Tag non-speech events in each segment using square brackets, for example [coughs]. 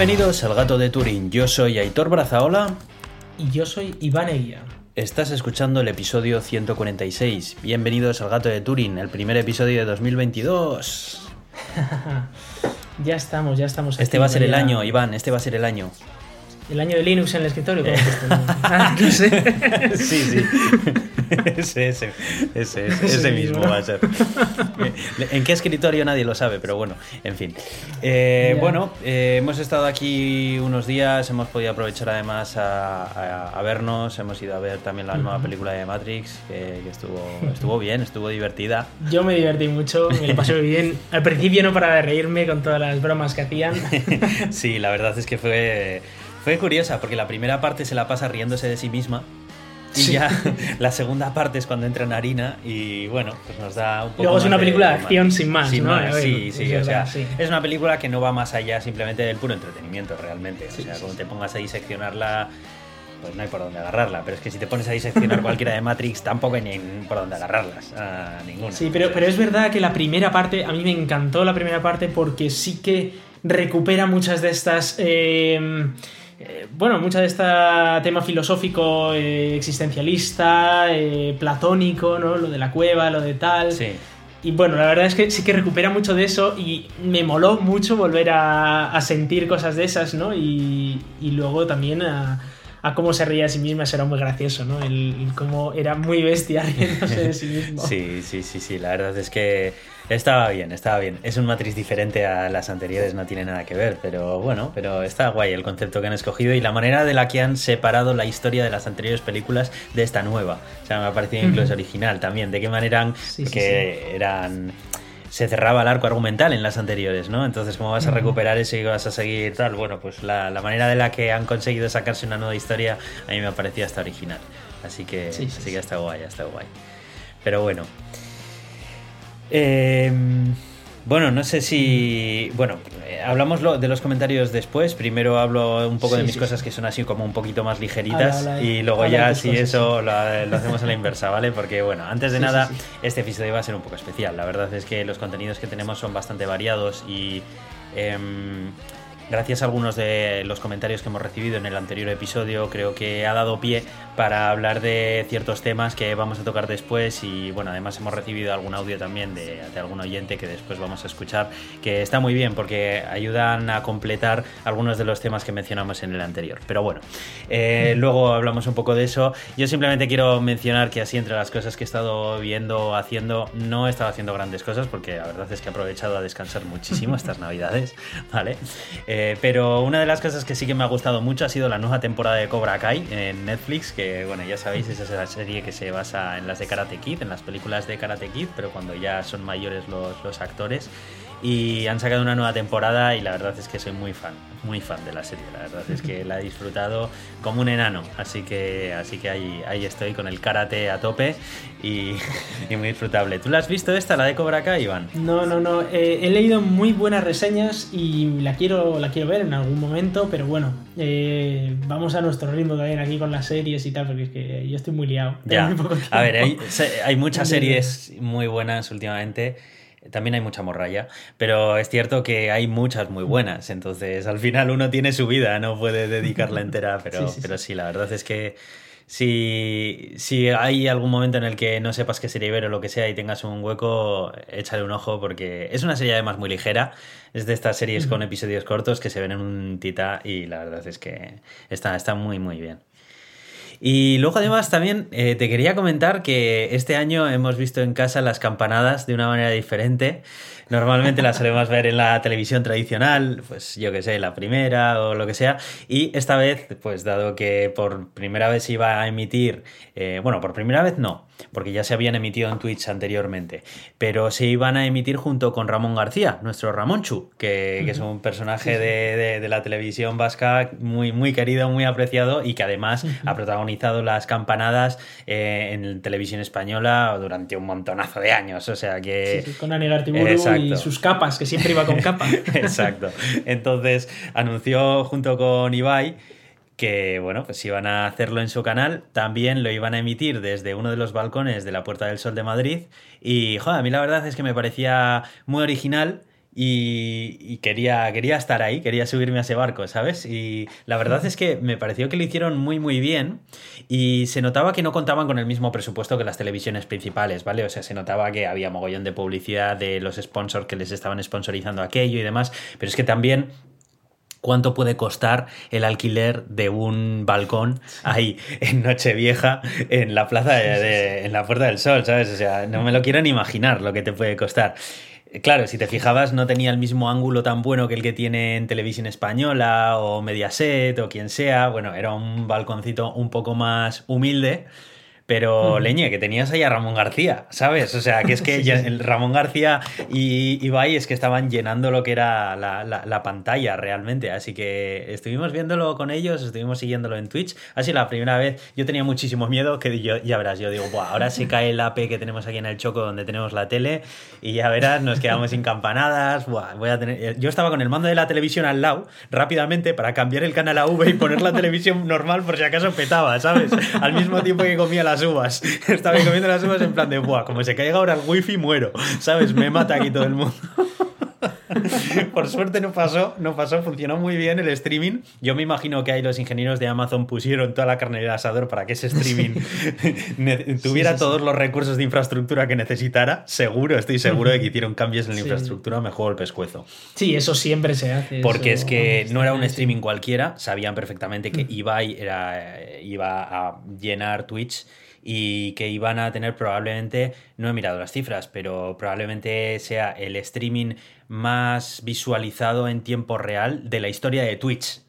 Bienvenidos al Gato de Turín. Yo soy Aitor Brazaola. Y yo soy Iván Eguía. Estás escuchando el episodio 146. Bienvenidos al Gato de Turín, el primer episodio de 2022. [laughs] ya estamos, ya estamos. Este va a ser el año, Iván, este va a ser el año. El año de Linux en el escritorio. ah, no sé. [laughs] Sí, sí. [laughs] Ese, ese, ese, ese, mismo va a ser. [laughs] ¿En qué escritorio nadie lo sabe? Pero bueno, en fin. Eh, bueno, eh, hemos estado aquí unos días, hemos podido aprovechar además a, vernos, hemos ido a ver también la nueva película de Matrix, que, estuvo, estuvo bien, estuvo divertida. Yo me divertí mucho, me lo pasé bien. [laughs] Al principio no para de reírme con todas las bromas que hacían. sí, la verdad es que fue fue curiosa porque la primera parte se la pasa riéndose de sí misma. Y ya [laughs] la segunda parte es cuando entra en harina y bueno, pues nos da un poco. Luego es una película de, acción sin más, ¿no? sí, sí, o sea, es una película que no va más allá simplemente del puro entretenimiento realmente. o sea, cuando te pongas a diseccionarla, pues no hay por dónde agarrarla. Pero es que si te pones a diseccionar cualquiera de Matrix, tampoco hay ni por dónde agarrarlas. A ninguna. Sí, pero, pero es verdad que la primera parte, a mí me encantó la primera parte porque sí que recupera muchas de estas. Eh, eh, bueno, mucho de este tema filosófico eh, existencialista, eh, platónico, ¿no? Lo de la cueva, lo de tal. Sí. Y bueno, la verdad es que sí que recupera mucho de eso y me moló mucho volver a, sentir cosas de esas, ¿no? Y, y luego también a, a, cómo se reía a sí misma, eso era muy gracioso, ¿no? El, cómo era muy bestia riéndose de sí [laughs] mismo. Sí, sí, sí, sí, la verdad es que estaba bien, estaba bien. Es un matriz diferente a las anteriores, no tiene nada que ver, pero bueno, pero está guay el concepto que han escogido y la manera de la que han separado la historia de las anteriores películas de esta nueva. O sea, me ha parecido incluso original también. De qué manera han, que eran se cerraba el arco argumental en las anteriores, ¿no? Entonces, ¿cómo vas a recuperar eso y vas a seguir tal? Bueno, pues la, manera de la que han conseguido sacarse una nueva historia a mí me parecía hasta original. Así que, así que está guay, está guay. Pero bueno, eh, bueno, no sé si. Bueno, eh, hablamos de los comentarios después. Primero hablo un poco de mis cosas que son así como un poquito más ligeritas. y luego ya, si eso lo, hacemos a la inversa, ¿vale? Porque, bueno, antes de nada, este episodio va a ser un poco especial. La verdad es que los contenidos que tenemos son bastante variados y. Em, gracias a algunos de los comentarios que hemos recibido en el anterior episodio, creo que ha dado pie para hablar de ciertos temas que vamos a tocar después y bueno, además hemos recibido algún audio también de, algún oyente que después vamos a escuchar, que está muy bien porque ayudan a completar algunos de los temas que mencionamos en el anterior. Pero bueno, eh, luego hablamos un poco de eso. Yo simplemente quiero mencionar que así entre las cosas que he estado viendo, haciendo, no he estado haciendo grandes cosas porque la verdad es que he aprovechado a descansar muchísimo estas [laughs] navidades, ¿vale? Eh, eh, pero una de las cosas que sí que me ha gustado mucho ha sido la nueva temporada de Cobra Kai en Netflix, que bueno, ya sabéis, esa es la serie que se basa en las de Karate Kid, en las películas de Karate Kid, pero cuando ya son mayores los, los actores y han sacado una nueva temporada y la verdad es que soy muy fan, muy fan de la serie, la verdad es que la he disfrutado como un enano, así que, así que ahí, ahí estoy con el karate a tope [laughs] y, muy disfrutable. ¿Tú la has visto esta, la de Cobra Kai, Iván? No, no, no, eh, he leído muy buenas reseñas y la quiero, la quiero ver en algún momento, pero bueno, eh, vamos a nuestro ritmo también aquí con las series y tal, porque es que yo estoy muy liado. Ya. [laughs] a ver, hay, hay muchas series muy buenas últimamente también hay mucha morralla, pero es cierto que hay muchas muy buenas, entonces al final uno tiene su vida, no puede dedicarla entera, [laughs] pero sí, pero sí. la verdad es que si, si, hay algún momento en el que no sepas qué serie ver o lo que sea y tengas un hueco, échale un ojo porque es una serie además muy ligera, es de estas series con episodios cortos que se ven en un tita y la verdad es que está, está muy muy bien. Y luego además también eh, te quería comentar que este año hemos visto en casa las campanadas de una manera diferente. Normalmente las solemos ver en la televisión tradicional, pues yo que sé, la primera o lo que sea. Y esta vez, pues dado que por primera vez iba a emitir, eh, bueno, por primera vez no, porque ya se habían emitido en Twitch anteriormente, pero se iban a emitir junto con Ramón García, nuestro Ramonchu, que, que es un personaje de, de, la televisión vasca muy, muy querido, muy apreciado y que además ha protagonizado las campanadas eh, en televisión española durante un montonazo de años. O sea que. Sí, con Y sus capas, que siempre iba con [laughs] capa. Exacto. Entonces anunció junto con Ibai que bueno, pues iban a hacerlo en su canal, también lo iban a emitir desde uno de los balcones de la Puerta del Sol de Madrid y joder, a mí la verdad es que me parecía muy original y, quería, quería estar ahí, quería subirme a ese barco, ¿sabes? Y la verdad es que me pareció que lo hicieron muy, muy bien y se notaba que no contaban con el mismo presupuesto que las televisiones principales, ¿vale? O sea, se notaba que había mogollón de publicidad de los sponsors que les estaban sponsorizando aquello y demás, pero es que también cuánto puede costar el alquiler de un balcón ahí en Nochevieja en la plaza de, en la Puerta del Sol, ¿sabes? O sea, no me lo quiero ni imaginar lo que te puede costar. Claro, si te fijabas, no tenía el mismo ángulo tan bueno que el que tiene en televisión española o Mediaset o quien sea. Bueno, era un balconcito un poco más humilde pero leñe, que tenías ahí a Ramón García, ¿sabes? O sea, que es [laughs] que el Ramón García y Ibai es que estaban llenando lo que era la, pantalla realmente. Así que estuvimos viéndolo con ellos, estuvimos siguiéndolo en Twitch. Sido la primera vez. Yo tenía muchísimo miedo que yo, ya verás, yo digo, Buah, ahora se cae el AP que tenemos aquí en el Choco donde tenemos la tele y ya verás, nos quedamos sin campanadas. Buah, voy a tener... Yo estaba con el mando de la televisión al lado rápidamente para cambiar el canal a V y poner la televisión normal por si acaso petaba, ¿sabes? Al mismo tiempo que comía las uvas. [laughs] Estaba comiendo las uvas en plan de, buah, como se caiga ahora el wifi muero, ¿sabes? Me mata aquí todo el mundo. [laughs] Por suerte no pasó, no pasó, funcionó muy bien el streaming. Yo me imagino que ahí los ingenieros de Amazon pusieron toda la carne del asador para que ese streaming [laughs] tuviera todos los recursos de infraestructura que necesitara. Seguro, estoy seguro de que hicieron cambios en la infraestructura, me juego el pescuezo. Sí, eso siempre se hace. Porque es que no era un streaming cualquiera, sabían perfectamente que Ibai era, iba a llenar Twitch y que iban a tener probablemente, no he mirado las cifras, pero probablemente sea el streaming más visualizado en tiempo real de la historia de Twitch.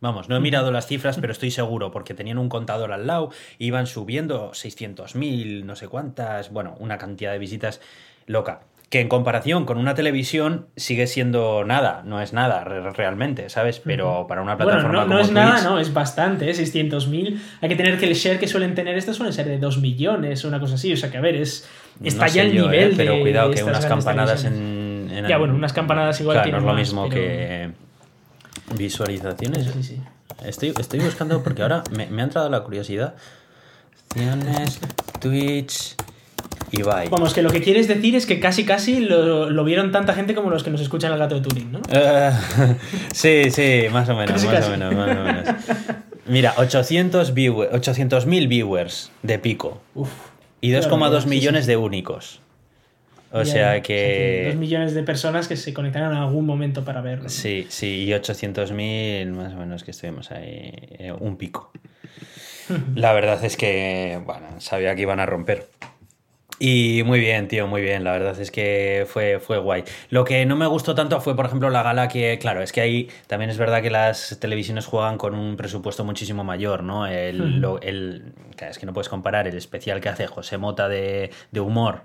Vamos, no he mirado las cifras, pero estoy seguro, porque tenían un contador al lado, iban subiendo 600.000, no sé cuántas, bueno, una cantidad de visitas loca que en comparación con una televisión sigue siendo nada, no es nada realmente, ¿sabes? Pero para una plataforma no, no es nada, no, es bastante, ¿eh? 600.000. Hay que tener que el share que suelen tener estas suelen ser de 2 millones o una cosa así, o sea que a ver, es está ya el nivel ¿eh? Pero cuidado que unas campanadas en, Ya, bueno, unas campanadas igual claro, no es lo mismo que visualizaciones. Sí, sí. Estoy, estoy buscando porque ahora me, me ha entrado la curiosidad. Twitch, Vamos, que lo que quieres decir es que casi casi lo, vieron tanta gente como los que nos escuchan al gato de Turing, ¿no? Eh, [laughs] sí, sí, más o menos, más, O menos más o menos. [laughs] Mira, 800 800.000 viewers de pico. Uf, y 2,2 millones de únicos. O sea que... 2 millones de personas que se conectaron en algún momento para verlo. Sí, sí, y 800.000 más o menos que estuvimos ahí, eh, un pico. [laughs] La verdad es que, bueno, sabía que iban a romper. Y muy bien, tío, muy bien. La verdad es que fue, fue guay. Lo que no me gustó tanto fue, por ejemplo, la gala que, claro, es que ahí también es verdad que las televisiones juegan con un presupuesto muchísimo mayor, ¿no? El, el es que no puedes comparar el especial que hace José Mota de, humor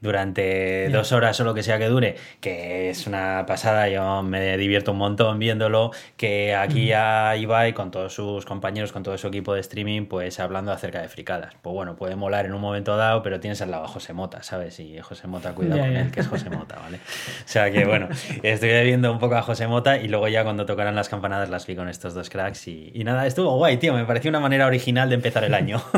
durante dos horas o lo que sea que dure, que es una pasada, yo me divierto un montón viéndolo, que aquí a Ibai con todos sus compañeros, con todo su equipo de streaming, pues hablando acerca de fricadas. Pues bueno, puede molar en un momento dado, pero tienes al lado José Mota, ¿sabes? Y José Mota, cuidado con él, que es José Mota, ¿vale? O sea que bueno, estoy viendo un poco a José Mota y luego ya cuando tocaran las campanadas las vi con estos dos cracks y, nada, estuvo guay, tío, me pareció una manera original de empezar el año. [laughs]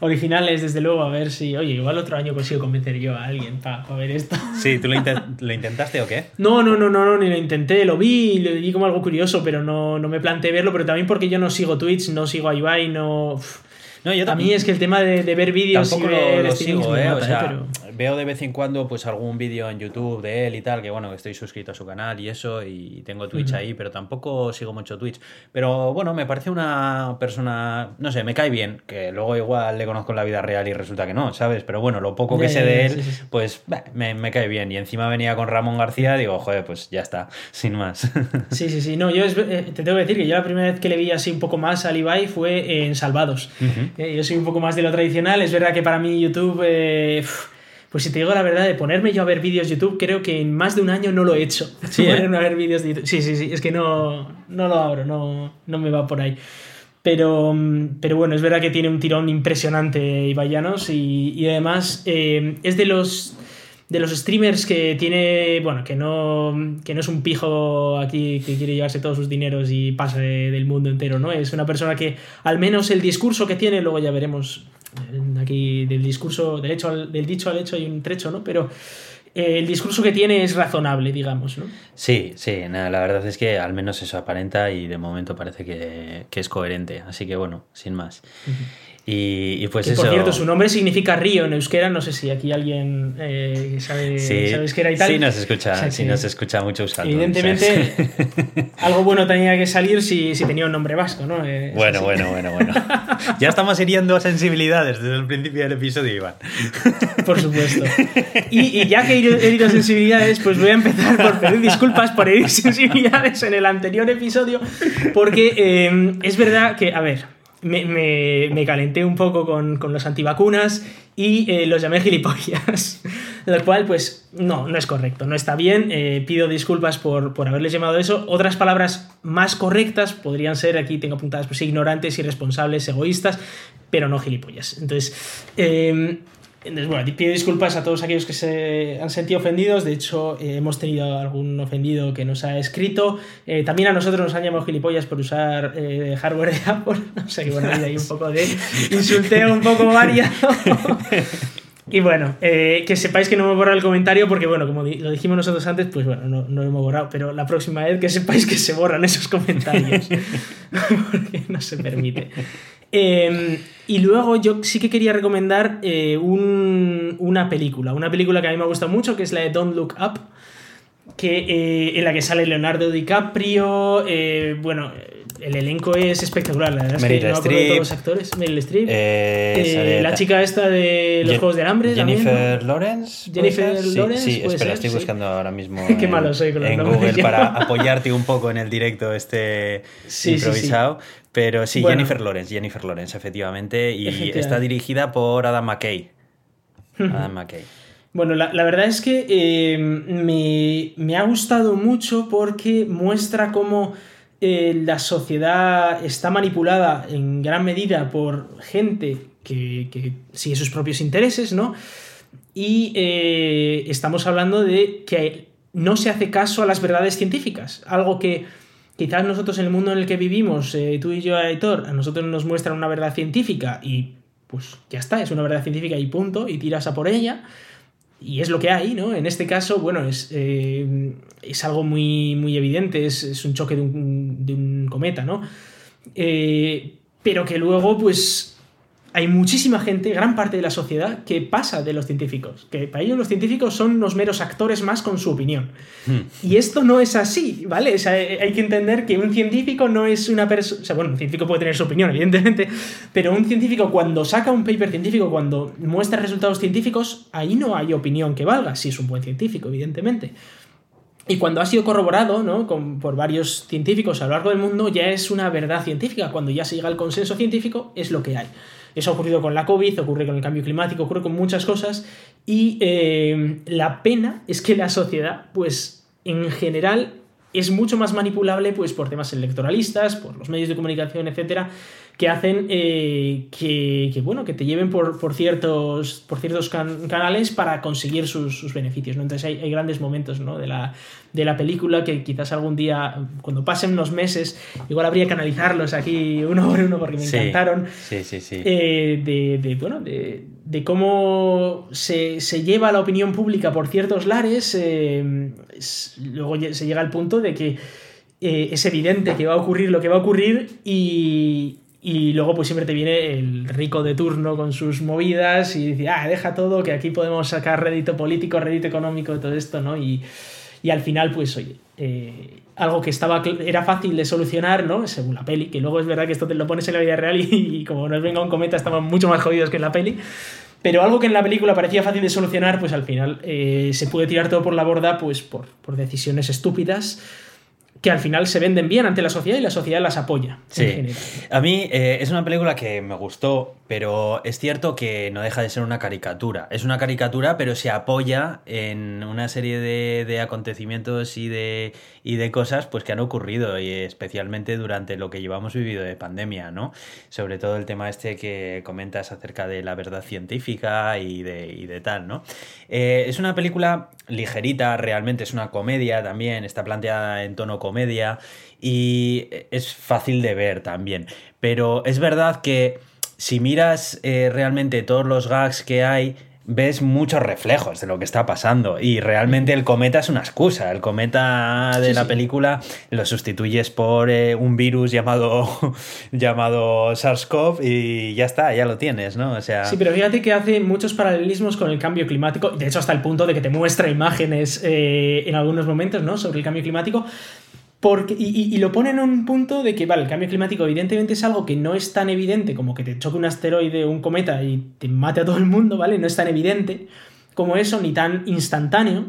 originales, desde luego, a ver si, oye, igual otro año consigo convencer yo a alguien para ver esto. Sí, ¿tú lo, intentaste o qué? No, no, no, no, no, ni lo intenté, lo vi y lo vi como algo curioso, pero no, no me planteé verlo, pero también porque yo no sigo Twitch, no sigo a Ibai, no... No, yo a mí es que el tema de, ver vídeos y ver lo, sigo, ¿eh? o sea, veo de vez en cuando pues algún vídeo en YouTube de él y tal, que bueno, que estoy suscrito a su canal y eso, y tengo Twitch ahí, pero tampoco sigo mucho Twitch. Pero bueno, me parece una persona, no sé, me cae bien, que luego igual le conozco en la vida real y resulta que no, ¿sabes? Pero bueno, lo poco que sé de él, pues me, cae bien. Y encima venía con Ramón García, digo, joder, pues ya está, [laughs] sin más. Sí, sí, sí. No, yo eh, te tengo que decir que yo la primera vez que le vi así un poco más al Ibai fue en Salvados. Eh, yo soy un poco más de lo tradicional. Es verdad que para mí YouTube, eh, pues si te digo la verdad, de ponerme yo a ver vídeos de YouTube, creo que en más de un año no lo he hecho. [laughs] Sí, ¿eh? a ver vídeos de YouTube. Sí, sí, sí. Es que no, no lo abro, no, no me va por ahí. Pero, pero bueno, es verdad que tiene un tirón impresionante Ibayanos y, y además eh, es de los de los streamers que tiene, bueno, que no, que no es un pijo aquí que quiere llevarse todos sus dineros y pase del mundo entero, ¿no? Es una persona que al menos el discurso que tiene, luego ya veremos aquí del discurso, del, hecho del dicho al hecho hay un trecho, ¿no? Pero el discurso que tiene es razonable, digamos, ¿no? Sí, sí, nada, la verdad es que al menos eso aparenta y de momento parece que, es coherente, así que bueno, sin más. Y, pues eso. Por cierto, su nombre significa río en euskera. No sé si aquí alguien eh, sabe, sí, euskera y tal. Sí, nos escucha, sí nos escucha mucho euskera. Evidentemente, [laughs] algo bueno tenía que salir si, si tenía un nombre vasco, ¿no? Eh, bueno, bueno, bueno, bueno. [laughs] ya estamos hiriendo sensibilidades desde el principio del episodio, Iván. Por supuesto. Y, ya que he herido sensibilidades, pues voy a empezar por pedir disculpas por herir sensibilidades en el anterior episodio, porque eh, es verdad que, a ver, me, calenté un poco con, los antivacunas y eh, los llamé gilipollas. [laughs] Lo cual, pues, no, no es correcto, no está bien. Eh, pido disculpas por, por, haberles llamado eso. Otras palabras más correctas podrían ser, aquí tengo apuntadas, pues, ignorantes, irresponsables, egoístas, pero no gilipollas. Entonces, eh, bueno, pido disculpas a todos aquellos que se han sentido ofendidos. De hecho, eh, hemos tenido algún ofendido que nos ha escrito. Eh, también a nosotros nos han llamado gilipollas por usar eh, hardware de Apple. [laughs] O sea que bueno, hay un poco de insulteo un poco variado. [laughs] Y bueno, que sepáis que no me borrado el comentario porque, bueno, como lo dijimos nosotros antes, pues bueno, no, no lo hemos borrado, pero la próxima vez que sepáis que se borran esos comentarios [laughs] porque no se permite. Em, y luego yo sí que quería recomendar eh, una película, una película que a mí me ha gustado mucho, que es la de Don't Look Up, que, eh, en la que sale Leonardo DiCaprio, eh, bueno, el elenco es espectacular, la verdad es que no Streep, todos los actores. Meryl Streep. la chica esta de los Juegos del Hambre. Jennifer Lawrence. Jennifer Lawrence. Sí, espera, estoy buscando ahora mismo. [laughs] Qué malo soy con en Google para [laughs] apoyarte un poco en el directo este improvisado. Pero sí, Jennifer Lawrence, Jennifer Lawrence, efectivamente. Y está dirigida por Adam McKay. [laughs] Adam McKay. Bueno, la, verdad es que eh, me, ha gustado mucho porque muestra cómo eh, la sociedad está manipulada en gran medida por gente que, sigue sus propios intereses, ¿no? Y eh, estamos hablando de que no se hace caso a las verdades científicas, algo que quizás nosotros en el mundo en el que vivimos, eh, tú y yo, Aitor, a nosotros nos muestran una verdad científica y pues ya está, es una verdad científica y punto, y tiras a por ella. Y es lo que hay, ¿no? En este caso, bueno, es, eh, es algo muy, muy evidente, es, un choque de un, de un cometa, ¿no? Eh, pero que luego, pues, hay muchísima gente, gran parte de la sociedad, que pasa de los científicos. Que para ellos los científicos son unos meros actores más con su opinión. Hmm. Y esto no es así, ¿vale? O sea, hay que entender que un científico no es una persona. O sea, bueno, un científico puede tener su opinión, [laughs] evidentemente. Pero un científico, cuando saca un paper científico, cuando muestra resultados científicos, ahí no hay opinión que valga. Si es un buen científico, evidentemente. Y cuando ha sido corroborado ¿no? por varios científicos a lo largo del mundo, ya es una verdad científica. Cuando ya se llega al consenso científico, es lo que hay. Eso ha ocurrido con la COVID, ocurre con el cambio climático, ocurre con muchas cosas. Y eh, la pena es que la sociedad, pues en general, es mucho más manipulable pues, por temas electoralistas, por los medios de comunicación, etcétera, que hacen eh, que, bueno, que te lleven por, por ciertos, por ciertos canales para conseguir sus, beneficios. ¿no? Entonces hay, grandes momentos ¿no? de, la, de la película que quizás algún día, cuando pasen unos meses, igual habría que analizarlos aquí uno por uno porque me encantaron. Sí, sí, sí. Eh, de, bueno, de, cómo se, lleva la opinión pública por ciertos lares, eh, luego se llega al punto de que es evidente que va a ocurrir lo que va a ocurrir y, y luego pues siempre te viene el rico de turno con sus movidas y dice, ah, deja todo, que aquí podemos sacar rédito político, rédito económico, todo esto, ¿no? Y, al final, pues, oye, eh, algo que estaba era fácil de solucionar, ¿no? Según la peli, que luego es verdad que esto te lo pones en la vida real y, como nos venga un cometa estamos mucho más jodidos que en la peli. Pero algo que en la película parecía fácil de solucionar, pues al final eh, se puede tirar todo por la borda, pues por, por decisiones estúpidas que al final se venden bien ante la sociedad y la sociedad las apoya. Sí. A mí eh, es una película que me gustó, pero es cierto que no deja de ser una caricatura. Es una caricatura, pero se apoya en una serie de, acontecimientos y de, y de cosas pues, que han ocurrido, y especialmente durante lo que llevamos vivido de pandemia, ¿no? Sobre todo el tema este que comentas acerca de la verdad científica y de, y de tal, ¿no? Eh, es una película ligerita, realmente es una comedia también, está planteada en tono comedia y es fácil de ver también. Pero es verdad que si miras eh, realmente todos los gags que hay, ves muchos reflejos de lo que está pasando y realmente el cometa es una excusa. El cometa de la película lo sustituyes por eh, un virus llamado, [laughs] llamado SARS-CoV y ya está, ya lo tienes, ¿no? O sea... Sí, pero fíjate que hace muchos paralelismos con el cambio climático, de hecho hasta el punto de que te muestra imágenes eh, en algunos momentos, ¿no? Sobre el cambio climático. Porque, y, lo pone en un punto de que, vale, el cambio climático evidentemente es algo que no es tan evidente como que te choque un asteroide o un cometa y te mate a todo el mundo, ¿vale? No es tan evidente como eso, ni tan instantáneo,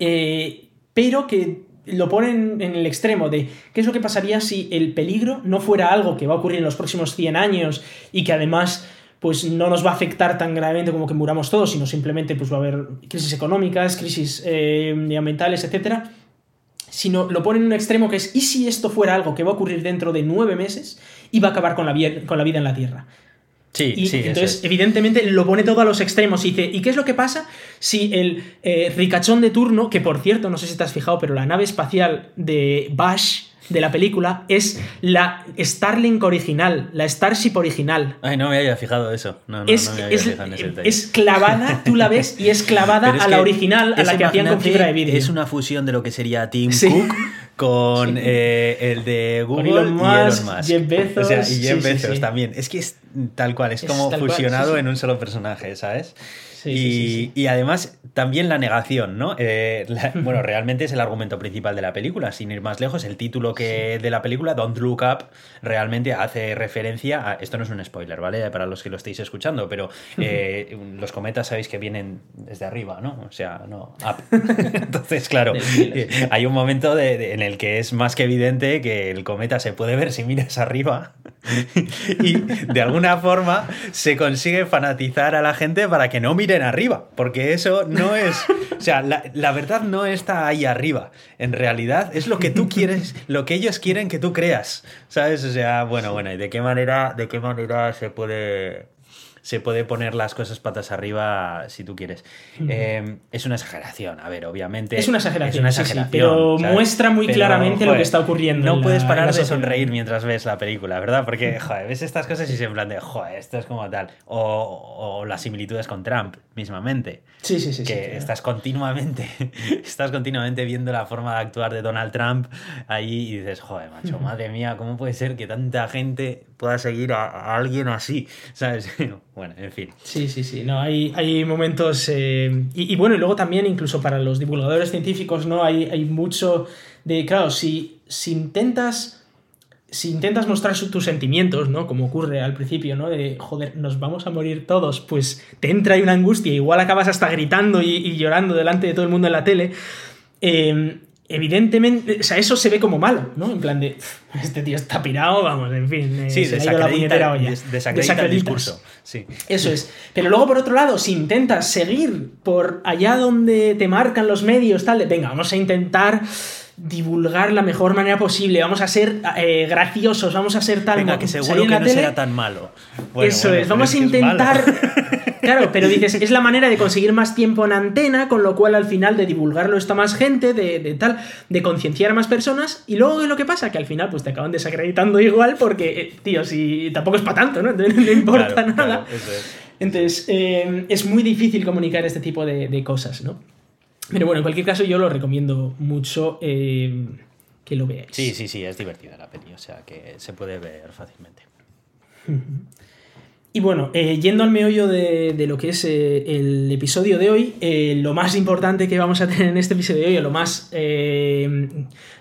eh, pero que lo ponen en el extremo de qué es lo que pasaría si el peligro no fuera algo que va a ocurrir en los próximos 100 años y que además pues no nos va a afectar tan gravemente como que muramos todos, sino simplemente pues va a haber crisis económicas, crisis eh, ambientales, etcétera sino lo pone en un extremo que es, ¿y si esto fuera algo que va a ocurrir dentro de nueve meses y va a acabar con la, con la vida en la Tierra? Sí, y, sí. Entonces, evidentemente, lo pone todo a los extremos y dice, ¿y qué es lo que pasa si el eh, ricachón de turno, que por cierto, no sé si te has fijado, pero la nave espacial de Bash de la película es la Starlink original, la Starship original. Ay, no me había fijado eso. No, no, es, no me había fijado en ese detalle. es clavada, tú la ves y es [laughs] clavada a la original, a la que hacían con fibra de vidrio. Es una fusión de lo que sería Tim Cook con eh, el de Google y Elon Musk. Jeff Bezos. O sea, y Jeff Bezos también. Es que es tal cual, es, como fusionado en un solo personaje, ¿sabes? Y, además también la negación, ¿no? Eh, bueno, realmente es el argumento principal de la película, sin ir más lejos. El título que de la película, Don't Look Up, realmente hace referencia a. Esto no es un spoiler, ¿vale? Para los que lo estéis escuchando, pero [laughs] eh, los cometas sabéis que vienen desde arriba, ¿no? O sea, no, up. [laughs] Entonces, claro, eh, hay un momento en el que es más que evidente que el cometa se puede ver si miras arriba [laughs] y de alguna forma se consigue fanatizar a la gente para que no arriba, porque eso no es, o sea, la, verdad no está ahí arriba, en realidad es lo que tú quieres, lo que ellos quieren que tú creas, ¿sabes? O sea, bueno, bueno, ¿y de qué manera, de qué manera se puede se puede poner las cosas patas arriba si tú quieres. Eh, es una exageración, a ver, obviamente. Es una exageración, pero muestra muy claramente lo que está ocurriendo. No puedes parar de sonreír mientras ves la película, ¿verdad? Porque, joder, ves estas cosas y se en plan de, joder, esto es como tal. O, las similitudes con Trump, mismamente. Sí, sí, sí. Que estás continuamente, [laughs] estás continuamente viendo la forma de actuar de Donald Trump ahí y dices, joder, macho, madre mía, ¿cómo puede ser que tanta gente pueda seguir a, alguien así? ¿Sabes? [laughs] Bueno, en fin. Sí, sí, sí. No, hay, hay momentos. Eh, y, bueno, y luego también, incluso para los divulgadores científicos, ¿no? Hay, hay mucho de. Claro, si, si intentas. Si intentas mostrar tus sentimientos, ¿no? Como ocurre al principio, ¿no? De, joder, nos vamos a morir todos, pues te entra ahí una angustia, igual acabas hasta gritando y, y llorando delante de todo el mundo en la tele. Eh, evidentemente, o sea, eso se ve como malo, ¿no? En plan de, este tío está pirado, vamos, en fin, eh, sí, se la olla. desacredita el discurso. Sí. Eso es. Pero luego, por otro lado, si intentas seguir por allá donde te marcan los medios, tal, de, venga, vamos a intentar divulgar la mejor manera posible, vamos a ser eh, graciosos, vamos a ser tal... Venga, que seguro que no será tan malo. Eso es, vamos a intentar... [laughs] claro, pero dices, es la manera de conseguir más tiempo en antena, con lo cual al final de divulgarlo está más gente, de, tal, de concienciar a más personas, y luego es lo que pasa? Que al final pues te acaban desacreditando igual porque, eh, tío, si tampoco es para tanto, ¿no? no importa nada. Entonces, eh, es muy difícil comunicar este tipo de cosas, ¿no? Pero bueno, en cualquier caso yo lo recomiendo mucho eh, que lo veáis. Sí, sí, sí, es divertida la peli, o sea que se puede ver fácilmente. [laughs] Y bueno, eh, yendo al meollo de, lo que es eh, el episodio de hoy, lo más importante que vamos a tener en este episodio de hoy, o lo más,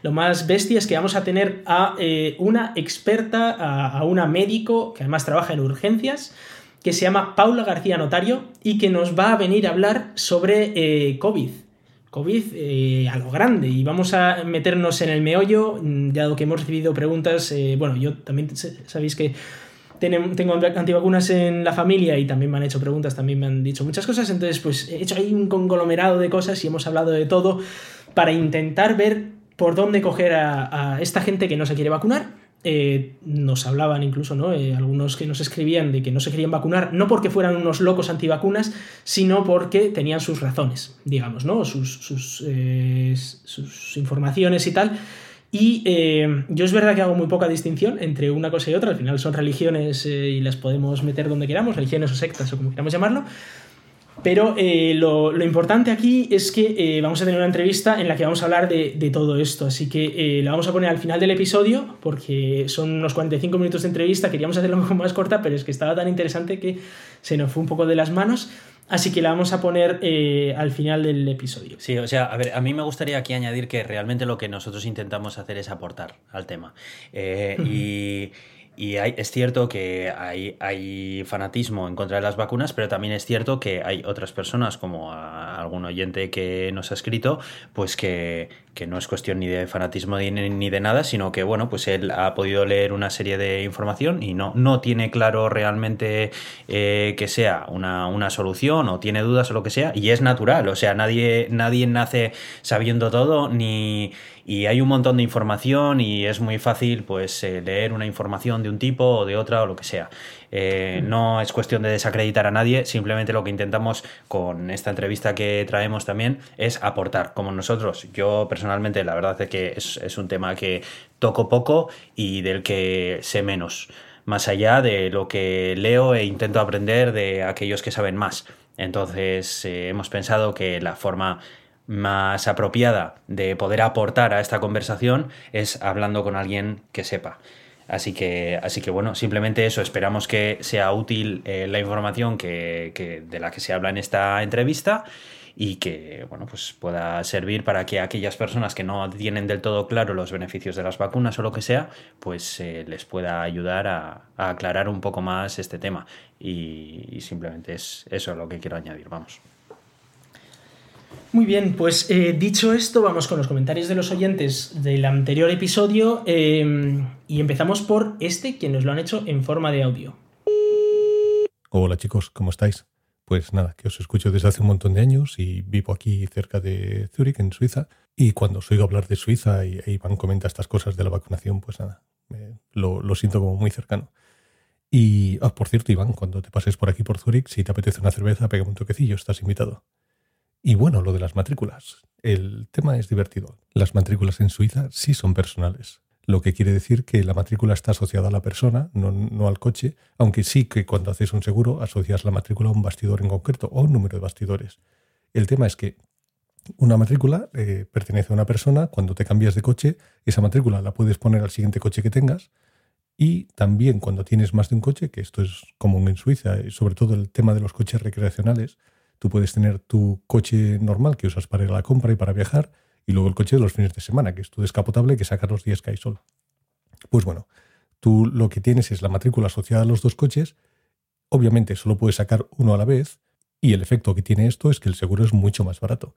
lo más bestia, es que vamos a tener a una experta, a, a una médico que además trabaja en urgencias, que se llama Paula García Notario y que nos va a venir a hablar sobre COVID. COVID eh, a lo grande. Y vamos a meternos en el meollo, mm, dado que hemos recibido preguntas, eh, bueno, yo también sabéis que tengo antivacunas en la familia y también me han hecho preguntas, también me han dicho muchas cosas, entonces pues he hecho ahí un conglomerado de cosas y hemos hablado de todo para intentar ver por dónde coger a esta gente que no se quiere vacunar eh, nos hablaban incluso, ¿no? Eh, algunos que nos escribían de que no se querían vacunar, no porque fueran unos locos antivacunas, sino porque tenían sus razones, digamos, ¿no? Sus, sus, eh, sus informaciones y tal. Y yo es verdad que hago muy poca distinción entre una cosa y otra, al final son religiones y las podemos meter donde queramos, religiones o sectas o como queramos llamarlo. Pero eh, lo, importante aquí es que eh, vamos a tener una entrevista en la que vamos a hablar de, todo esto. Así que la vamos a poner al final del episodio, porque son unos 45 minutos de entrevista. Queríamos hacerlo [laughs] un poco más corta, pero es que estaba tan interesante que se nos fue un poco de las manos. Así que la vamos a poner al final del episodio. Sí, o sea, a ver, a mí me gustaría aquí añadir que realmente lo que nosotros intentamos hacer es aportar al tema. y y es cierto que hay, hay, fanatismo en contra de las vacunas, pero también es cierto que hay otras personas, como algún oyente que nos ha escrito, pues que, que no es cuestión ni de fanatismo ni, de nada, sino que bueno, pues él ha podido leer una serie de información y no, no tiene claro realmente eh, que sea una, una, solución o tiene dudas o lo que sea, y es natural, o sea, nadie, nadie nace sabiendo todo, ni y hay un montón de información y es muy fácil pues eh, leer una información de un tipo o de otra o lo que sea. Eh, no es cuestión de desacreditar a nadie, simplemente lo que intentamos con esta entrevista que traemos también es aportar, como nosotros. Yo personalmente la verdad es que es, un tema que toco poco y del que sé menos, más allá de lo que leo e intento aprender de aquellos que saben más. Entonces eh, hemos pensado que la forma más apropiada de poder aportar a esta conversación es hablando con alguien que sepa. Así que, así que bueno, simplemente eso, esperamos que sea útil eh, la información que, de la que se habla en esta entrevista y que bueno, pues pueda servir para que aquellas personas que no tienen del todo claro los beneficios de las vacunas o lo que sea, pues eh, les pueda ayudar a, aclarar un poco más este tema. Y simplemente es eso lo que quiero añadir, vamos. Muy bien, pues eh, dicho esto, vamos con los comentarios de los oyentes del anterior episodio em, y empezamos por este, que nos lo han hecho en forma de audio. Hola chicos, ¿cómo estáis? Pues nada, que os escucho desde hace un montón de años y vivo aquí cerca de Zúrich, en Suiza, y cuando os oigo hablar de Suiza y, Iván comenta estas cosas de la vacunación, pues nada, lo, siento como muy cercano. Y, ah, por cierto, Iván, cuando te pases por aquí por Zúrich, si te apetece una cerveza, pega un toquecillo, estás invitado. Y bueno, lo de las matrículas. El tema es divertido. Las matrículas en Suiza sí son personales, lo que quiere decir que la matrícula está asociada a la persona, no, al coche, aunque sí que cuando haces un seguro asocias la matrícula a un bastidor en concreto o a un número de bastidores. El tema es que una matrícula eh, pertenece a una persona, cuando te cambias de coche, esa matrícula la puedes poner al siguiente coche que tengas y también cuando tienes más de un coche, que esto es común en Suiza, sobre todo el tema de los coches recreacionales, Tú puedes tener tu coche normal que usas para ir a la compra y para viajar, y luego el coche de los fines de semana, que es tu descapotable que sacas los días que hay sol. Pues bueno, tú lo que tienes es la matrícula asociada a los dos coches. Obviamente solo puedes sacar uno a la vez, y el efecto que tiene esto es que el seguro es mucho más barato.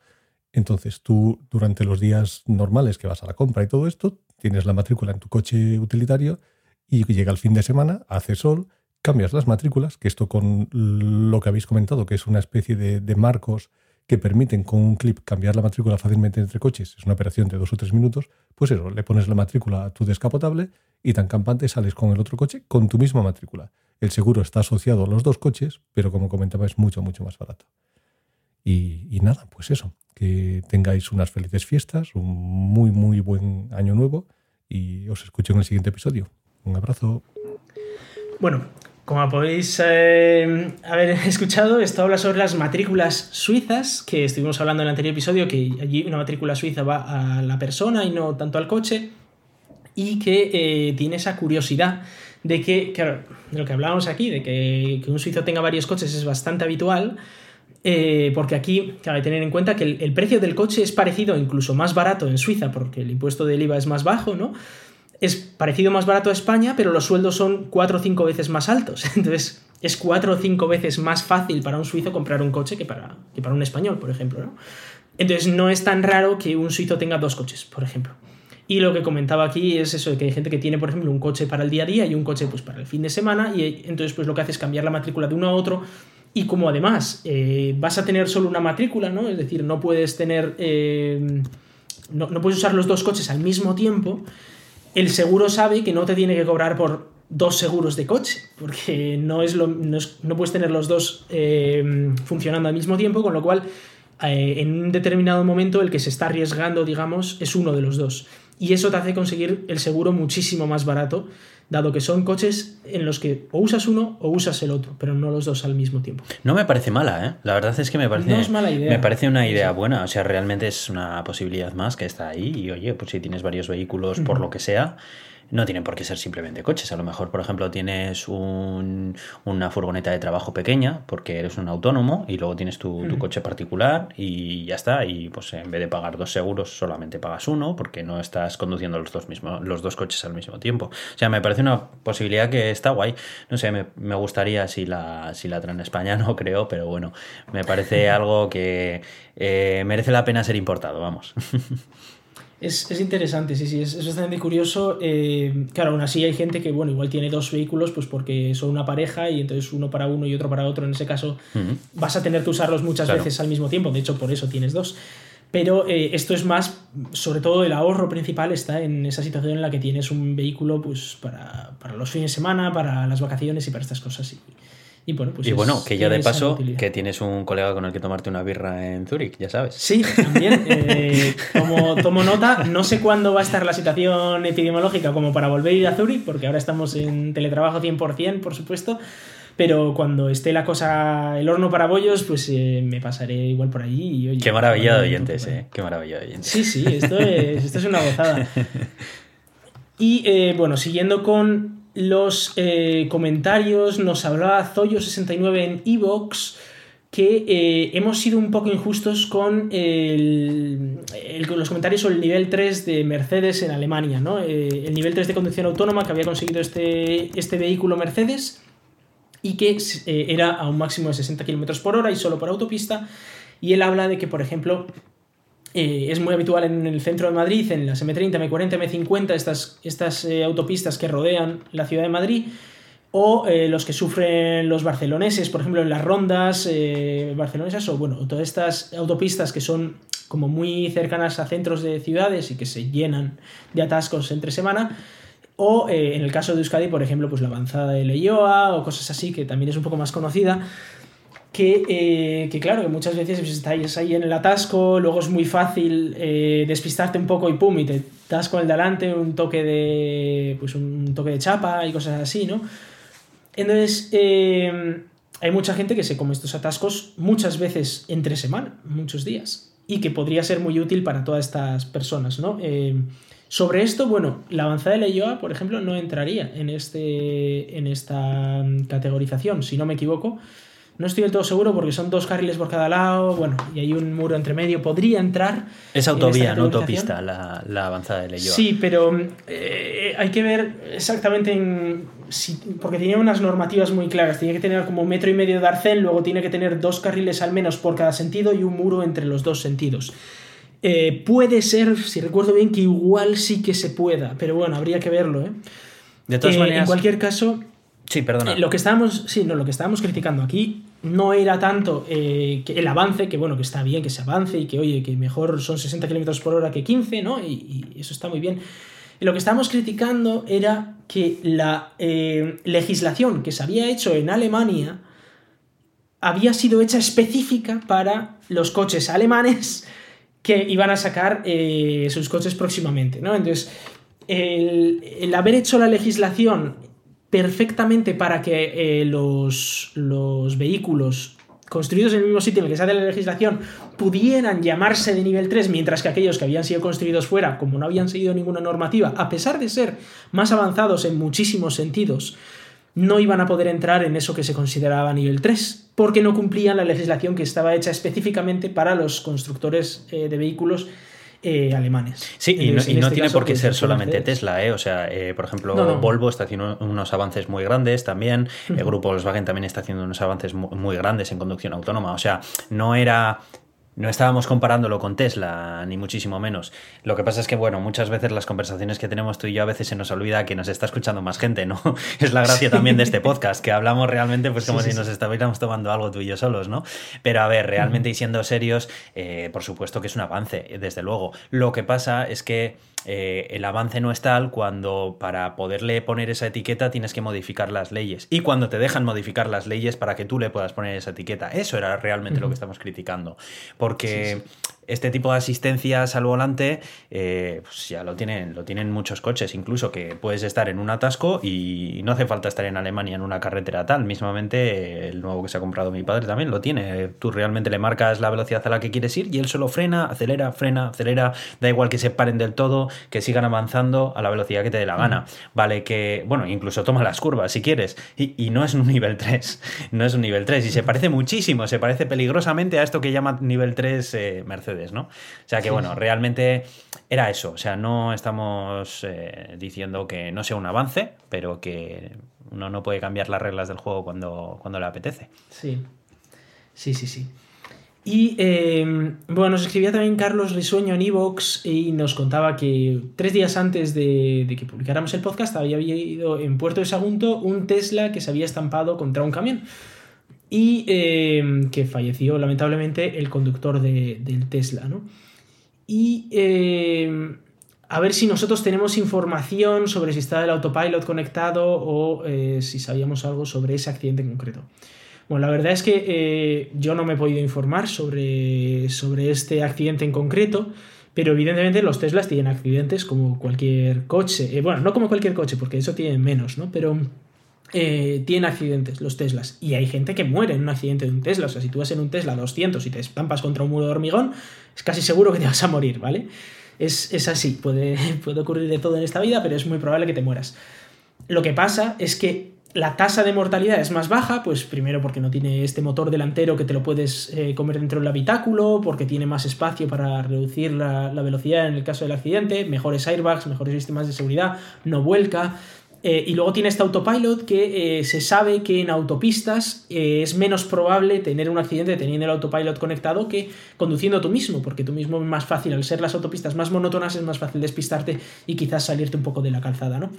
Entonces tú durante los días normales que vas a la compra y todo esto, tienes la matrícula en tu coche utilitario y llega el fin de semana, hace sol, cambias las matrículas, que esto con lo que habéis comentado, que es una especie de, marcos que permiten con un clip cambiar la matrícula fácilmente entre coches, es una operación de dos o tres minutos, pues eso, le pones la matrícula a tu descapotable y tan campante sales con el otro coche con tu misma matrícula. El seguro está asociado a los dos coches, pero como comentaba es mucho, mucho más barato. Y, y nada, pues eso, que tengáis unas felices fiestas, un muy, muy buen año nuevo y os escucho en el siguiente episodio. Un abrazo. Bueno, como podéis eh, haber [laughs] escuchado, esto habla sobre las matrículas suizas, que estuvimos hablando en el anterior episodio, que allí una matrícula suiza va a la persona y no tanto al coche, y que eh, tiene esa curiosidad de que, claro, de lo que hablábamos aquí, de que, un suizo tenga varios coches es bastante habitual, eh, porque aquí que tener en cuenta que el, el precio del coche es parecido, incluso más barato en Suiza, porque el impuesto del IVA es más bajo, ¿no? Es parecido más barato a España, pero los sueldos son cuatro o cinco veces más altos. [laughs] Entonces, es cuatro o cinco veces más fácil para un suizo comprar un coche que para, que para un español, por ejemplo. ¿no? Entonces, no es tan raro que un suizo tenga dos coches, por ejemplo. Y lo que comentaba aquí es eso, que hay gente que tiene, por ejemplo, un coche para el día a día y un coche pues, para el fin de semana, y entonces pues lo que hace es cambiar la matrícula de uno a otro. Y como además eh, vas a tener solo una matrícula, ¿no? Es decir, no puedes tener. Eh, no, no puedes usar los dos coches al mismo tiempo el seguro sabe que no te tiene que cobrar por dos seguros de coche, porque no, es lo, no, puedes tener los dos eh, funcionando al mismo tiempo, con lo cual eh, en un determinado momento el que se está arriesgando, digamos, es uno de los dos. Y eso te hace conseguir el seguro muchísimo más barato dado que son coches en los que o usas uno o usas el otro, pero no los dos al mismo tiempo. No me parece mala, ¿eh? La verdad es que me parece, No es mala idea. me parece una idea buena, o sea, realmente es una posibilidad más que está ahí y oye, pues si tienes varios vehículos por lo que sea, no tienen por qué ser simplemente coches. A lo mejor, por ejemplo, tienes un- una furgoneta de trabajo pequeña porque eres un autónomo y luego tienes tu, tu coche particular y ya está. Y pues en vez de pagar dos seguros, solamente pagas uno porque no estás conduciendo los dos, mismos, los dos coches al mismo tiempo. O sea, me parece una posibilidad que está guay. No sé, me, me gustaría si la, si la traen a España, [laughs] no creo, pero bueno, me parece algo que eh, merece la pena ser importado, vamos. [laughs] Es, es interesante, sí, sí, es, es bastante curioso. Eh, claro, aún así hay gente que, bueno, igual tiene dos vehículos, pues porque son una pareja y entonces uno para uno y otro para otro. En ese caso, vas a tener que usarlos muchas Claro. veces al mismo tiempo. De hecho, por eso tienes dos. Pero eh, esto es más, sobre todo el ahorro principal está en esa situación en la que tienes un vehículo pues para, para los fines de semana, para las vacaciones y para estas cosas. Y, y bueno, pues y es- bueno, que ya de paso, utilidad. que tienes un colega con el que tomarte una birra en Zúrich, ya sabes. Sí, también. [laughs] eh, como tomo nota, no sé cuándo va a estar la situación epidemiológica como para volver a ir a Zurich, porque ahora estamos en teletrabajo 100%, por supuesto. Pero cuando esté la cosa, el horno para bollos, pues eh, me pasaré igual por allí. Y, oye, Qué maravilla de oyentes, eh. Qué maravilla de oyentes. Sí, sí, esto es, esto es una gozada. [laughs] Y eh, bueno, siguiendo con los eh, comentarios, nos hablaba Zoyo69 en Evox que eh, hemos sido un poco injustos con los comentarios sobre el nivel 3 de Mercedes en Alemania, ¿no? Eh, el nivel 3 de conducción autónoma que había conseguido este, este vehículo Mercedes y que era a un máximo de 60 km por hora y solo por autopista. Y él habla de que, por ejemplo, eh, es muy habitual en el centro de Madrid, en las M30, M40, M50, estas, estas eh, autopistas que rodean la ciudad de Madrid, o eh, los que sufren los barceloneses, por ejemplo, en las rondas barcelonesas, o bueno, todas estas autopistas que son como muy cercanas a centros de ciudades y que se llenan de atascos entre semana. O en el caso de Euskadi, por ejemplo, pues la avanzada de Leioa o cosas así, que también es un poco más conocida que, eh, que claro, que muchas veces pues, estáis ahí en el atasco, luego es muy fácil eh, despistarte un poco y pum, y te das con el delante un toque de, pues un toque de chapa y cosas así, ¿no? Entonces, eh, hay mucha gente que se come estos atascos muchas veces entre semana, muchos días, y que podría ser muy útil para todas estas personas, ¿no? Sobre esto, bueno, la avanzada de Leioa, por ejemplo, no entraría en, este, en esta categorización, si no me equivoco. No estoy del todo seguro porque son dos carriles por cada lado, bueno, y hay un muro entre medio. Podría entrar. Es autovía, no autopista, la, la avanzada de Leyoa. Sí, pero eh, hay que ver exactamente en. si- porque tenía unas normativas muy claras. Tenía que tener como un metro y medio de arcén, luego tiene que tener dos carriles al menos por cada sentido y un muro entre los dos sentidos. Eh, puede ser, si recuerdo bien, que igual sí que se pueda, pero bueno, habría que verlo. ¿eh? De todas Eh, maneras. En cualquier caso, Sí, perdona. Lo que estábamos, sí, no, lo que estábamos criticando aquí no era tanto eh, que el avance, que bueno, que está bien que se avance y que oye, que mejor son 60 km por hora que 15, ¿no? Y, eso está muy bien. Y lo que estábamos criticando era que la eh, legislación que se había hecho en Alemania había sido hecha específica para los coches alemanes que iban a sacar eh, sus coches próximamente, ¿no? Entonces, el haber hecho la legislación perfectamente para que eh, los, los vehículos construidos en el mismo sitio en el que se hace la legislación pudieran llamarse de nivel 3, mientras que aquellos que habían sido construidos fuera, como no habían seguido ninguna normativa, a pesar de ser más avanzados en muchísimos sentidos, no iban a poder entrar en eso que se consideraba nivel 3, porque no cumplían la legislación que estaba hecha específicamente para los constructores eh, de vehículos eh, alemanes. Sí, y no, Entonces, y en no este tiene caso, por qué pues, ser solamente. Tesla, ¿eh? O sea, eh, por ejemplo, No, no. Volvo está haciendo unos avances muy grandes también. El grupo Volkswagen también está haciendo unos avances mu- muy grandes en conducción autónoma. O sea, no era. No estábamos comparándolo con Tesla, ni muchísimo menos. Lo que pasa es que, bueno, muchas veces las conversaciones que tenemos tú y yo a veces se nos olvida que nos está escuchando más gente, ¿no? [laughs] Es la gracia también de este podcast, que hablamos realmente pues como Sí, sí, si nos estuviéramos tomando algo tú y yo solos, ¿no? Pero a ver, realmente y siendo serios, eh, por supuesto que es un avance, eh, desde luego. Lo que pasa es que eh, el avance no es tal cuando para poderle poner esa etiqueta tienes que modificar las leyes. Y cuando te dejan modificar las leyes para que tú le puedas poner esa etiqueta. Eso era realmente lo que estamos criticando. Porque este tipo de asistencias al volante, eh, pues ya lo tienen, lo tienen muchos coches, incluso que puedes estar en un atasco y no hace falta estar en Alemania en una carretera tal. Mismamente, el nuevo que se ha comprado mi padre también lo tiene. Tú realmente le marcas la velocidad a la que quieres ir y él solo frena, acelera, frena, acelera. Da igual que se paren del todo, que sigan avanzando a la velocidad que te dé la gana. Vale, que, bueno, incluso toma las curvas si quieres. Y, no es un nivel 3, [laughs] no es un nivel 3. Y se parece muchísimo, se parece peligrosamente a esto que llama nivel 3 eh, Mercedes. ¿No? O sea que, bueno, realmente era eso. O sea, no estamos eh, diciendo que no sea un avance, pero que uno no puede cambiar las reglas del juego cuando, cuando le apetece. Sí, sí, sí, sí. Y em, bueno, nos escribía también Carlos Risueño en Evox y nos contaba que tres días antes de, que publicáramos el podcast había habido en Puerto de Sagunto un Tesla que se había estampado contra un camión y em, que falleció lamentablemente el conductor del Tesla, ¿no? Y em, a ver si nosotros tenemos información sobre si está el autopilot conectado o eh, si sabíamos algo sobre ese accidente en concreto. Bueno, la verdad es que eh, yo no me he podido informar sobre, sobre este accidente en concreto, pero evidentemente los Teslas tienen accidentes como cualquier coche. Eh, bueno, no como cualquier coche, porque eso tiene menos, ¿no? Pero eh, tienen accidentes los Teslas. Y hay gente que muere en un accidente de un Tesla. O sea, si tú vas en un Tesla 200 y te estampas contra un muro de hormigón, es casi seguro que te vas a morir, ¿vale? Es, así, puede, [laughs] puede ocurrir de todo en esta vida, pero es muy probable que te mueras. Lo que pasa es que la tasa de mortalidad es más baja, pues primero porque no tiene este motor delantero que te lo puedes eh, comer dentro del habitáculo, porque tiene más espacio para reducir la, velocidad en el caso del accidente, mejores airbags, mejores sistemas de seguridad, no vuelca. Eh, y luego tiene este autopilot que eh, se sabe que en autopistas eh, es menos probable tener un accidente teniendo el autopilot conectado que conduciendo tú mismo, porque tú mismo es más fácil, al ser las autopistas más monótonas, es más fácil despistarte y quizás salirte un poco de la calzada, ¿no?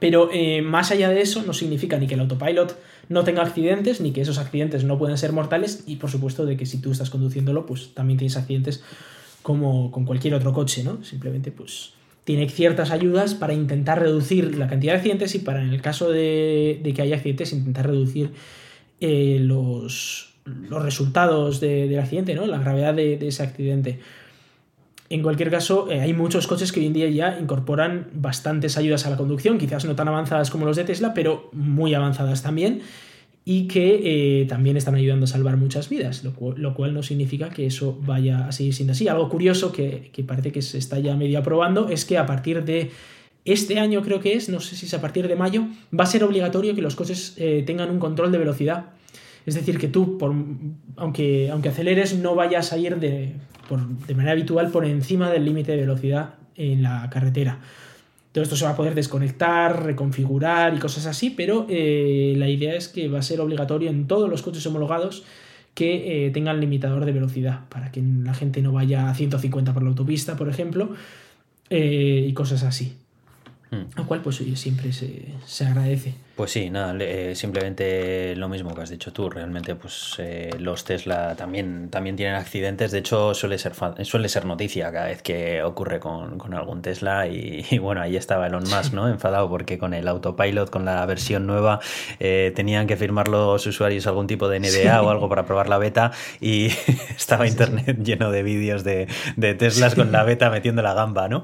Pero más allá de eso, no significa ni que el autopilot no tenga accidentes, ni que esos accidentes no pueden ser mortales, y por supuesto de que si tú estás conduciéndolo, pues también tienes accidentes como con cualquier otro coche, ¿no? Simplemente, pues tiene ciertas ayudas para intentar reducir la cantidad de accidentes y para en el caso de, que haya accidentes intentar reducir eh, los, los, resultados del accidente, ¿no? la gravedad de, ese accidente. En cualquier caso, eh, hay muchos coches que hoy en día ya incorporan bastantes ayudas a la conducción, quizás no tan avanzadas como los de Tesla, pero muy avanzadas también y que eh, también están ayudando a salvar muchas vidas, lo cual, no significa que eso vaya a seguir siendo así. Algo curioso que, parece que se está ya medio aprobando es que a partir de este año creo que es, no sé si es a partir de mayo, va a ser obligatorio que los coches eh, tengan un control de velocidad. Es decir, que tú, por, aunque, aunque aceleres, no vayas a ir de, de manera habitual por encima del límite de velocidad en la carretera. Todo esto se va a poder desconectar, reconfigurar y cosas así, pero eh, la idea es que va a ser obligatorio en todos los coches homologados que eh, tengan limitador de velocidad, para que la gente no vaya a 150 por la autopista, por ejemplo, eh, y cosas así. Mm. Lo cual, pues siempre se agradece. Pues sí, nada, eh, simplemente lo mismo que has dicho tú. Realmente, pues eh, los Tesla también, también tienen accidentes. De hecho, suele ser, suele ser noticia cada vez que ocurre con, algún Tesla. [laughs] Y, bueno, ahí estaba Elon Musk, ¿no? Enfadado porque con el autopilot, con la versión nueva, eh, tenían que firmar los usuarios algún tipo de NDA o algo para probar la beta. Y [laughs] estaba internet lleno de vídeos de, Teslas con la beta metiendo la gamba, ¿no?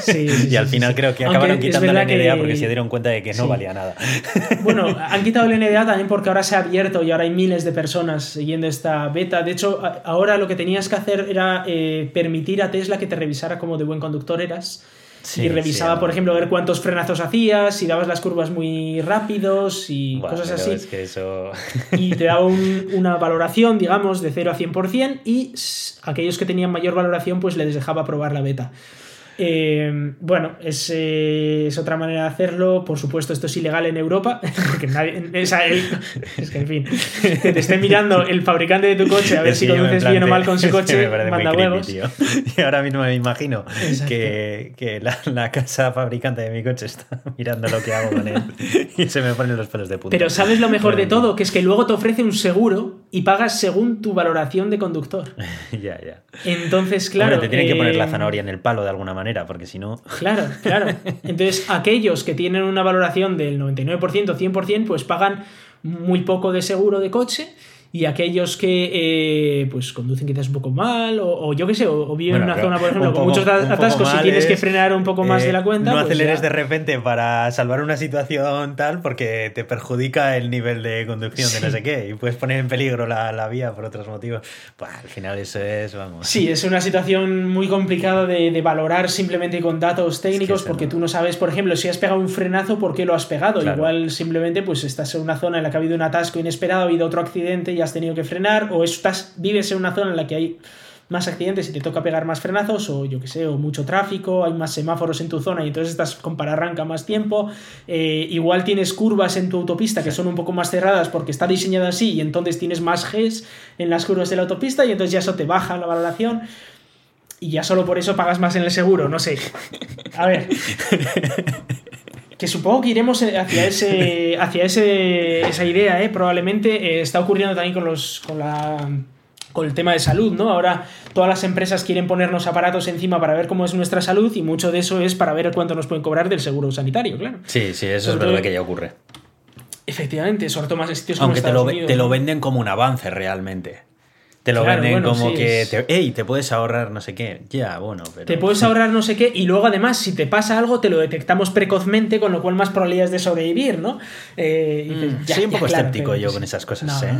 Sí, [laughs] y al final creo que acabaron quitando la NDA porque se dieron cuenta de que no valía nada. [laughs] Bueno, han quitado el NDA también porque ahora se ha abierto y ahora hay miles de personas siguiendo esta beta. De hecho, ahora lo que tenías que hacer era eh, permitir a Tesla que te revisara como de buen conductor eras. y revisaba, por ejemplo, ver cuántos frenazos hacías, si dabas las curvas muy rápidos y cosas así. [laughs] y te daba una valoración, digamos, de 0 a 100% y aquellos que tenían mayor valoración, pues les dejaba probar la beta. Eh, bueno, eh, es, otra manera de hacerlo. Por supuesto, esto es ilegal en Europa, [laughs] porque nadie. es que, en fin, que te esté mirando el fabricante de tu coche a ver si conduces bien o mal con su coche, manda huevos. [laughs] y ahora mismo me imagino que, la, casa fabricante de mi coche está [laughs] mirando lo que hago con él y se me ponen los pelos de puta. Pero ¿sabes lo mejor de todo? Que es que luego te ofrece un seguro y pagas según tu valoración de conductor. [laughs] ya, ya. Entonces, claro. te tienen que poner la eh, zanahoria en el palo de alguna manera porque si no... Claro, claro. Entonces, [laughs] aquellos que tienen una valoración del 99%, 100%, pues pagan muy poco de seguro de coche y aquellos que eh, pues conducen quizás un poco mal o, yo qué sé, o, viven en una zona, por ejemplo, con muchos atascos y tienes que frenar un poco más de la cuenta. No pues aceleres de repente para salvar una situación tal porque te perjudica el nivel de conducción de no sé qué y puedes poner en peligro la, la vía por otros motivos. Pues al final eso es, vamos. Sí, es una situación muy complicada de, de valorar simplemente con datos técnicos porque tú no sabes, por ejemplo, si has pegado un frenazo, ¿por qué lo has pegado? Igual simplemente pues estás en una zona en la que ha habido un atasco inesperado, ha habido otro accidente y has tenido que frenar, o estás, vives en una zona en la que hay más accidentes y te toca pegar más frenazos, o yo que sé, o mucho tráfico, hay más semáforos en tu zona y entonces estás con pararranca más tiempo. Eh, igual tienes curvas en tu autopista que son un poco más cerradas porque está diseñada así y entonces tienes más Gs en las curvas de la autopista y entonces ya eso te baja la valoración. Y ya solo por eso pagas más en el seguro, no sé. A ver. [laughs] que supongo que iremos hacia ese [laughs] hacia ese, esa idea, ¿eh? probablemente eh, está ocurriendo también con los con la con el tema de salud, ¿no? Ahora todas las empresas quieren ponernos aparatos encima para ver cómo es nuestra salud y mucho de eso es para ver cuánto nos pueden cobrar del seguro sanitario, claro. Sí, sí, eso es verdad que ya ocurre. Efectivamente, sobre todo más en sitios Aunque te, lo, te lo venden como un avance realmente. Te lo venden como que, te, te puedes ahorrar no sé qué. Ya, bueno, pero... Te puedes [laughs] ahorrar no sé qué y luego además si te pasa algo te lo detectamos precozmente, con lo cual más probabilidades de sobrevivir, ¿no? Eh, mm, soy un poco escéptico yo con esas cosas, ¿eh?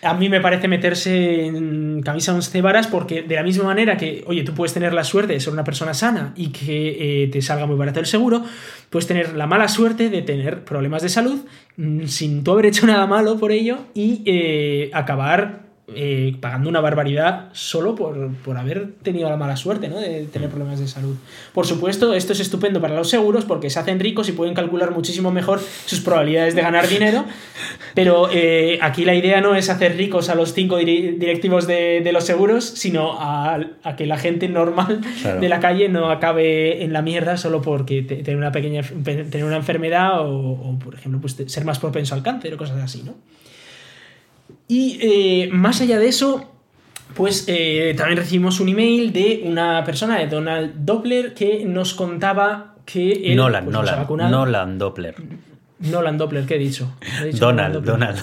A mí me parece meterse en camisa once varas porque de la misma manera que, oye, tú puedes tener la suerte de ser una persona sana y que eh, te salga muy barato el seguro, puedes tener la mala suerte de tener problemas de salud mm, sin tú haber hecho nada malo por ello y acabar eh, pagando una barbaridad solo por, haber tenido la mala suerte ¿no? de tener problemas de salud. Por supuesto, esto es estupendo para los seguros porque se hacen ricos y pueden calcular muchísimo mejor sus probabilidades de ganar dinero, pero eh, aquí la idea no es hacer ricos a los cinco directivos de, los seguros, sino a, que la gente normal de la calle no acabe en la mierda solo porque tener una pequeña tener una enfermedad o, o por ejemplo, pues ser más propenso al cáncer o cosas así, ¿no? Y eh, más allá de eso, pues eh, también recibimos un email de una persona, de Donald Doppler, que nos contaba que él Nolan, pues, Nolan, Nolan Doppler. Nolan Doppler, ¿qué he dicho? Donald, Donald,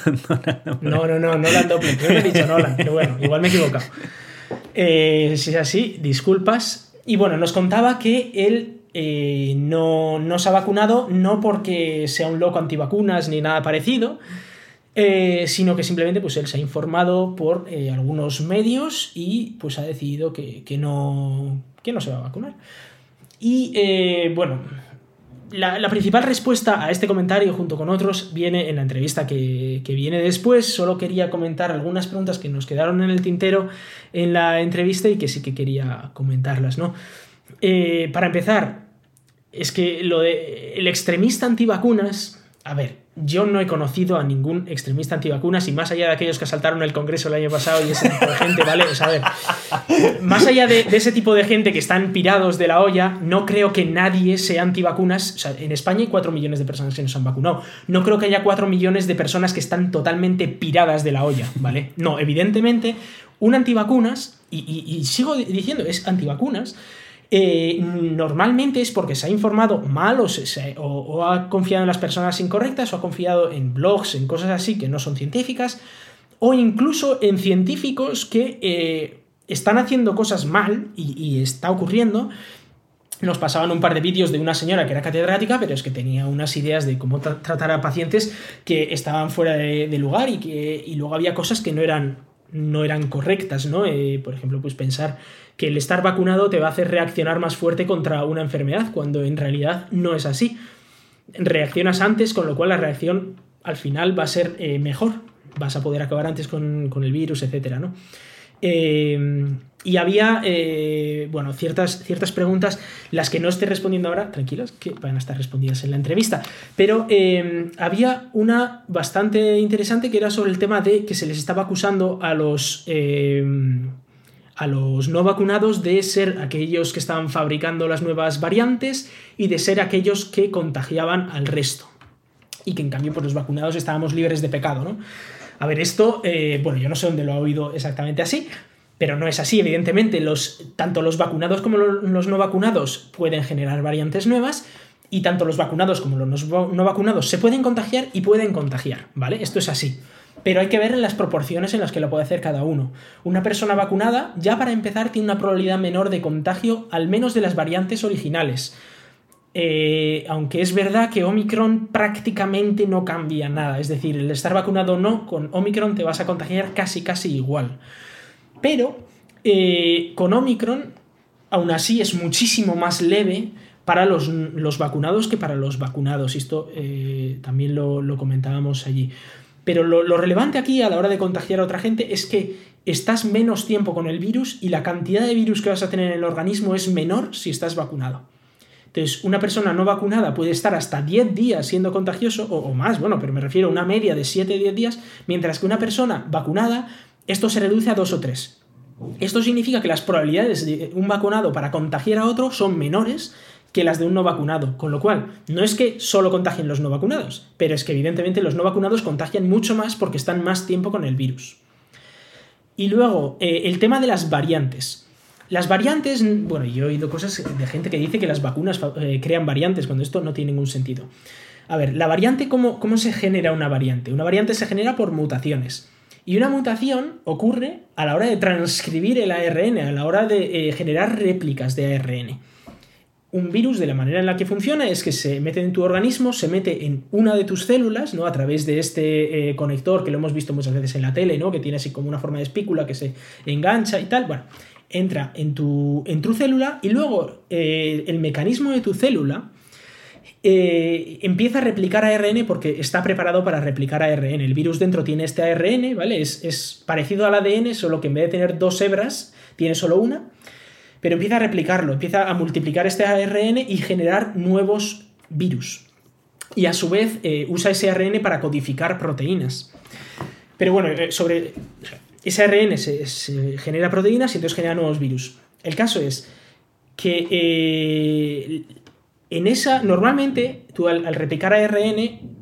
[laughs] No, no, no, Nolan Doppler. Yo he dicho Nolan, pero bueno, igual me he equivocado. Eh, si es así, disculpas. Y bueno, nos contaba que él no, no se ha vacunado no porque sea un loco antivacunas ni nada parecido, eh, sino que simplemente pues, él se ha informado por eh, algunos medios y pues ha decidido que, no, que no se va a vacunar. Y eh, bueno, la, principal respuesta a este comentario, junto con otros, viene en la entrevista que, viene después. Solo quería comentar algunas preguntas que nos quedaron en el tintero en la entrevista y que sí que quería comentarlas, ¿no? para empezar, es que lo de el extremista antivacunas, a ver, yo no he conocido a ningún extremista antivacunas y más allá de aquellos que asaltaron el Congreso el año pasado y ese tipo de gente, ¿vale? O sea, a ver, más allá de, ese tipo de gente que están pirados de la olla, no creo que nadie sea antivacunas. O sea, en España hay 4 millones de personas que no se han vacunado. No creo que haya 4 millones de personas que están totalmente piradas de la olla, ¿vale? No, evidentemente, un antivacunas, y sigo diciendo, es antivacunas, eh, normalmente es porque se ha informado mal o, ha confiado en las personas incorrectas o ha confiado en blogs, en cosas así que no son científicas, o incluso en científicos que eh, están haciendo cosas mal y, está ocurriendo. Nos pasaban un par de vídeos de una señora que era catedrática, pero es que tenía unas ideas de cómo tratar a pacientes que estaban fuera de, lugar y que y luego había cosas que no eran, no eran correctas, ¿no? Eh, por ejemplo, pues pensar que el estar vacunado te va a hacer reaccionar más fuerte contra una enfermedad, cuando en realidad no es así. Reaccionas antes, con lo cual la reacción al final va a ser eh, mejor. Vas a poder acabar antes con, el virus, etc. ¿no? Eh, y había, eh, bueno, ciertas, ciertas preguntas, las que no esté respondiendo ahora, tranquilos, que van a estar respondidas en la entrevista. Pero había una bastante interesante que era sobre el tema de que se les estaba acusando a los a los no vacunados de ser aquellos que estaban fabricando las nuevas variantes y de ser aquellos que contagiaban al resto. Y que en cambio, pues los vacunados estábamos libres de pecado, ¿no? A ver, esto, eh, bueno, yo no sé dónde lo ha oído exactamente así, pero no es así, evidentemente, los, tanto los vacunados como los no vacunados pueden generar variantes nuevas, y tanto los vacunados como los no vacunados se pueden contagiar y pueden contagiar, ¿vale? Esto es así. pero hay que ver en las proporciones en las que lo puede hacer cada uno. Una persona vacunada, ya para empezar, tiene una probabilidad menor de contagio, al menos de las variantes originales. Eh, aunque es verdad que Omicron prácticamente no cambia nada. Es decir, el estar vacunado o no, con Omicron te vas a contagiar casi casi igual. Pero eh, con Omicron, aún así es muchísimo más leve para los, vacunados que para los vacunados. Esto eh, también lo, comentábamos allí. Pero lo, lo, relevante aquí a la hora de contagiar a otra gente es que estás menos tiempo con el virus y la cantidad de virus que vas a tener en el organismo es menor si estás vacunado. Entonces, una persona no vacunada puede estar hasta 10 días siendo contagioso, o, más, bueno, pero me refiero a una media de 7-10 días, mientras que una persona vacunada, esto se reduce a 2 o 3. Esto significa que las probabilidades de un vacunado para contagiar a otro son menores que las de un no vacunado. Con lo cual, no es que solo contagien los no vacunados, pero es que evidentemente los no vacunados contagian mucho más porque están más tiempo con el virus. Y luego, eh, el tema de las variantes. Las variantes, bueno, yo he oído cosas de gente que dice que las vacunas eh, crean variantes, cuando esto no tiene ningún sentido. A ver, la variante, ¿cómo, ¿cómo se genera una variante? Una variante se genera por mutaciones. Y una mutación ocurre a la hora de transcribir el ARN, a la hora de eh, generar réplicas de ARN. Un virus, de la manera en la que funciona, es que se mete en tu organismo, se mete en una de tus células, ¿no? A través de este eh, conector que lo hemos visto muchas veces en la tele, ¿no? Que tiene así como una forma de espícula que se engancha y tal. Bueno, entra en tu, en tu célula y luego eh, el mecanismo de tu célula eh, empieza a replicar ARN porque está preparado para replicar ARN. El virus dentro tiene este ARN, ¿vale? Es, parecido al ADN, solo que en vez de tener dos hebras, tiene solo una. Pero empieza a replicarlo, empieza a multiplicar este ARN y generar nuevos virus. Y a su vez eh, usa ese ARN para codificar proteínas. Pero bueno, sobre ese ARN se, genera proteínas y entonces genera nuevos virus. El caso es que eh, en esa, normalmente, tú al, al replicar ARN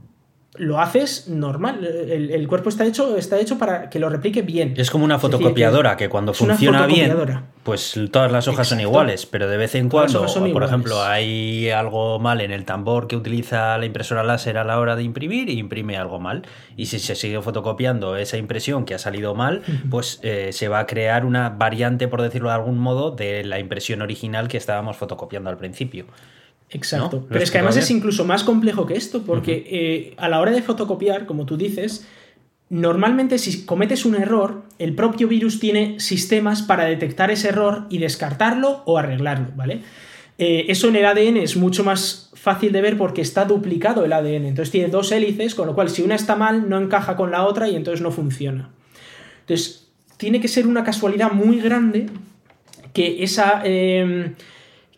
lo haces normal. El, cuerpo está hecho, está hecho para que lo replique bien. Es como una fotocopiadora que, cuando funciona bien, pues todas las hojas son iguales, pero de vez en cuando, por ejemplo, hay algo mal en el tambor que utiliza la impresora láser a la hora de imprimir y imprime algo mal. Y si se sigue fotocopiando esa impresión que ha salido mal, pues eh, se va a crear una variante, por decirlo de algún modo, de la impresión original que estábamos fotocopiando al principio. Exacto. Pero es que además es incluso más complejo que esto, porque eh, a la hora de fotocopiar, como tú dices, normalmente si cometes un error, el propio virus tiene sistemas para detectar ese error y descartarlo o arreglarlo, ¿vale? Eh, eso en el ADN es mucho más fácil de ver porque está duplicado el ADN. Entonces tiene dos hélices, con lo cual si una está mal, no encaja con la otra y entonces no funciona. Entonces, tiene que ser una casualidad muy grande que esa. Em,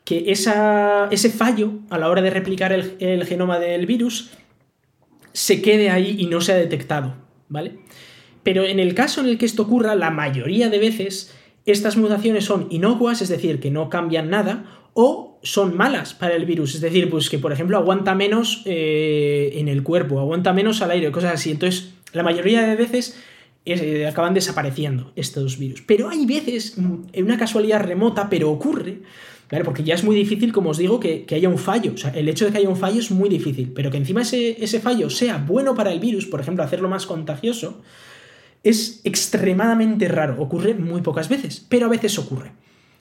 que ese fallo a la hora de replicar el, genoma del virus se quede ahí y no se ha detectado, ¿vale? Pero en el caso en el que esto ocurra, la mayoría de veces estas mutaciones son inocuas, es decir, que no cambian nada, o son malas para el virus, es decir, pues que por ejemplo aguanta menos eh, en el cuerpo, aguanta menos al aire, cosas así. Entonces, la mayoría de veces eh, acaban desapareciendo estos virus. Pero hay veces, en una casualidad remota, pero ocurre, porque ya es muy difícil, como os digo, que, haya un fallo. O sea, el hecho de que haya un fallo es muy difícil, pero que encima ese, ese fallo sea bueno para el virus, por ejemplo, hacerlo más contagioso, es extremadamente raro. Ocurre muy pocas veces, pero a veces ocurre.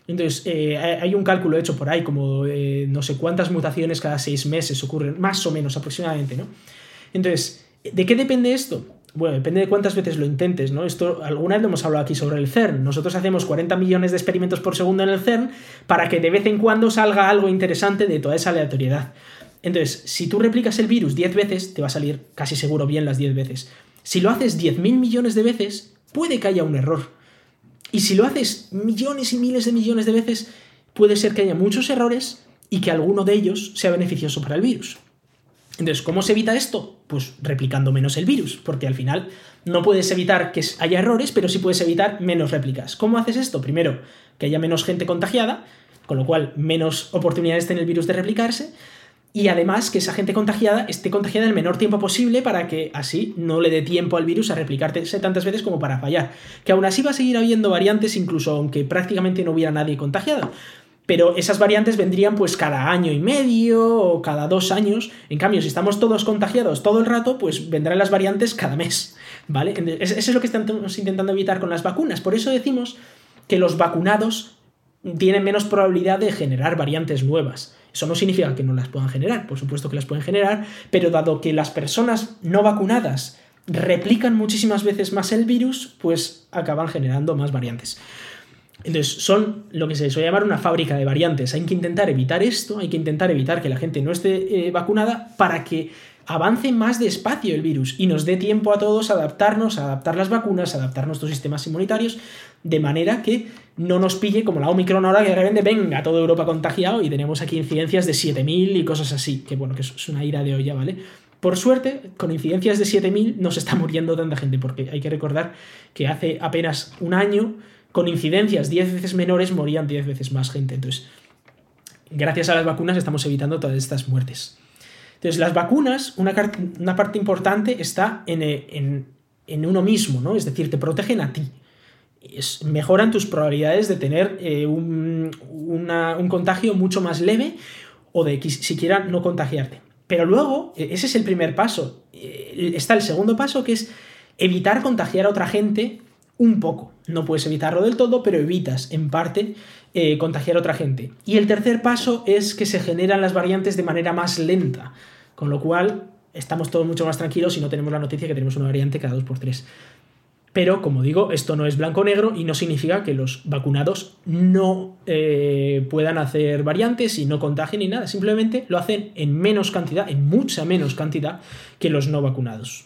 Entonces, eh, hay un cálculo hecho por ahí, como eh, no sé cuántas mutaciones cada seis meses ocurren, más o menos aproximadamente, ¿no? Entonces, ¿de qué depende esto? Bueno, depende de cuántas veces lo intentes, ¿no? Esto alguna vez lo hemos hablado aquí sobre el CERN. Nosotros hacemos 40 millones de experimentos por segundo en el CERN para que de vez en cuando salga algo interesante de toda esa aleatoriedad. Entonces, si tú replicas el virus 10 veces, te va a salir casi seguro bien las 10 veces. Si lo haces 10.000 millones de veces, puede que haya un error. Y si lo haces millones y miles de millones de veces, puede ser que haya muchos errores y que alguno de ellos sea beneficioso para el virus. Entonces, ¿cómo se evita esto? Pues replicando menos el virus, porque al final no puedes evitar que haya errores, pero sí puedes evitar menos réplicas. ¿Cómo haces esto? Primero, que haya menos gente contagiada, con lo cual menos oportunidades tiene el virus de replicarse, y además que esa gente contagiada esté contagiada el menor tiempo posible para que así no le dé tiempo al virus a replicarse tantas veces como para fallar. Que aún así va a seguir habiendo variantes incluso aunque prácticamente no hubiera nadie contagiado. Pero esas variantes vendrían pues cada año y medio o cada dos años. En cambio, si estamos todos contagiados todo el rato, pues vendrán las variantes cada mes, ¿vale? Eso es lo que estamos intentando evitar con las vacunas. Por eso decimos que los vacunados tienen menos probabilidad de generar variantes nuevas. Eso no significa que no las puedan generar, por supuesto que las pueden generar, pero dado que las personas no vacunadas replican muchísimas veces más el virus, pues acaban generando más variantes. Entonces, son lo que se suele llamar una fábrica de variantes. Hay que intentar evitar esto, hay que intentar evitar que la gente no esté eh, vacunada para que avance más despacio el virus y nos dé tiempo a todos a adaptarnos, a adaptar las vacunas, a adaptar nuestros sistemas inmunitarios, de manera que no nos pille como la Omicron ahora que de repente venga toda Europa contagiado y tenemos aquí incidencias de 7.000 y cosas así, que bueno, que es una ira de olla, ¿vale? Por suerte, con incidencias de 7.000 no se está muriendo tanta gente, porque hay que recordar que hace apenas un año con incidencias 10 veces menores morían 10 veces más gente. Entonces, gracias a las vacunas estamos evitando todas estas muertes. Entonces, las vacunas, una, parte importante está en, uno mismo, ¿no? Es decir, te protegen a ti. mejoran tus probabilidades de tener eh, un, un contagio mucho más leve o de siquiera no contagiarte. Pero luego, e, ese es el primer paso. Eh, está el segundo paso, que es evitar contagiar a otra gente un poco. No puedes evitarlo del todo, pero evitas en parte eh, contagiar a otra gente. Y el tercer paso es que se generan las variantes de manera más lenta, con lo cual estamos todos mucho más tranquilos y no tenemos la noticia que tenemos una variante cada 2x3. Pero, como digo, esto no es blanco-negro y no significa que los vacunados no eh, puedan hacer variantes y no contagien ni nada. Simplemente lo hacen en menos cantidad, en mucha menos cantidad que los no vacunados.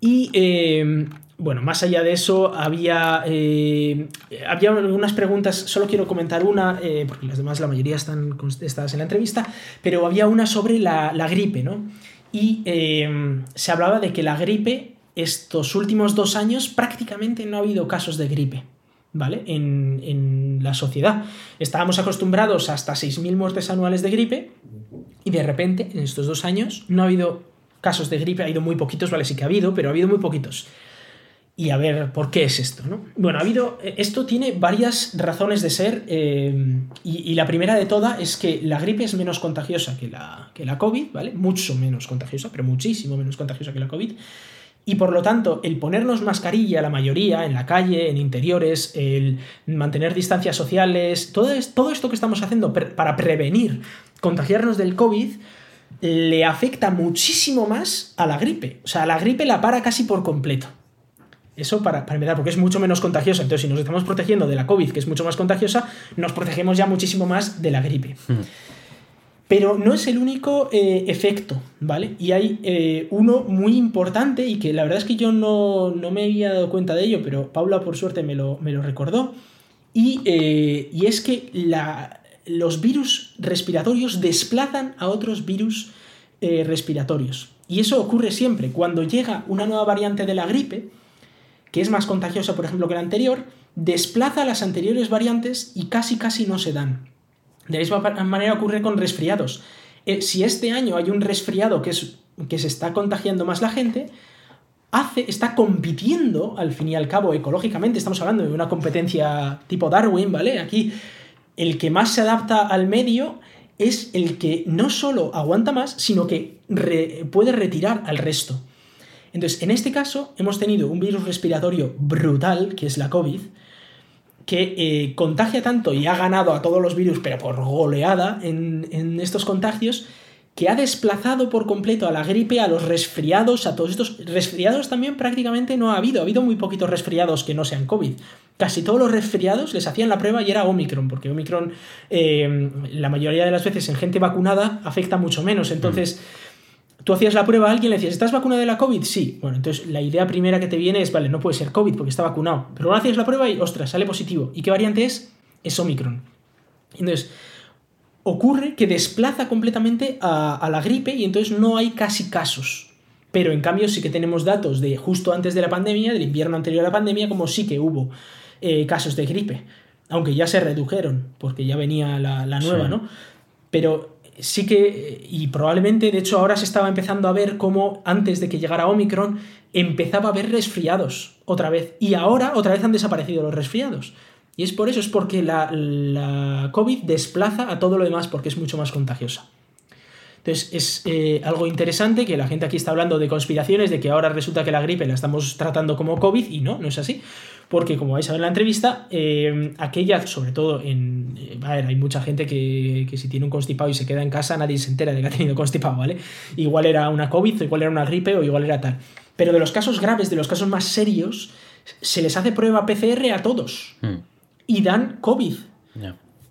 Y eh, bueno, más allá de eso, había, eh, había algunas preguntas, solo quiero comentar una, eh, porque las demás, la mayoría están contestadas en la entrevista, pero había una sobre la, gripe, ¿no? Y eh, se hablaba de que la gripe, estos últimos dos años, prácticamente no ha habido casos de gripe, ¿vale? En, en la sociedad. Estábamos acostumbrados a hasta 6.000 muertes anuales de gripe, y de repente, en estos dos años, no ha habido casos de gripe, ha habido muy poquitos, ¿vale? Sí que ha habido, pero ha habido muy poquitos y a ver por qué es esto. ¿no? Bueno, ha habido. Esto tiene varias razones de ser. Eh, y, la primera de todas es que la gripe es menos contagiosa que la, que la COVID, ¿vale? Mucho menos contagiosa, pero muchísimo menos contagiosa que la COVID. Y por lo tanto, el ponernos mascarilla, la mayoría, en la calle, en interiores, el mantener distancias sociales, todo, todo esto que estamos haciendo para prevenir contagiarnos del COVID, le afecta muchísimo más a la gripe. O sea, la gripe la para casi por completo. Eso para, para, empezar, porque es mucho menos contagiosa. Entonces, si nos estamos protegiendo de la COVID, que es mucho más contagiosa, nos protegemos ya muchísimo más de la gripe. Hmm. Pero no es el único eh, efecto, ¿vale? Y hay eh, uno muy importante y que la verdad es que yo no, me había dado cuenta de ello, pero Paula por suerte me lo, me lo recordó. Y, eh, y es que la, los virus respiratorios desplazan a otros virus respiratorios. Y eso ocurre siempre. Cuando llega una nueva variante de la gripe, que es más contagiosa, por ejemplo, que la anterior, desplaza las anteriores variantes y casi casi no se dan. De la misma manera ocurre con resfriados. Eh, si este año hay un resfriado que, es, que se está contagiando más la gente, hace, está compitiendo, al fin y al cabo, ecológicamente, estamos hablando de una competencia tipo Darwin, ¿vale? Aquí el que más se adapta al medio es el que no solo aguanta más, sino que puede retirar al resto. Entonces, en este caso, hemos tenido un virus respiratorio brutal, que es la COVID, que eh, contagia tanto y ha ganado a todos los virus, pero por goleada en, estos contagios, que ha desplazado por completo a la gripe, a los resfriados, a todos estos resfriados también prácticamente no ha habido. Ha habido muy poquitos resfriados que no sean COVID. Casi todos los resfriados les hacían la prueba y era Omicron, porque Omicron eh, la mayoría de las veces en gente vacunada afecta mucho menos. Entonces... Mm tú hacías la prueba a alguien, le decías, ¿estás vacunado de la COVID? Sí. Bueno, entonces la idea primera que te viene es, vale, no puede ser COVID porque está vacunado. Pero ahora hacías la prueba y, ostras, sale positivo. ¿Y qué variante es? Es Omicron. Entonces, ocurre que desplaza completamente a, la gripe y entonces no hay casi casos. Pero en cambio sí que tenemos datos de justo antes de la pandemia, del invierno anterior a la pandemia, como sí que hubo eh, casos de gripe. Aunque ya se redujeron, porque ya venía la, nueva, ¿no? Pero sí que, y probablemente, de hecho, ahora se estaba empezando a ver cómo antes de que llegara Omicron empezaba a haber resfriados otra vez. Y ahora otra vez han desaparecido los resfriados. Y es por eso, es porque la, la COVID desplaza a todo lo demás porque es mucho más contagiosa. Entonces es eh, algo interesante que la gente aquí está hablando de conspiraciones, de que ahora resulta que la gripe la estamos tratando como COVID y no, no es así. Porque como vais a ver en la entrevista, eh, aquella, sobre todo en... Eh, a ver, hay mucha gente que, que, si tiene un constipado y se queda en casa, nadie se entera de que ha tenido constipado, ¿vale? Igual era una COVID, o igual era una gripe, o igual era tal. Pero de los casos graves, de los casos más serios, se les hace prueba PCR a todos. Hmm. Y dan COVID.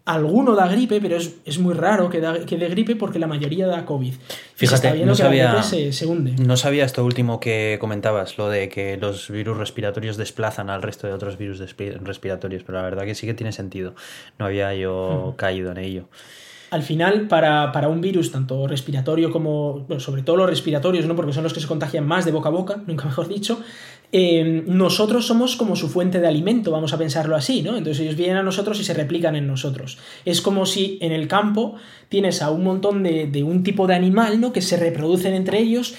Alguno da gripe, pero es, muy raro que, da, que dé gripe porque la mayoría da COVID. Fíjate, no sabía, se, hunde. no sabía esto último que comentabas, lo de que los virus respiratorios desplazan al resto de otros virus respiratorios, pero la verdad que sí que tiene sentido. No había yo hmm. caído en ello al final, para, para, un virus, tanto respiratorio como, sobre todo los respiratorios, ¿no? porque son los que se contagian más de boca a boca, nunca mejor dicho, eh, nosotros somos como su fuente de alimento, vamos a pensarlo así, ¿no? Entonces ellos vienen a nosotros y se replican en nosotros. Es como si en el campo tienes a un montón de, un tipo de animal, ¿no? Que se reproducen entre ellos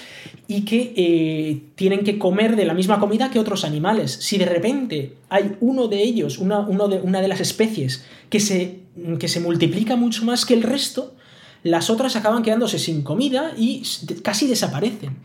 y que eh, tienen que comer de la misma comida que otros animales. Si de repente hay uno de ellos, una, de, una de las especies, que se, que se multiplica mucho más que el resto, las otras acaban quedándose sin comida y casi desaparecen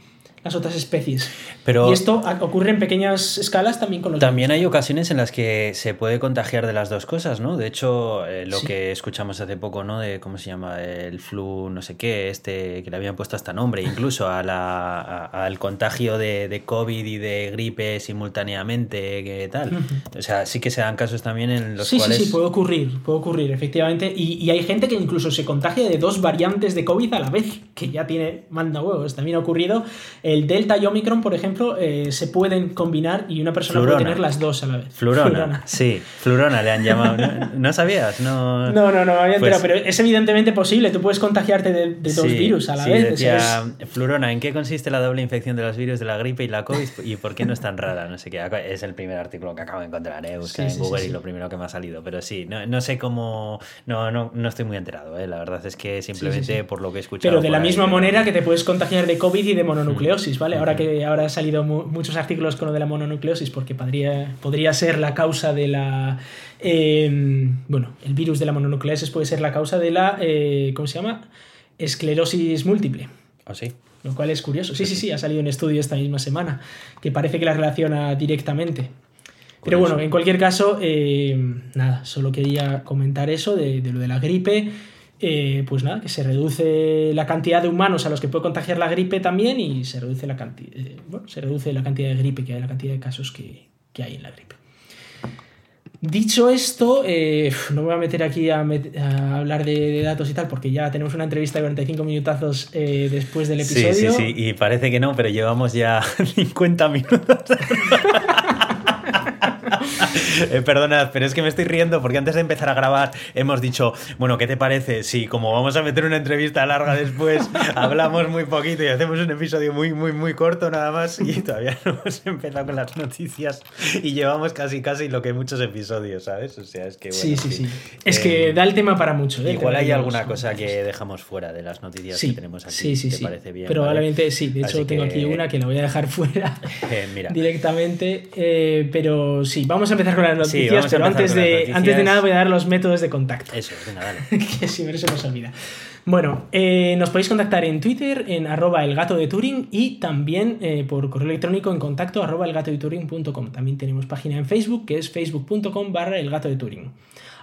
las otras especies. Pero y esto ocurre en pequeñas escalas también con los También hay ocasiones en las que se puede contagiar de las dos cosas, ¿no? De hecho, eh, lo que escuchamos hace poco, ¿no? De cómo se llama el flu, no sé qué, este, que le habían puesto hasta nombre, incluso a la, al contagio de, de, COVID y de gripe simultáneamente, ¿qué tal? O sea, sí que se dan casos también en los cuales... Sí, sí, puede ocurrir, puede ocurrir, efectivamente. Y, y, hay gente que incluso se contagia de dos variantes de COVID a la vez, que ya tiene, manda huevos. También ha ocurrido el Delta y Omicron, por ejemplo, eh, se pueden combinar y una persona puede tener las dos a la vez. Flurona, sí, Flurona le han llamado. ¿No, sabías? No, no, no, no había pues enterado, pero es evidentemente posible. Tú puedes contagiarte de, dos virus a la vez. Decía, Flurona, ¿en qué consiste la doble infección de los virus de la gripe y la COVID y por qué no es tan rara? No sé qué. Es el primer artículo que acabo de encontrar, ¿eh? Busqué en Google y lo primero que me ha salido. Pero sí, no, no sé cómo. No, no, no estoy muy enterado, ¿eh? La verdad es que simplemente por lo que he escuchado. Pero de la misma manera que te puedes contagiar de COVID y de mononucleosis, ¿vale? Ahora que ahora han salido muchos artículos con lo de la mononucleosis, porque podría, podría ser la causa de la. Em, bueno, el virus de la mononucleosis puede ser la causa de la. Eh, ¿Cómo se llama? Esclerosis múltiple. ¿Ah, sí? Lo cual es curioso. Sí, sí, sí, ha salido un estudio esta misma semana que parece que la relaciona directamente. Pero bueno, en cualquier caso, em, nada, solo quería comentar eso de, de lo de la gripe. Eh, pues nada, que se reduce la cantidad de humanos a los que puede contagiar la gripe también y se reduce la cantidad, eh, bueno, se reduce la cantidad de gripe que hay, la cantidad de casos que, hay en la gripe. Dicho esto, eh, no me voy a meter aquí a, hablar de, datos y tal, porque ya tenemos una entrevista de 45 minutazos después del episodio. Sí, sí, sí, y parece que no, pero llevamos ya [laughs] 50 minutos. [laughs] [laughs] eh, perdonad, pero es que me estoy riendo porque antes de empezar a grabar hemos dicho, bueno, ¿qué te parece? Si como vamos a meter una entrevista larga después, [laughs] hablamos muy poquito y hacemos un episodio muy, muy, muy corto nada más y todavía no hemos empezado con las noticias y llevamos casi, casi lo que muchos episodios, ¿sabes? O sea, es que... sí, sí, sí. Es que eh, da el tema para mucho. ¿eh? Igual hay alguna cosa que dejamos fuera de las noticias que tenemos aquí. Sí, sí, ¿Te parece bien? Probablemente sí. De hecho, tengo aquí una que la voy a dejar fuera [laughs] directamente. Eh, pero sí, vamos a empezar con las noticias, pero antes de, antes de nada voy a dar los métodos de contacto. Eso, venga, dale. [laughs] que siempre se nos olvida. Bueno, eh, nos podéis contactar en Twitter, en arroba elgato de Turing y también eh, por correo electrónico en contacto arroba elgatodeturing.com. También tenemos página en Facebook que es facebook.com barra elgato de Turing.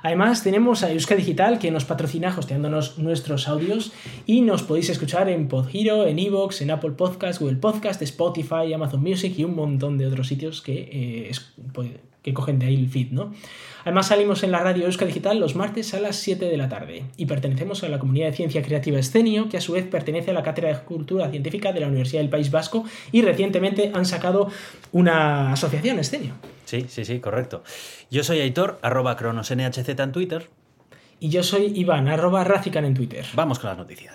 Además, tenemos a Euska Digital que nos patrocina hosteándonos nuestros audios y nos podéis escuchar en PodHero, en Evox, en Apple Podcast, Google Podcast, Spotify, Amazon Music y un montón de otros sitios que eh, que cogen de ahí el feed, ¿no? Además salimos en la radio Euska Digital los martes a las 7 de la tarde y pertenecemos a la comunidad de ciencia creativa Escenio, que a su vez pertenece a la Cátedra de Cultura Científica de la Universidad del País Vasco y recientemente han sacado una asociación Escenio. Sí, sí, sí, correcto. Yo soy Aitor, arroba cronosnhz en Twitter. Y yo soy Iván, arroba Racican en Twitter. Vamos con las noticias.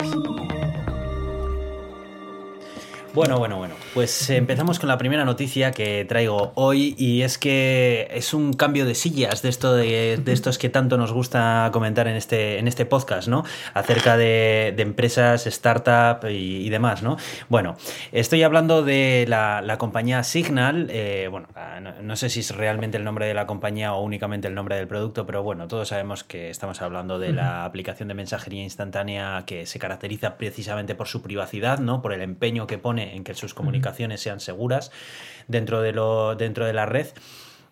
Bueno, bueno, bueno. Pues empezamos con la primera noticia que traigo hoy y es que es un cambio de sillas de esto de, estos que tanto nos gusta comentar en este, en este podcast, ¿no? Acerca de, empresas, startup y, demás, ¿no? Bueno, estoy hablando de la, compañía Signal. Eh, bueno, ah, no, sé si es realmente el nombre de la compañía o únicamente el nombre del producto, pero bueno, todos sabemos que estamos hablando de la aplicación de mensajería instantánea que se caracteriza precisamente por su privacidad, ¿no? Por el empeño que pone en que sus comunicaciones sean seguras dentro de, lo, dentro de la red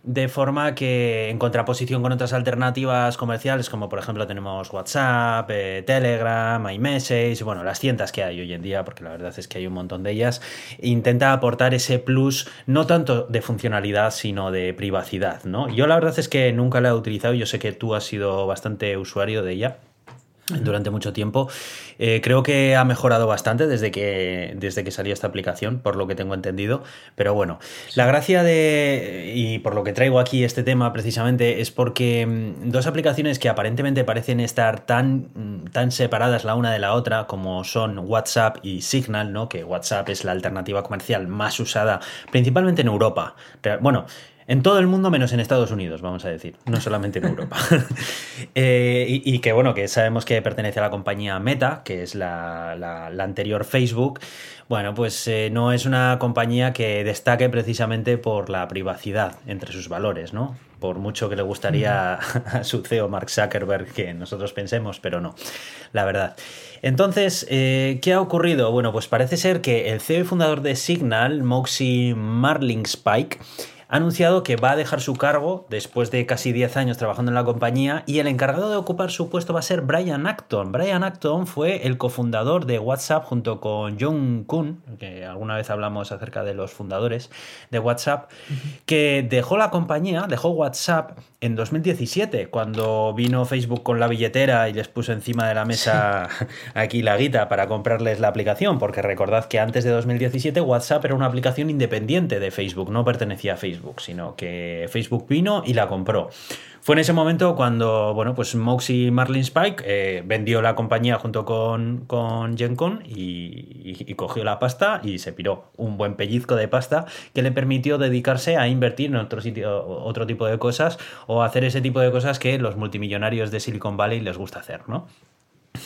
de forma que en contraposición con otras alternativas comerciales como por ejemplo tenemos WhatsApp, eh, Telegram, iMessage, bueno, las cientas que hay hoy en día, porque la verdad es que hay un montón de ellas, intenta aportar ese plus no tanto de funcionalidad sino de privacidad, ¿no? Yo la verdad es que nunca la he utilizado, yo sé que tú has sido bastante usuario de ella durante mucho tiempo. Eh, creo que ha mejorado bastante desde que, desde que salió esta aplicación, por lo que tengo entendido. Pero bueno, la gracia de, y por lo que traigo aquí este tema precisamente, es porque mm, dos aplicaciones que aparentemente parecen estar tan, mm, tan separadas la una de la otra, como son WhatsApp y Signal, ¿no? que WhatsApp es la alternativa comercial más usada principalmente en Europa. Bueno, en todo el mundo menos en Estados Unidos, vamos a decir, no solamente en Europa. [laughs] Eh, y, que bueno, que sabemos que pertenece a la compañía Meta, que es la, anterior Facebook. Bueno, pues eh, no es una compañía que destaque precisamente por la privacidad entre sus valores, ¿no? Por mucho que le gustaría [laughs] a su CEO Mark Zuckerberg que nosotros pensemos, pero no, la verdad. Entonces, eh, ¿qué ha ocurrido? Bueno, pues parece ser que el CEO y fundador de Signal, Moxie Marlingspike, ha anunciado que va a dejar su cargo después de casi 10 años trabajando en la compañía y el encargado de ocupar su puesto va a ser Brian Acton. Brian Acton fue el cofundador de WhatsApp junto con John Kuhn, que alguna vez hablamos acerca de los fundadores de WhatsApp, que dejó la compañía, dejó WhatsApp en 2017, cuando vino Facebook con la billetera y les puso encima de la mesa aquí la guita para comprarles la aplicación, porque recordad que antes de 2017 WhatsApp era una aplicación independiente de Facebook, no pertenecía a Facebook sino que Facebook vino y la compró. Fue en ese momento cuando, bueno, pues Moxie Marlin Spike eh, vendió la compañía junto con, con Gencon y, cogió la pasta y se piró. Un buen pellizco de pasta que le permitió dedicarse a invertir en otro, sitio, otro tipo de cosas o hacer ese tipo de cosas que los multimillonarios de Silicon Valley les gusta hacer, ¿no?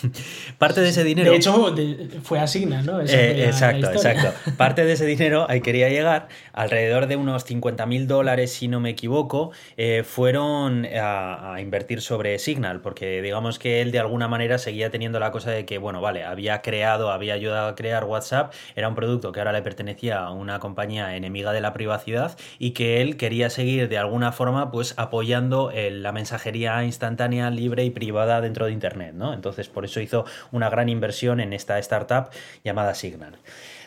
[laughs] Parte de ese dinero. De hecho, fue asigna, ¿no? Eh, exacto, exacto. [laughs] Parte de ese dinero, ahí quería llegar, alrededor de unos 50 mil dólares, si no me equivoco, eh, fueron a, invertir sobre Signal, porque digamos que él de alguna manera seguía teniendo la cosa de que, bueno, vale, había creado, había ayudado a crear WhatsApp, era un producto que ahora le pertenecía a una compañía enemiga de la privacidad y que él quería seguir de alguna forma, pues apoyando la mensajería instantánea, libre y privada dentro de Internet, ¿no? Entonces, por eso hizo una gran inversión en esta startup llamada Signal.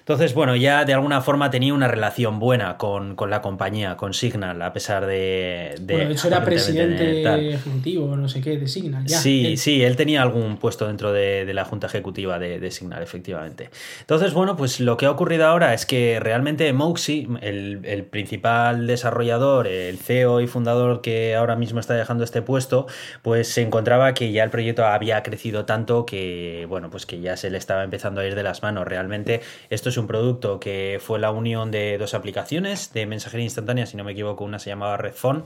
Entonces, bueno, ya de alguna forma tenía una relación buena con, la compañía, con Signal, a pesar de. bueno, de hecho era presidente ejecutivo, no sé qué, de Signal. Ya. Sí, sí, él tenía algún puesto dentro de, la junta ejecutiva de, Signal, efectivamente. Entonces, bueno, pues lo que ha ocurrido ahora es que realmente Moxie, el, principal desarrollador, el CEO y fundador que ahora mismo está dejando este puesto, pues se encontraba que ya el proyecto había crecido tanto que, bueno, pues que ya se le estaba empezando a ir de las manos. Realmente esto es un producto que fue la unión de dos aplicaciones de mensajería instantánea, si no me equivoco, una se llamaba Redphone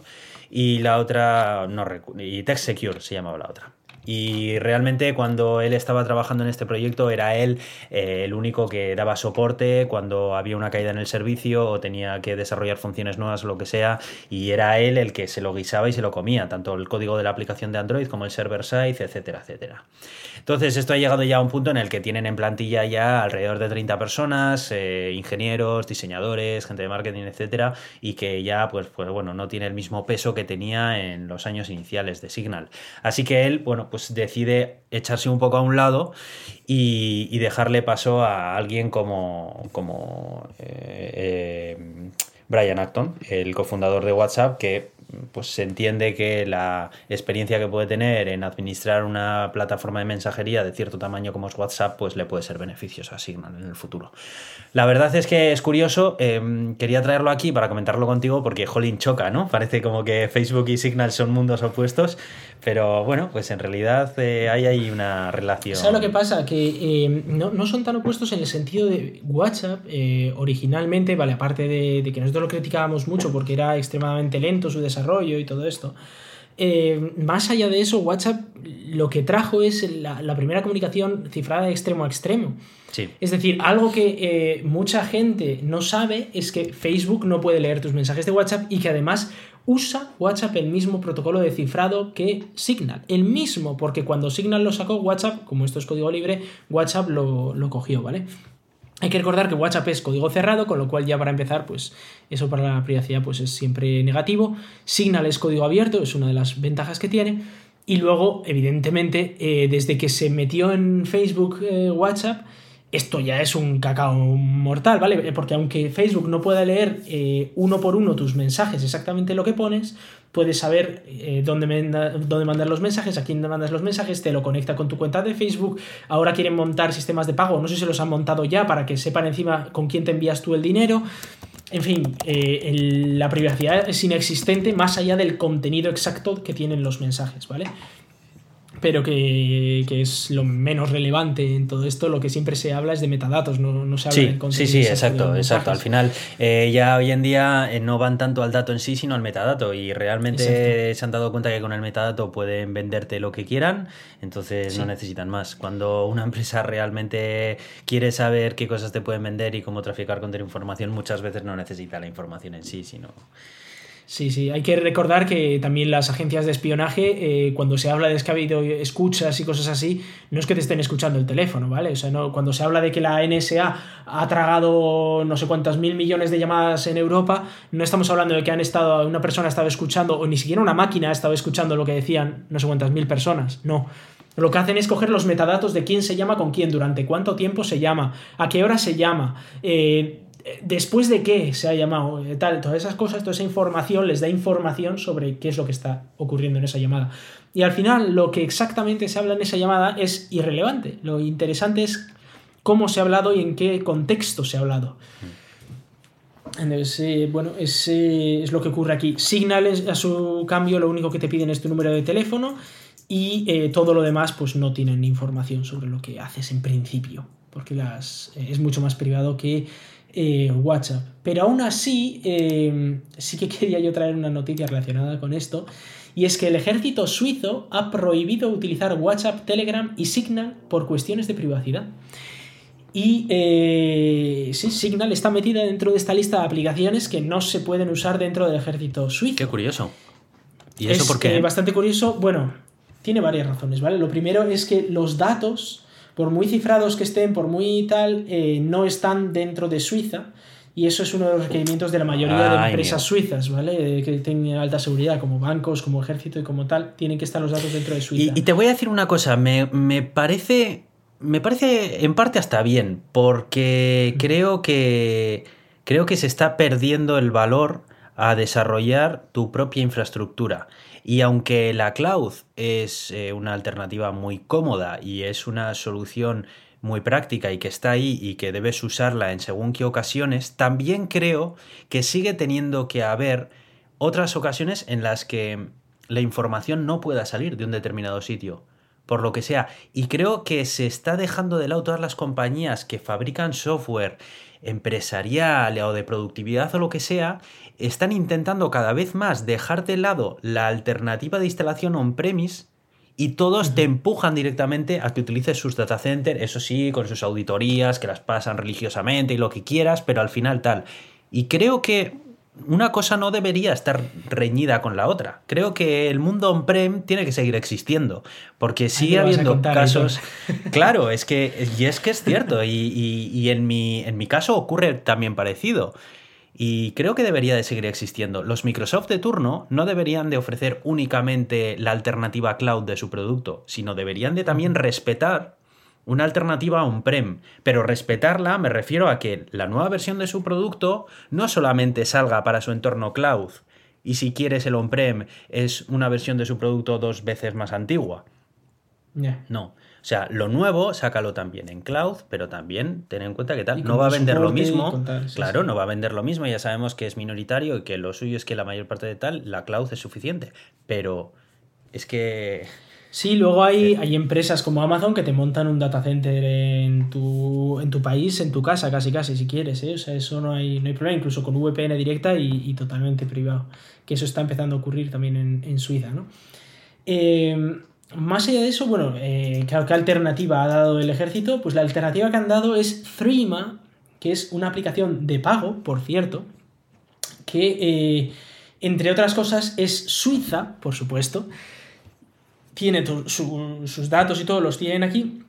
y la otra, no y Text Secure se llamaba la otra. Y realmente cuando él estaba trabajando en este proyecto era él eh, el único que daba soporte cuando había una caída en el servicio o tenía que desarrollar funciones nuevas o lo que sea. Y era él el que se lo guisaba y se lo comía, tanto el código de la aplicación de Android como el server side, etcétera, etcétera. Entonces, esto ha llegado ya a un punto en el que tienen en plantilla ya alrededor de 30 personas, eh, ingenieros, diseñadores, gente de marketing, etcétera, y que ya, pues, pues bueno, no tiene el mismo peso que tenía en los años iniciales de Signal. Así que él, bueno, pues decide echarse un poco a un lado y, dejarle paso a alguien como, como eh, eh, Brian Acton, el cofundador de WhatsApp, que pues se entiende que la experiencia que puede tener en administrar una plataforma de mensajería de cierto tamaño como es WhatsApp, pues le puede ser beneficioso a Signal en el futuro. La verdad es que es curioso, em, quería traerlo aquí para comentarlo contigo porque Jolín choca, ¿no? Parece como que Facebook y Signal son mundos opuestos, pero bueno, pues en realidad eh, hay ahí una relación. ¿Sabes lo que pasa? Que em, no, son tan opuestos en el sentido de WhatsApp eh, originalmente, vale, aparte de, de que nosotros lo criticábamos mucho porque era extremadamente lento su desarrollo y todo esto. Eh, más allá de eso, WhatsApp lo que trajo es la, primera comunicación cifrada de extremo a extremo. Es decir, algo que eh, mucha gente no sabe es que Facebook no puede leer tus mensajes de WhatsApp y que además usa WhatsApp el mismo protocolo de cifrado que Signal. El mismo, porque cuando Signal lo sacó, WhatsApp, como esto es código libre, WhatsApp lo, lo cogió, ¿vale? Hay que recordar que WhatsApp es código cerrado, con lo cual ya para empezar, pues eso para la privacidad pues es siempre negativo. Signal es código abierto, es una de las ventajas que tiene. Y luego, evidentemente, eh, desde que se metió en Facebook eh, WhatsApp, esto ya es un cacao mortal, ¿vale? Porque aunque Facebook no pueda leer eh, uno por uno tus mensajes, exactamente lo que pones, puedes saber eh, dónde, dónde mandar los mensajes, a quién mandas los mensajes, te lo conecta con tu cuenta de Facebook. Ahora quieren montar sistemas de pago, no sé si los han montado ya para que sepan encima con quién te envías tú el dinero. En fin, eh, la privacidad es inexistente más allá del contenido exacto que tienen los mensajes, ¿vale? Pero que, es lo menos relevante en todo esto. Lo que siempre se habla es de metadatos, no, se habla de contenido. Sí, sí, exacto, exacto. Al final, eh, ya hoy en día eh, no van tanto al dato en sí, sino al metadato. Y realmente se han dado cuenta que con el metadato pueden venderte lo que quieran, entonces no necesitan más. Cuando una [laughs] empresa realmente quiere saber qué cosas te pueden vender y cómo traficar con tu información, muchas veces no necesita la información en sí, sino Sí, sí, hay que recordar que también las agencias de espionaje, eh, cuando se habla de que ha habido escuchas y cosas así, no es que te estén escuchando el teléfono, ¿vale? O sea, no, cuando se habla de que la NSA ha tragado no sé cuántas mil millones de llamadas en Europa, no estamos hablando de que han estado, una persona ha estado escuchando, o ni siquiera una máquina ha estado escuchando lo que decían no sé cuántas mil personas, no. Lo que hacen es coger los metadatos de quién se llama con quién, durante cuánto tiempo se llama, a qué hora se llama, eh, después de qué se ha llamado, eh, tal, todas esas cosas, toda esa información les da información sobre qué es lo que está ocurriendo en esa llamada. Y al final lo que exactamente se habla en esa llamada es irrelevante. Lo interesante es cómo se ha hablado y en qué contexto se ha hablado. Entonces, eh, bueno, es, es, lo que ocurre aquí. Signal, a su cambio, lo único que te piden es tu número de teléfono y eh, todo lo demás, pues no tienen información sobre lo que haces en principio, porque las, es mucho más privado que eh, WhatsApp. Pero aún así, em, sí que [laughs] quería yo traer una noticia relacionada con esto, y es que el ejército suizo ha prohibido utilizar WhatsApp, Telegram y Signal por cuestiones de privacidad. Y eh, sí, Signal está metida dentro de esta lista de aplicaciones que no se pueden usar dentro del ejército suizo. Qué curioso. ¿Y eso por qué? bastante curioso. Bueno, tiene varias razones, ¿vale? Lo primero es que los datos por muy cifrados que estén, por muy tal, eh, no están dentro de Suiza. Y eso es uno de los requerimientos de la mayoría de empresas suizas, ¿vale? Eh, que tienen alta seguridad, como bancos, como ejército y como tal, tienen que estar los datos dentro de Suiza. Y, te voy a decir una cosa, me, parece. Me parece en parte hasta bien, porque creo que. Creo que se está perdiendo el valor a desarrollar tu propia infraestructura. Y aunque la cloud es eh, una alternativa muy cómoda y es una solución muy práctica y que está ahí y que debes usarla en según qué ocasiones, también creo que sigue teniendo que haber otras ocasiones en las que la información no pueda salir de un determinado sitio, por lo que sea. Y creo que se está dejando de lado todas las compañías que fabrican software empresarial o de productividad o lo que sea, están intentando cada vez más dejar de lado la alternativa de instalación on-premise y todos te empujan directamente a que utilices sus data centers, eso sí, con sus auditorías, que las pasan religiosamente y lo que quieras, pero al final tal. Y creo que una cosa no debería estar reñida con la otra. Creo que el mundo on-prem tiene que seguir existiendo, porque sigue habiendo casos... [laughs] Claro, es que, y es que es cierto, y, en, mi, en mi caso ocurre también parecido. Y creo que debería de seguir existiendo. Los Microsoft de turno no deberían de ofrecer únicamente la alternativa cloud de su producto, sino deberían de también respetar una alternativa on-prem, pero respetarla me refiero a que la nueva versión de su producto no solamente salga para su entorno cloud, y si quieres el on-prem es una versión de su producto dos veces más antigua. No. O sea, lo nuevo, sácalo también en cloud, pero también ten en cuenta que tal, no va a vender lo mismo. claro, no va a vender lo mismo, ya sabemos que es minoritario y que lo suyo es que la mayor parte de tal, la cloud es suficiente. Pero es que Sí, luego hay, hay empresas como Amazon que te montan un data center en tu, en tu país, en tu casa, casi casi, si quieres. ¿eh? O sea, eso no hay, no hay problema, incluso con VPN directa y, totalmente privado. Que eso está empezando a ocurrir también en, Suiza, ¿no? Eh, más allá de eso, bueno, eh, ¿qué, alternativa ha dado el ejército? Pues la alternativa que han dado es Threema, que es una aplicación de pago, por cierto, que, eh, entre otras cosas, es suiza, por supuesto, tiene sus datos y todo, los tienen aquí.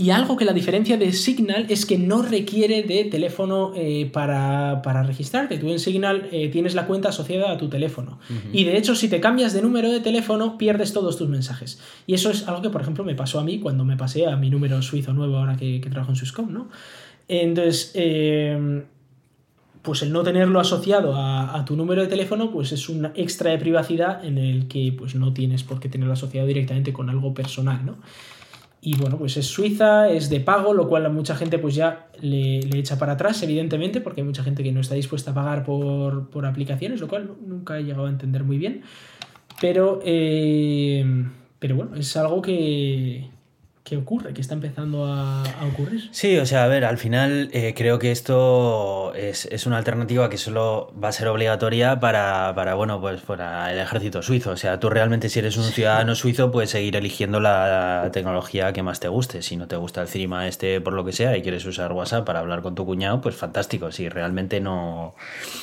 Y algo que la diferencia de Signal es que no requiere de teléfono eh, para, registrarte. Tú en Signal eh, tienes la cuenta asociada a tu teléfono. Y de hecho, si te cambias de número de teléfono, pierdes todos tus mensajes. Y eso es algo que, por ejemplo, me pasó a mí cuando me pasé a mi número suizo nuevo ahora que, trabajo en Swisscom, ¿no? Entonces, eh, pues el no tenerlo asociado a, tu número de teléfono, pues es un extra de privacidad en el que pues no tienes por qué tenerlo asociado directamente con algo personal, ¿no? Y bueno, pues es Suiza, es de pago, lo cual a mucha gente pues ya le, echa para atrás, evidentemente, porque hay mucha gente que no está dispuesta a pagar por, aplicaciones, lo cual nunca he llegado a entender muy bien. Pero, eh, pero bueno, es algo que, ¿Qué ocurre? ¿Qué está empezando a, ocurrir? Sí, o sea, a ver, al final eh, creo que esto es, una alternativa que solo va a ser obligatoria para, para, bueno, pues para el ejército suizo. O sea, tú realmente si eres un ciudadano suizo puedes seguir eligiendo la tecnología que más te guste. Si no te gusta el Cima este por lo que sea y quieres usar WhatsApp para hablar con tu cuñado, pues fantástico. Si realmente no...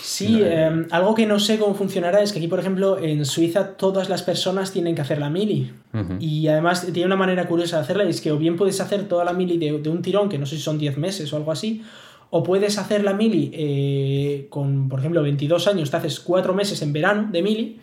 Sí, em, algo que no sé cómo funcionará es que aquí, por ejemplo, en Suiza todas las personas tienen que hacer la mili. Y además tiene una manera curiosa de hacerla y es que o bien puedes hacer toda la mili de, un tirón, que no sé si son 10 meses o algo así, o puedes hacer la mili eh, con, por ejemplo, 22 años, te haces 4 meses en verano de mili,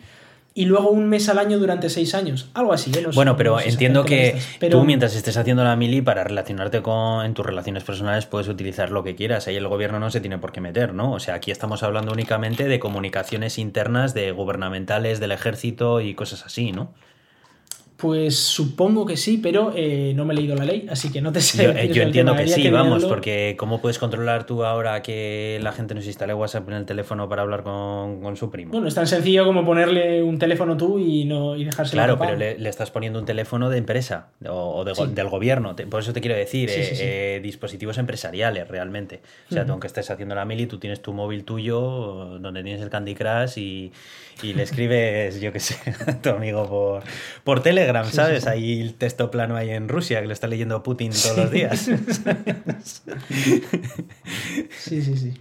y luego un mes al año durante 6 años. Algo así. ¿eh? bueno, pero entiendo que tú mientras estés haciendo la mili para relacionarte con en tus relaciones personales puedes utilizar lo que quieras. Ahí el gobierno no se tiene por qué meter, ¿no? O sea, aquí estamos hablando únicamente de comunicaciones internas de gubernamentales, del ejército y cosas así, ¿no? Pues supongo que sí, pero eh, no me he leído la ley, así que no te sé. Yo, eh, entiendo que sí, vamos, porque ¿cómo puedes controlar tú ahora que la gente nos instale WhatsApp en el teléfono para hablar con, su primo? Bueno, es tan sencillo como ponerle un teléfono tú y no y dejárselo. Claro, pero le, estás poniendo un teléfono de empresa o, del gobierno. Por eso te quiero decir, eh, dispositivos empresariales realmente. O sea, tú aunque estés haciendo la mili, tú tienes tu móvil tuyo donde tienes el Candy Crush y, y le escribes, yo qué sé, [laughs] a tu amigo por, por Telegram, ¿sabes? Ahí el texto plano ahí en Rusia, que lo está leyendo Putin todos los días. [laughs] sí, sí, sí.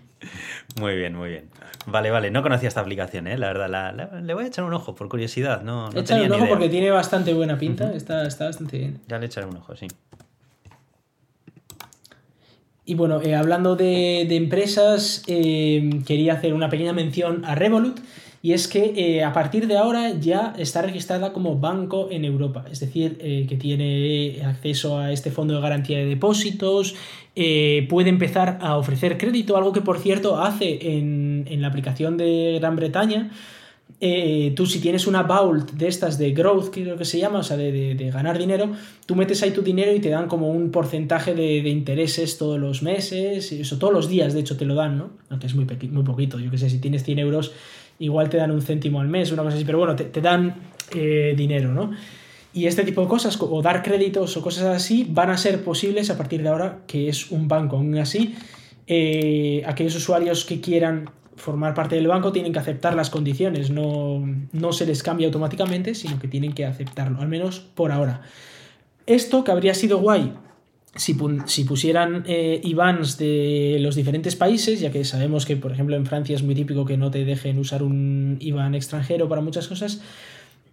Muy bien, muy bien. Vale, vale, no conocía esta aplicación, ¿eh? la verdad. le voy a echar un ojo por curiosidad. No, no Échale un ojo porque tiene bastante buena pinta, está, está bastante bien. Ya le echaré un ojo, sí. Y bueno, eh, hablando de, empresas, eh, quería hacer una pequeña mención a Revolut, y es que eh, a partir de ahora ya está registrada como banco en Europa, es decir, eh, que tiene acceso a este fondo de garantía de depósitos, eh, puede empezar a ofrecer crédito, algo que por cierto hace en, la aplicación de Gran Bretaña. tú si tienes una vault de estas de growth, creo que se llama, o sea, de, ganar dinero, tú metes ahí tu dinero y te dan como un porcentaje de, intereses todos los meses, eso todos los días de hecho te lo dan, ¿no? Aunque es muy, muy poquito, yo que sé, si tienes 100 euros igual te dan un céntimo al mes, una cosa así, pero bueno, te, dan eh, dinero, ¿no? Y este tipo de cosas, o dar créditos o cosas así, van a ser posibles a partir de ahora que es un banco. Aún así, eh, aquellos usuarios que quieran formar parte del banco tienen que aceptar las condiciones, no, no se les cambia automáticamente, sino que tienen que aceptarlo, al menos por ahora. Esto que habría sido guay si, pusieran eh, IBANs de los diferentes países, ya que sabemos que, por ejemplo, en Francia es muy típico que no te dejen usar un IBAN extranjero para muchas cosas,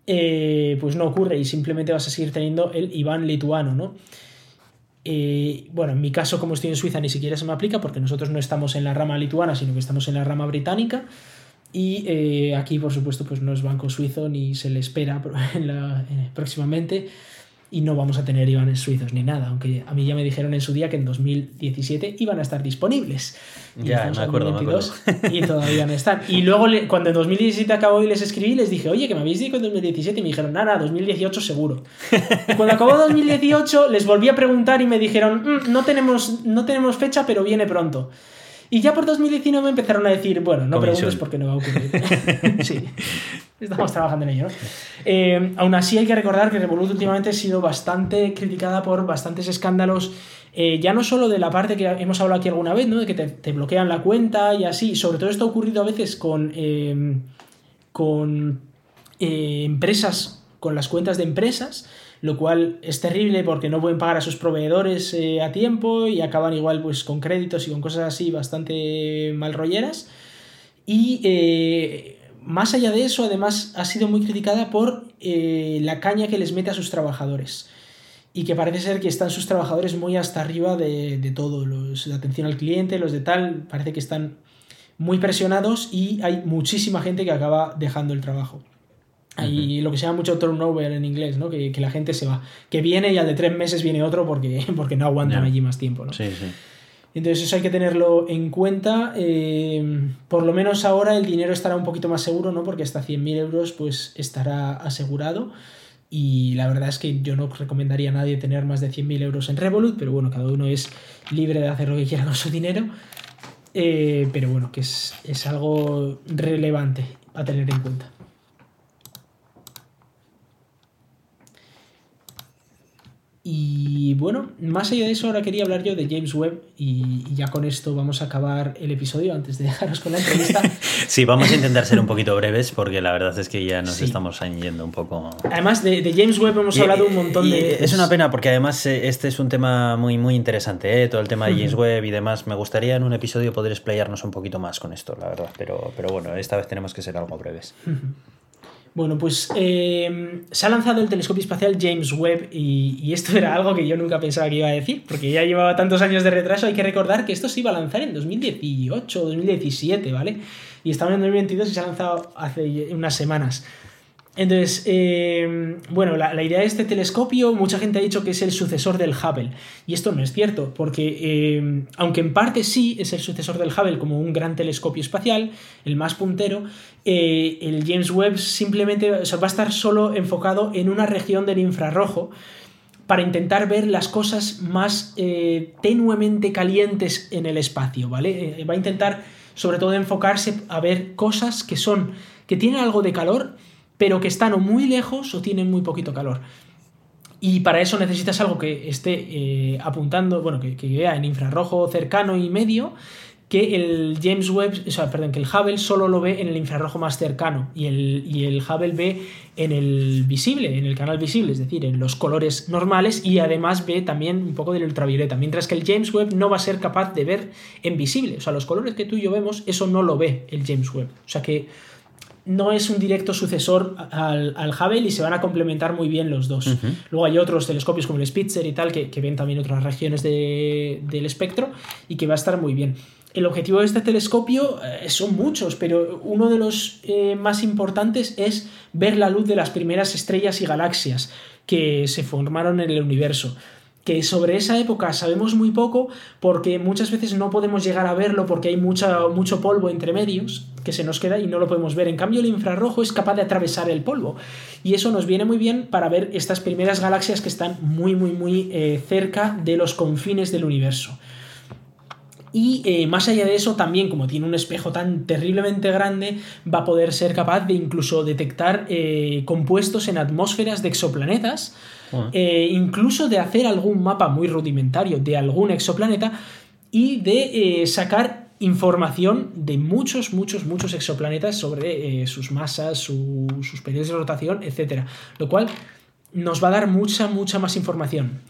eh, pues no ocurre y simplemente vas a seguir teniendo el IBAN lituano, ¿no? Eh, bueno, en mi caso, como estoy en Suiza, ni siquiera se me aplica porque nosotros no estamos en la rama lituana, sino que estamos en la rama británica. Y aquí, por supuesto, pues no es banco suizo ni se le espera [laughs] próximamente. Y no vamos a tener Ivanes suizos ni nada, aunque a mí ya me dijeron en su día que en 2017 iban a estar disponibles. ya, me acuerdo, me acuerdo. Y todavía no están. Y luego cuando en 2017 acabó y les escribí, les dije, oye, que me habéis dicho en 2017 y me dijeron, nada, 2018 seguro. cuando acabó 2018 les volví a preguntar y me dijeron, mm, no, tenemos, no tenemos fecha, pero viene pronto. Y ya por 2019 empezaron a decir, bueno, no preguntes porque no va a ocurrir. [laughs] sí, estamos trabajando en ello. ¿no? Eh, aún así hay que recordar que Revolut últimamente ha sido bastante criticada por bastantes escándalos, eh, ya no solo de la parte que hemos hablado aquí alguna vez, ¿no? de que te, bloquean la cuenta y así, sobre todo esto ha ocurrido a veces con, eh, con empresas, con las cuentas de empresas lo cual es terrible porque no pueden pagar a sus proveedores eh, a tiempo y acaban igual pues con créditos y con cosas así bastante mal rolleras. Y eh, más allá de eso, además ha sido muy criticada por eh, la caña que les mete a sus trabajadores. Y que parece ser que están sus trabajadores muy hasta arriba de, de todo, los de atención al cliente, los de tal, parece que están muy presionados y hay muchísima gente que acaba dejando el trabajo. Hay lo que se llama mucho turnover en inglés, ¿no? Que, la gente se va. Que viene y al de tres meses viene otro porque, [laughs] porque no aguantan allí más tiempo, ¿no? Sí, sí. Entonces eso hay que tenerlo en cuenta. Eh, por lo menos ahora el dinero estará un poquito más seguro, ¿no? Porque hasta 100.000 euros pues estará asegurado. Y la verdad es que yo no recomendaría a nadie tener más de 100.000 euros en Revolut, pero bueno, cada uno es libre de hacer lo que quiera con su dinero. Eh, pero bueno, que es, es algo relevante a tener en cuenta. Y bueno, más allá de eso, ahora quería hablar yo de James Webb y, ya con esto vamos a acabar el episodio antes de dejaros con la entrevista. [laughs] sí, vamos a intentar ser un poquito breves porque la verdad es que ya nos estamos yendo un poco. Además, de, James Webb hemos hablado un montón de. Es una pena porque además eh, este es un tema muy, muy interesante, ¿eh? todo el tema de James Webb y demás. Me gustaría en un episodio poder explayarnos un poquito más con esto, la verdad, pero, pero bueno, esta vez tenemos que ser algo breves. Bueno, pues eh, se ha lanzado el telescopio espacial James Webb y, esto era algo que yo nunca pensaba que iba a decir, porque ya llevaba tantos años de retraso. Hay que recordar que esto se iba a lanzar en 2018 o 2017, ¿vale? Y estamos en 2022 y se ha lanzado hace unas semanas. Entonces, eh, bueno, la, idea de este telescopio, mucha gente ha dicho que es el sucesor del Hubble. Y esto no es cierto, porque eh, aunque en parte sí es el sucesor del Hubble como un gran telescopio espacial, el más puntero, eh, el James Webb simplemente va a estar solo enfocado en una región del infrarrojo para intentar ver las cosas más tenuemente calientes en el espacio, ¿vale? va a intentar sobre todo enfocarse a ver cosas que son, que tienen algo de calor, pero que están o muy lejos o tienen muy poquito calor. Y para eso necesitas algo que esté eh, apuntando, bueno, que, vea en infrarrojo cercano y medio, que el James Webb, o sea, perdón, que el Hubble solo lo ve en el infrarrojo más cercano y el, y el Hubble ve en el visible, en el canal visible, es decir, en los colores normales y además ve también un poco del ultravioleta, mientras que el James Webb no va a ser capaz de ver en visible, o sea, los colores que tú y yo vemos, eso no lo ve el James Webb, o sea que no es un directo sucesor al, al, Hubble y se van a complementar muy bien los dos. Luego hay otros telescopios como el Spitzer y tal que, ven también otras regiones del espectro y que va a estar muy bien. El objetivo de este telescopio eh, son muchos, pero uno de los eh, más importantes es ver la luz de las primeras estrellas y galaxias que se formaron en el universo que sobre esa época sabemos muy poco porque muchas veces no podemos llegar a verlo porque hay mucho polvo entre medios que se nos queda y no lo podemos ver. En cambio, el infrarrojo es capaz de atravesar el polvo y eso nos viene muy bien para ver estas primeras galaxias que están muy, muy, muy eh, cerca de los confines del universo. Y eh, más allá de eso, también como tiene un espejo tan terriblemente grande, va a poder ser capaz de incluso detectar eh, compuestos en atmósferas de exoplanetas, eh, incluso de hacer algún mapa muy rudimentario de algún exoplaneta y de sacar información de muchos, muchos, muchos exoplanetas sobre sus masas, sus periodos de rotación, etc. Lo cual nos va a dar mucha, mucha más información.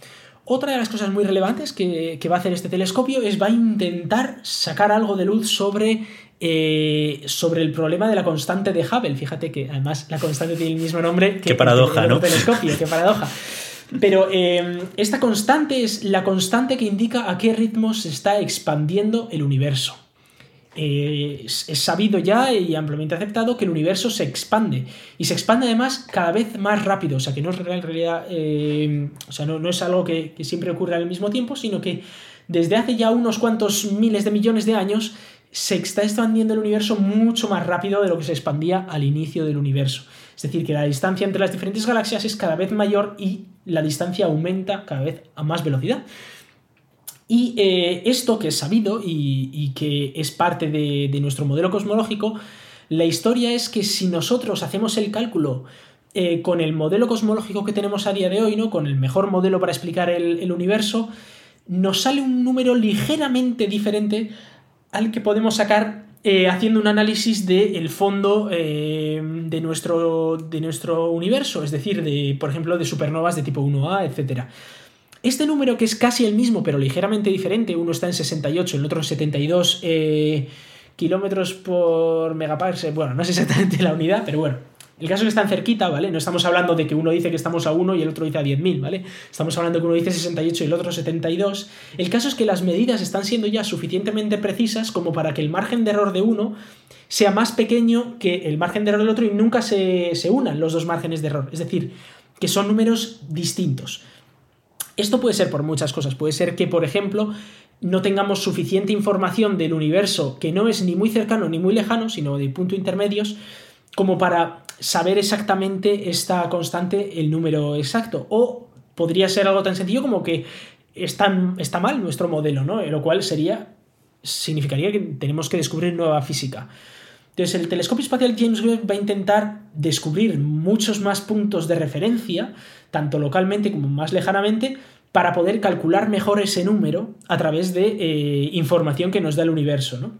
Otra de las cosas muy relevantes que, va a hacer este telescopio es va a intentar sacar algo de luz sobre, eh, sobre el problema de la constante de Hubble. Fíjate que además la constante tiene el mismo nombre que qué paradoja, el, telescopio, qué paradoja. Pero eh, esta constante es la constante que indica a qué ritmo se está expandiendo el universo. eh, es, sabido ya y ampliamente aceptado que el universo se expande. Y se expande además cada vez más rápido. O sea, que no es en realidad. Eh, o sea, no, es algo que, siempre ocurre al mismo tiempo, sino que desde hace ya unos cuantos miles de millones de años se está expandiendo el universo mucho más rápido de lo que se expandía al inicio del universo. Es decir, que la distancia entre las diferentes galaxias es cada vez mayor y la distancia aumenta cada vez a más velocidad. Y eh, esto que es sabido y, que es parte de, nuestro modelo cosmológico, la historia es que si nosotros hacemos el cálculo eh, con el modelo cosmológico que tenemos a día de hoy, ¿no? con el mejor modelo para explicar el, universo, nos sale un número ligeramente diferente al que podemos sacar eh, haciendo un análisis del fondo de, nuestro, de nuestro universo, es decir, de, por ejemplo, de supernovas de tipo 1A, etc. Este número que es casi el mismo pero ligeramente diferente, uno está en 68, el otro en 72 eh, kilómetros por megaparsec, bueno, no es exactamente la unidad, pero bueno, el caso es que están cerquita, ¿vale? No estamos hablando de que uno dice que estamos a 1 y el otro dice a 10.000, ¿vale? Estamos hablando que uno dice 68 y el otro 72. El caso es que las medidas están siendo ya suficientemente precisas como para que el margen de error de uno sea más pequeño que el margen de error del otro y nunca se, se unan los dos márgenes de error. Es decir, que son números distintos. Esto puede ser por muchas cosas. Puede ser que, por ejemplo, no tengamos suficiente información del universo que no es ni muy cercano ni muy lejano, sino de punto intermedios, como para saber exactamente esta constante, el número exacto. O podría ser algo tan sencillo como que está, está mal nuestro modelo, ¿no? Lo cual sería. significaría que tenemos que descubrir nueva física. Entonces, el telescopio espacial James Webb va a intentar descubrir muchos más puntos de referencia, tanto localmente como más lejanamente, para poder calcular mejor ese número a través de eh, información que nos da el universo, ¿no?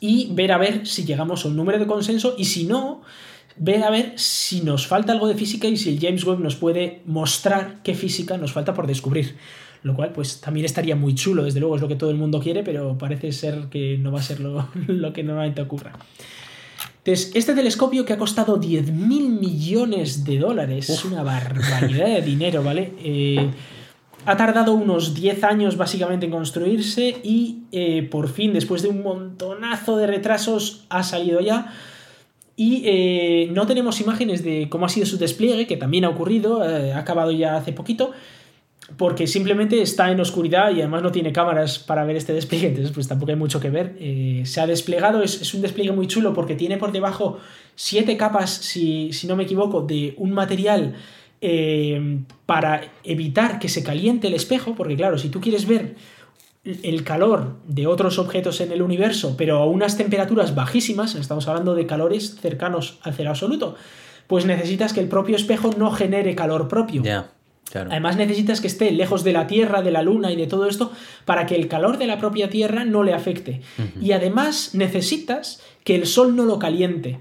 Y ver a ver si llegamos a un número de consenso y si no, ver a ver si nos falta algo de física y si el James Webb nos puede mostrar qué física nos falta por descubrir lo cual pues también estaría muy chulo, desde luego es lo que todo el mundo quiere, pero parece ser que no va a ser lo, [laughs] que normalmente ocurra. Entonces, este telescopio que ha costado 10.000 millones de dólares, es una barbaridad de dinero, ¿vale? Eh, ha tardado unos 10 años básicamente en construirse y eh, por fin, después de un montonazo de retrasos, ha salido ya. Y eh, no tenemos imágenes de cómo ha sido su despliegue, que también ha ocurrido, ha acabado ya hace poquito, porque simplemente está en oscuridad y además no tiene cámaras para ver este despliegue, entonces pues tampoco hay mucho que ver. Eh, se ha desplegado, es, un despliegue muy chulo porque tiene por debajo siete capas, si, no me equivoco, de un material eh, para evitar que se caliente el espejo, porque claro, si tú quieres ver el calor de otros objetos en el universo, pero a unas temperaturas bajísimas, estamos hablando de calores cercanos al cero absoluto, pues necesitas que el propio espejo no genere calor propio. Además necesitas que esté lejos de la Tierra, de la Luna y de todo esto para que el calor de la propia Tierra no le afecte. Y además necesitas que el Sol no lo caliente.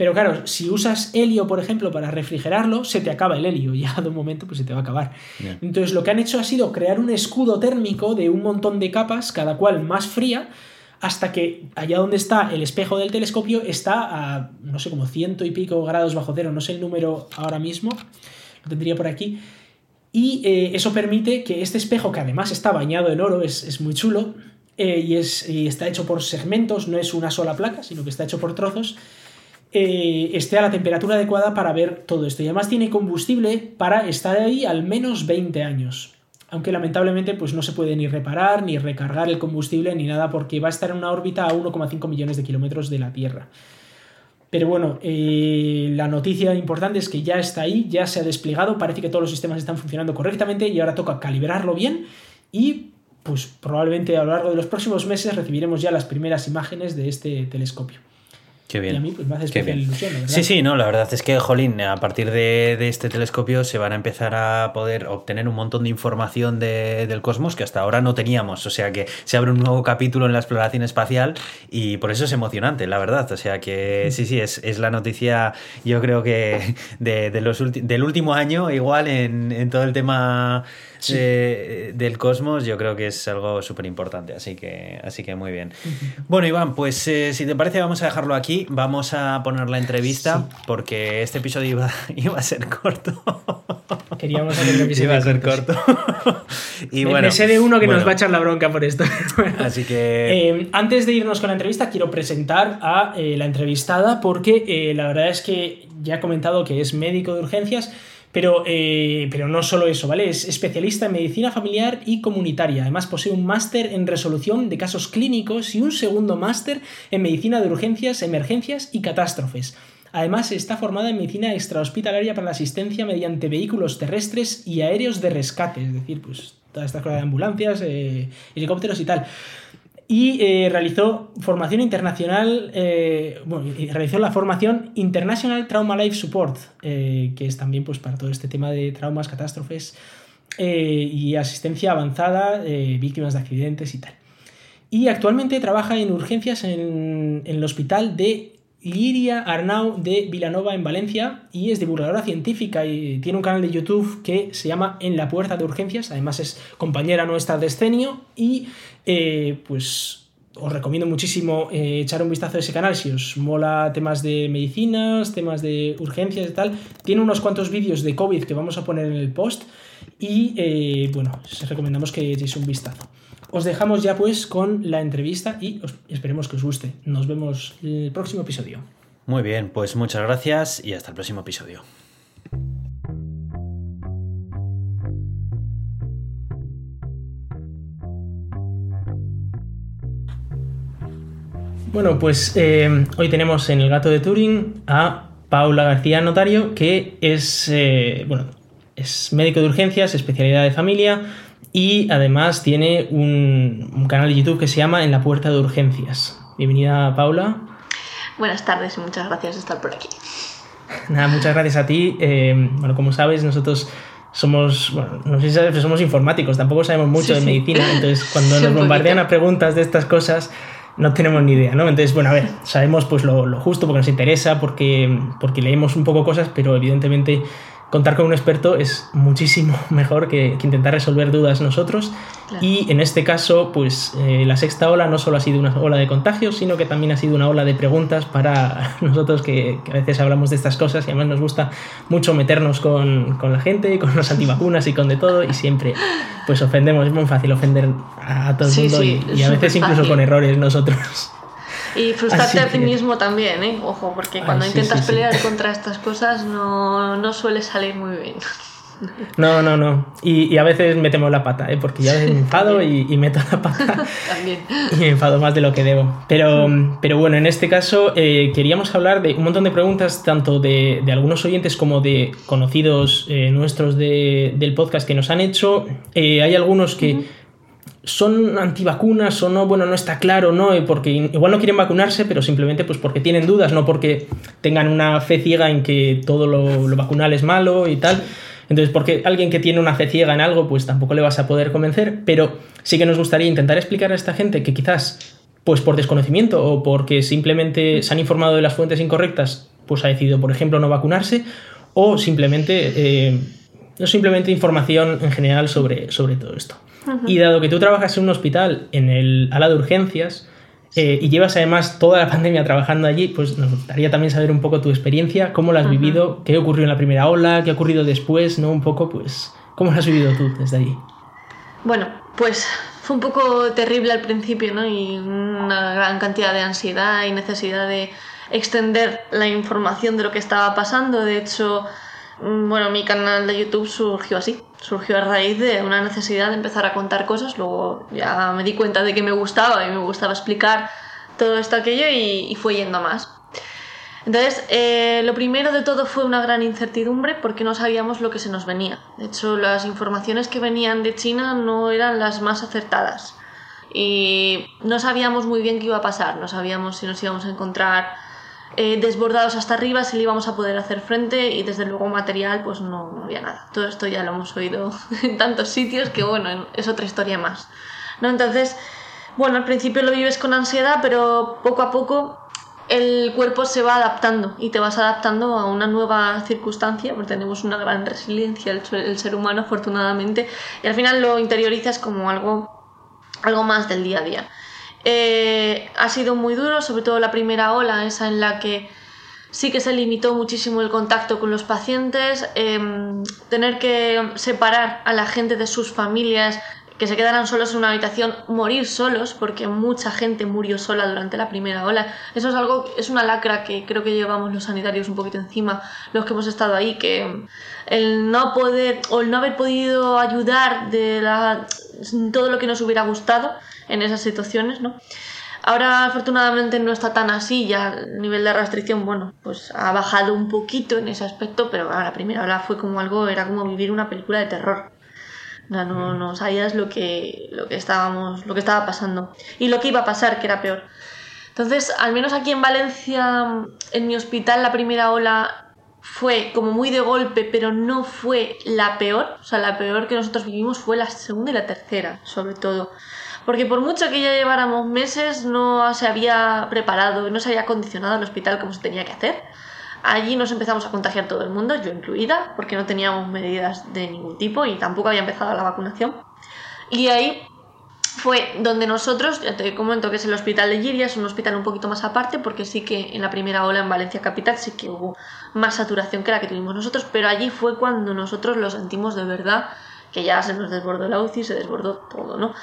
Pero claro, si usas helio, por ejemplo, para refrigerarlo, se te acaba el helio. [laughs] Ya de un momento pues se te va a acabar. Entonces lo que han hecho ha sido crear un escudo térmico de un montón de capas, cada cual más fría, hasta que allá donde está el espejo del telescopio está a, no sé, como ciento y pico grados bajo cero, no sé el número ahora mismo, lo tendría por aquí, y eh, eso permite que este espejo, que además está bañado en oro, es, muy chulo, eh, y, es, está hecho por segmentos, no es una sola placa, sino que está hecho por trozos, eh, esté a la temperatura adecuada para ver todo esto. Y además tiene combustible para estar ahí al menos 20 años. Aunque lamentablemente pues no se puede ni reparar, ni recargar el combustible, ni nada, porque va a estar en una órbita a 1,5 millones de kilómetros de la Tierra. Pero bueno, eh, la noticia importante es que ya está ahí, ya se ha desplegado, parece que todos los sistemas están funcionando correctamente y ahora toca calibrarlo bien y pues probablemente a lo largo de los próximos meses recibiremos ya las primeras imágenes de este telescopio. Qué bien. Y a mí pues, me hace especial ilusión, ¿verdad? Sí, sí, no, la verdad es que, jolín, a partir de, este telescopio se van a empezar a poder obtener un montón de información del cosmos que hasta ahora no teníamos. O sea que se abre un nuevo capítulo en la exploración espacial y por eso es emocionante, la verdad. O sea que sí, sí, es, la noticia, yo creo que de, los del último año, igual en, en todo el tema del cosmos, yo creo que es algo súper importante. Así que, así que muy bien. [laughs] Bueno, Iván, pues eh, si te parece, vamos a dejarlo aquí. Vamos a poner la entrevista porque este episodio iba, [laughs] iba a ser corto. Queríamos hacer un episodio. Iba a ser corto. [laughs] y bueno, me sé de uno que nos va a echar la bronca por esto. Así que. Eh, antes de irnos con la entrevista, quiero presentar a eh, la entrevistada porque eh, la verdad es que ya he comentado que es médico de urgencias. Pero, pero no solo eso, ¿vale? Es especialista en medicina familiar y comunitaria. Además posee un máster en resolución de casos clínicos y un segundo máster en medicina de urgencias, emergencias y catástrofes. Además, está formada en medicina extrahospitalaria para la asistencia mediante vehículos terrestres y aéreos de rescate, es decir, pues todas estas cosas de ambulancias, eh, helicópteros y tal. Y eh, realizó formación internacional, eh, bueno, realizó la formación International Trauma Life Support, que es también pues, para todo este tema de traumas, catástrofes y asistencia avanzada, víctimas de accidentes y tal. Y actualmente trabaja en urgencias en el hospital de Liria Arnau de Vilanova en Valencia y es divulgadora científica y tiene un canal de YouTube que se llama En la Puerta de Urgencias, además es compañera nuestra de escenio y eh, pues os recomiendo muchísimo eh, echar un vistazo a ese canal si os mola temas de medicinas, temas de urgencias y tal. Tiene unos cuantos vídeos de COVID que vamos a poner en el post y eh, bueno, os recomendamos que echéis un vistazo. Os dejamos ya pues con la entrevista y esperemos que os guste. Nos vemos el próximo episodio. Muy bien, pues muchas gracias y hasta el próximo episodio. Bueno, pues eh, hoy tenemos en el gato de Turing a Paula García Notario, que es, eh, bueno, es médico de urgencias, especialidad de familia, y además tiene un, canal de YouTube que se llama En la Puerta de Urgencias. Bienvenida, Paula. Buenas tardes y muchas gracias por estar por aquí. Nada, muchas gracias a ti. Eh, bueno, como sabes, nosotros somos, bueno, no sé si sabes, pero somos informáticos, tampoco sabemos mucho de medicina, entonces [laughs] cuando nos bombardean a preguntas de estas cosas no tenemos ni idea, ¿no? Entonces, bueno, a ver, sabemos pues lo, lo justo porque nos interesa, porque, porque leemos un poco cosas, pero evidentemente contar con un experto es muchísimo [laughs] mejor que, intentar resolver dudas nosotros. Y en este caso, pues eh, la sexta ola no solo ha sido una ola de contagios, sino que también ha sido una ola de preguntas para [laughs] nosotros que, a veces hablamos de estas cosas y además nos gusta mucho meternos con, la gente, con los antivacunas y con de todo y siempre pues ofendemos, es muy fácil ofender a todo el mundo y, a veces incluso con errores nosotros. [laughs] Y frustrarte a ti mismo también, ¿eh? Ojo, porque cuando intentas pelear contra estas cosas no, no, suele salir muy bien. No, no, no. Y, a veces metemos la pata, ¿eh? porque ya me enfado y, meto la pata. [laughs] también. Y me enfado más de lo que debo. Pero, pero bueno, en este caso eh, queríamos hablar de un montón de preguntas, tanto de, de algunos oyentes como de conocidos eh, nuestros de, del podcast que nos han hecho. Eh, hay algunos que son antivacunas o no, bueno, no está claro, ¿no? Porque igual no quieren vacunarse, pero simplemente pues porque tienen dudas, no porque tengan una fe ciega en que todo lo, lo vacunal es malo y tal. Entonces, porque alguien que tiene una fe ciega en algo, pues tampoco le vas a poder convencer, pero sí que nos gustaría intentar explicar a esta gente que quizás, pues por desconocimiento o porque simplemente se han informado de las fuentes incorrectas, pues ha decidido, por ejemplo, no vacunarse, o simplemente, eh, no simplemente información en general sobre, sobre todo esto. Y dado que tú trabajas en un hospital, en el ala de urgencias, eh, y llevas además toda la [laughs] pandemia trabajando allí, pues nos gustaría también saber un poco tu experiencia, cómo la has vivido, qué ocurrió en la primera ola, qué ha ocurrido después, ¿no? Un poco, pues, ¿cómo lo has vivido tú desde allí? Bueno, pues fue un poco terrible al principio, ¿no? Y una gran cantidad de ansiedad y necesidad de extender la información de lo que estaba pasando. De hecho, bueno, mi canal de YouTube surgió así, surgió a raíz de una necesidad de empezar a contar cosas. Luego ya me di cuenta de que me gustaba y me gustaba explicar todo esto, aquello y, fue yendo más. Entonces, eh, lo primero de todo fue una gran incertidumbre porque no sabíamos lo que se nos venía. De hecho, las informaciones que venían de China no eran las más acertadas. Y no sabíamos muy bien qué iba a pasar, no sabíamos si nos íbamos a encontrar eh, desbordados hasta arriba si le íbamos a poder hacer frente y desde luego material pues no, había nada. Todo esto ya lo hemos oído [laughs] en tantos sitios que bueno, es otra historia más. ¿no? Entonces, bueno, al principio lo vives con ansiedad, pero poco a poco el cuerpo se va adaptando y te vas adaptando a una nueva circunstancia, porque tenemos una gran resiliencia el, el ser humano afortunadamente, y al final lo interiorizas como algo, algo más del día a día. Eh, ha sido muy duro, sobre todo la primera ola, esa en la que sí que se limitó muchísimo el contacto con los pacientes, em, tener que separar a la gente de sus familias, que se quedaran solos en una habitación, morir solos, porque mucha gente murió sola durante la primera ola. Eso es algo, es una lacra que creo que llevamos los sanitarios un poquito encima, los que hemos estado ahí, que el no poder o el no haber podido ayudar de la, todo lo que nos hubiera gustado en esas situaciones, ¿no? Ahora afortunadamente no está tan así, ya el nivel de restricción, bueno, pues ha bajado un poquito en ese aspecto, pero la primera ola fue como algo, era como vivir una película de terror no, no sabías lo que, lo que estábamos, lo que estaba pasando y lo que iba a pasar, que era peor. Entonces, al menos aquí en Valencia, en mi hospital, la primera ola fue como muy de golpe, pero no fue la peor. O sea, la peor que nosotros vivimos fue la segunda y la tercera, sobre todo. Porque por mucho que ya lleváramos meses, no se había preparado, no se había acondicionado el hospital como se tenía que hacer. Allí nos empezamos a contagiar todo el mundo, yo incluida, porque no teníamos medidas de ningún tipo y tampoco había empezado la vacunación. Y ahí fue donde nosotros, ya te comento que es el hospital de Giria, es un hospital un poquito más aparte, porque sí que en la primera ola en Valencia Capital sí que hubo más saturación que la que tuvimos nosotros, pero allí fue cuando nosotros lo sentimos de verdad, que ya se nos desbordó la UCI, se desbordó todo, ¿no?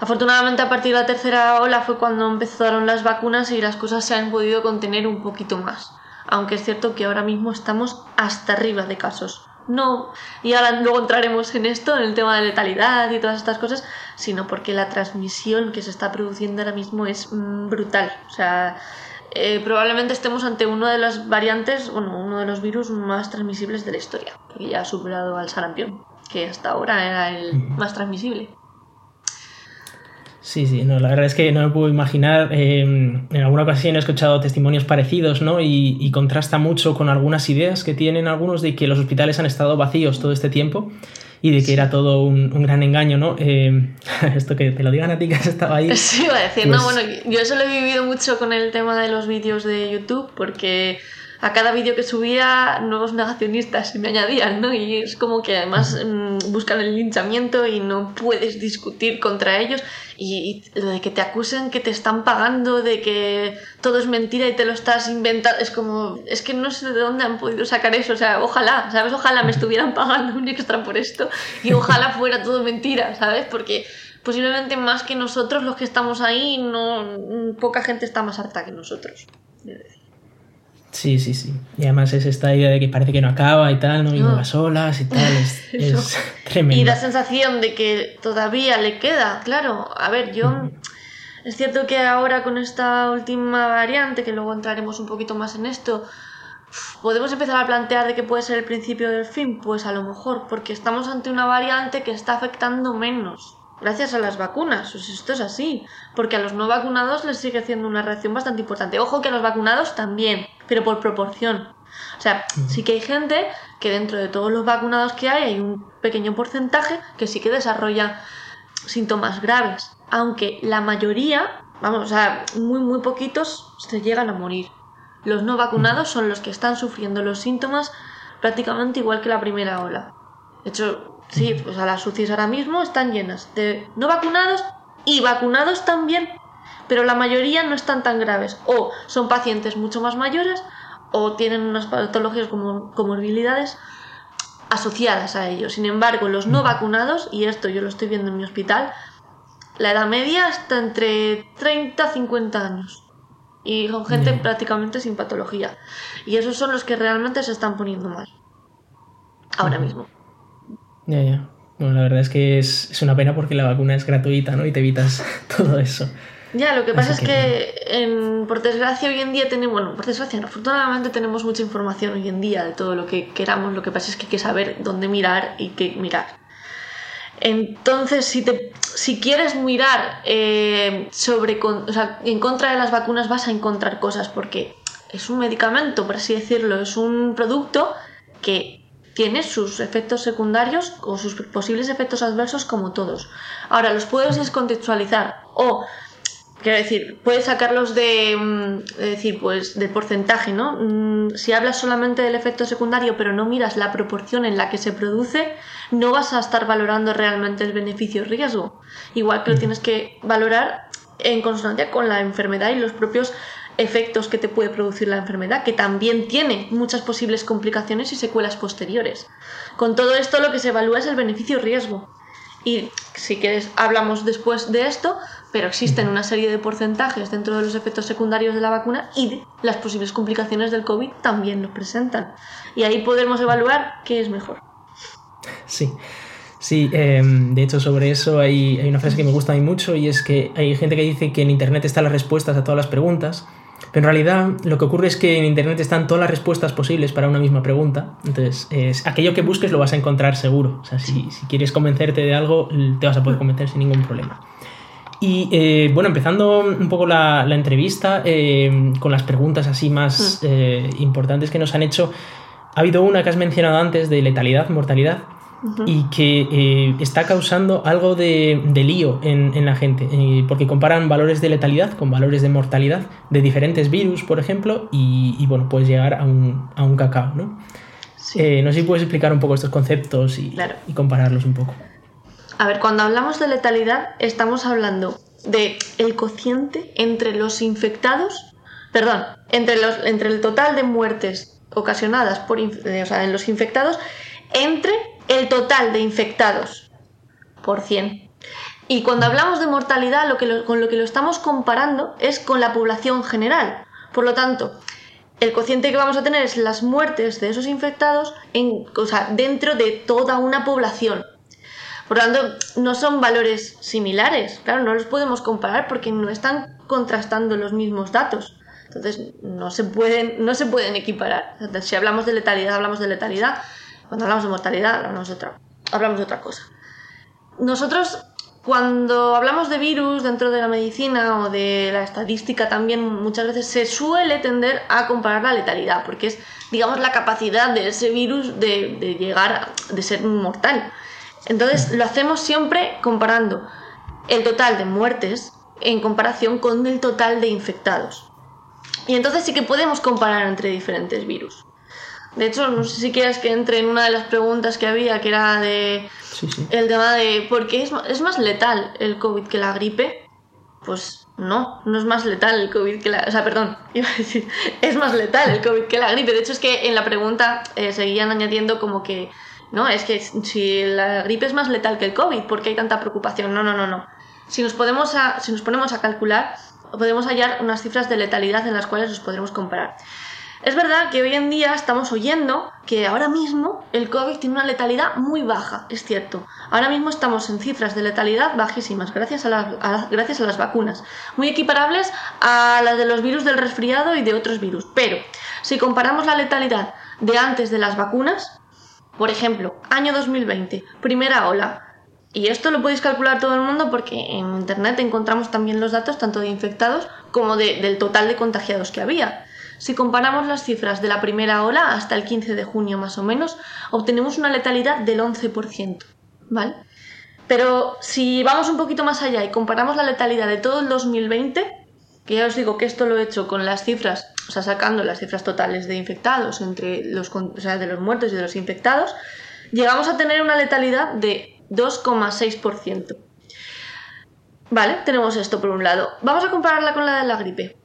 Afortunadamente a partir de la tercera ola fue cuando empezaron las vacunas y las cosas se han podido contener un poquito más aunque es cierto que ahora mismo estamos hasta arriba de casos. No, y ahora luego entraremos en esto, en el tema de letalidad y todas estas cosas, sino porque la transmisión que se está produciendo ahora mismo es mm, brutal. O sea, eh, probablemente estemos ante una de las variantes, bueno, uno de los virus más transmisibles de la historia, que ya ha superado al sarampión, que hasta ahora era el más transmisible. Sí, sí, no, la verdad es que no me puedo imaginar. Eh, en alguna ocasión he escuchado testimonios parecidos, ¿no? Y, contrasta mucho con algunas ideas que tienen algunos de que los hospitales han estado vacíos todo este tiempo y de que era todo un, gran engaño, ¿no? Eh, [laughs] esto que te lo digan a ti que has estado ahí. [laughs] Sí, iba a decir, no, pues bueno, yo eso lo he vivido mucho con el tema de los vídeos de YouTube porque a cada vídeo que subía nuevos negacionistas se me añadían, ¿no? Y es como que además mm, buscan el linchamiento y no puedes discutir contra ellos. Y, lo de que te acusen que te están pagando, de que todo es mentira y te lo estás inventando, es como, es que no sé de dónde han podido sacar eso. O sea, ojalá, ¿sabes? Ojalá me estuvieran pagando un extra por esto y ojalá [laughs] fuera todo mentira, ¿sabes? Porque posiblemente más que nosotros los que estamos ahí, no poca gente está más harta que nosotros. Sí, sí, sí. Y además es esta idea de que parece que no acaba y tal, no, y nuevas olas y [laughs] tal, es, [laughs] tremendo. Y la sensación de que todavía le queda, claro. A ver, yo... Es cierto que ahora con esta última variante, que luego entraremos un poquito más en esto, podemos empezar a plantear de que puede ser el principio del fin, pues a lo mejor, porque estamos ante una variante que está afectando menos gracias a las vacunas. Pues esto es así. Porque a los no vacunados les sigue haciendo una reacción bastante importante. Ojo que a los vacunados también, pero por proporción. O sea, sí que hay gente que dentro de todos los vacunados que hay hay un pequeño porcentaje que sí que desarrolla síntomas graves. Aunque la mayoría, vamos, o sea, muy, muy poquitos se llegan a morir. Los no vacunados son los que están sufriendo los síntomas prácticamente igual que la primera ola. De hecho, Sí, pues a las UCIs ahora mismo están llenas de no vacunados y vacunados también, pero la mayoría no están tan graves. O son pacientes mucho más mayores o tienen unas patologías como comorbilidades asociadas a ellos. Sin embargo, los no vacunados, y esto yo lo estoy viendo en mi hospital, la edad media está entre 30 y 50 años. Y son gente prácticamente sin patología. Y esos son los que realmente se están poniendo mal. Ahora mismo. Ya, ya. Bueno, la verdad es que es, una pena porque la vacuna es gratuita, ¿no? Y te evitas [laughs] todo eso. Ya, lo que pasa es que, en, por desgracia hoy en día tenemos, bueno, por desgracia, afortunadamente tenemos mucha información hoy en día de todo lo que queramos, lo que pasa es que hay que saber dónde mirar y qué mirar. Entonces, si, te, si quieres mirar eh, sobre, o sea, en contra de las vacunas vas a encontrar cosas porque es un medicamento, por así decirlo, es un producto que tiene sus efectos secundarios o sus posibles efectos adversos como todos. Ahora, los puedes descontextualizar o, quiero decir, puedes sacarlos de, mm, decir, pues, del porcentaje, ¿no? Mm, si hablas solamente del efecto secundario pero no miras la proporción en la que se produce, no vas a estar valorando realmente el beneficio-riesgo. Igual que lo tienes que valorar en consonancia con la enfermedad y los propios efectos que te puede producir la enfermedad, que también tiene muchas posibles complicaciones y secuelas posteriores. Con todo esto lo que se evalúa es el beneficio-riesgo. Y si quieres hablamos después de esto, pero existen una serie de porcentajes dentro de los efectos secundarios de la vacuna y las posibles complicaciones del COVID también nos presentan. Y ahí podemos evaluar qué es mejor. Sí. Sí, em, de hecho sobre eso hay, hay, una frase que me gusta a mí mucho y es que hay gente que dice que en Internet están las respuestas a todas las preguntas, pero en realidad lo que ocurre es que en Internet están todas las respuestas posibles para una misma pregunta. Entonces, es, aquello que busques lo vas a encontrar seguro. O sea, si, si quieres convencerte de algo, te vas a poder convencer sin ningún problema. Y eh, bueno, empezando un poco la, la entrevista eh, con las preguntas así más mm. eh, importantes que nos han hecho, ha habido una que has mencionado antes de letalidad, mortalidad y que eh, está causando algo de, lío en, la gente, eh, porque comparan valores de letalidad con valores de mortalidad de diferentes virus, por ejemplo, y, bueno, puedes llegar a un, a un cacao, ¿no? Eh, no sé si puedes explicar un poco estos conceptos y, y compararlos un poco. A ver, cuando hablamos de letalidad, estamos hablando de el cociente entre los infectados, perdón, entre, los, entre el total de muertes ocasionadas por, o sea, en los infectados entre el total de infectados por 100. Y cuando hablamos de mortalidad, con lo que lo estamos comparando es con la población general. Por lo tanto, el cociente que vamos a tener es las muertes de esos infectados en, dentro de toda una población. Por lo tanto, no son valores similares. Claro, no los podemos comparar porque no están contrastando los mismos datos. Entonces, no se pueden, no se pueden equiparar. si hablamos de letalidad, hablamos de letalidad. Cuando hablamos de mortalidad, hablamos de otra, hablamos de otra cosa. Nosotros, cuando hablamos de virus dentro de la medicina o de la estadística también, muchas veces se suele tender a comparar la letalidad, porque es, digamos, la capacidad de ese virus de, de llegar, de ser mortal. Entonces, lo hacemos siempre comparando el total de muertes en comparación con el total de infectados. Y entonces sí que podemos comparar entre diferentes virus. De hecho, no sé si quieres que entre en una de las preguntas que había, que era de el tema de ¿por qué es, es, más letal el COVID que la gripe? Pues no, no es más letal el COVID que la... O sea, perdón, [laughs] iba a decir, es más letal el COVID que la gripe. De hecho, es que en la pregunta eh, seguían añadiendo como que, no, es que si la gripe es más letal que el COVID, ¿por qué hay tanta preocupación? No, no, no, no. Si nos, podemos si nos ponemos a calcular, podemos hallar unas cifras de letalidad en las cuales nos podremos comparar. Es verdad que hoy en día estamos oyendo que ahora mismo el COVID tiene una letalidad muy baja, es cierto. Ahora mismo estamos en cifras de letalidad bajísimas gracias a, las, gracias a las vacunas, muy equiparables a las de los virus del resfriado y de otros virus. Pero si comparamos la letalidad de antes de las vacunas, por ejemplo, año 2020, primera ola, y esto lo podéis calcular todo el mundo porque en Internet encontramos también los datos tanto de infectados como del total de contagiados que había. Si comparamos las cifras de la primera ola hasta el 15 de junio más o menos, obtenemos una letalidad del 11%, ¿vale? Pero si vamos un poquito más allá y comparamos la letalidad de todo el 2020, que ya os digo que esto lo he hecho con las cifras, o sea, sacando las cifras totales de infectados entre los, o sea, de los muertos y de los infectados, llegamos a tener una letalidad de 2,6%. Vale, tenemos esto por un lado. Vamos a compararla con la de la gripe.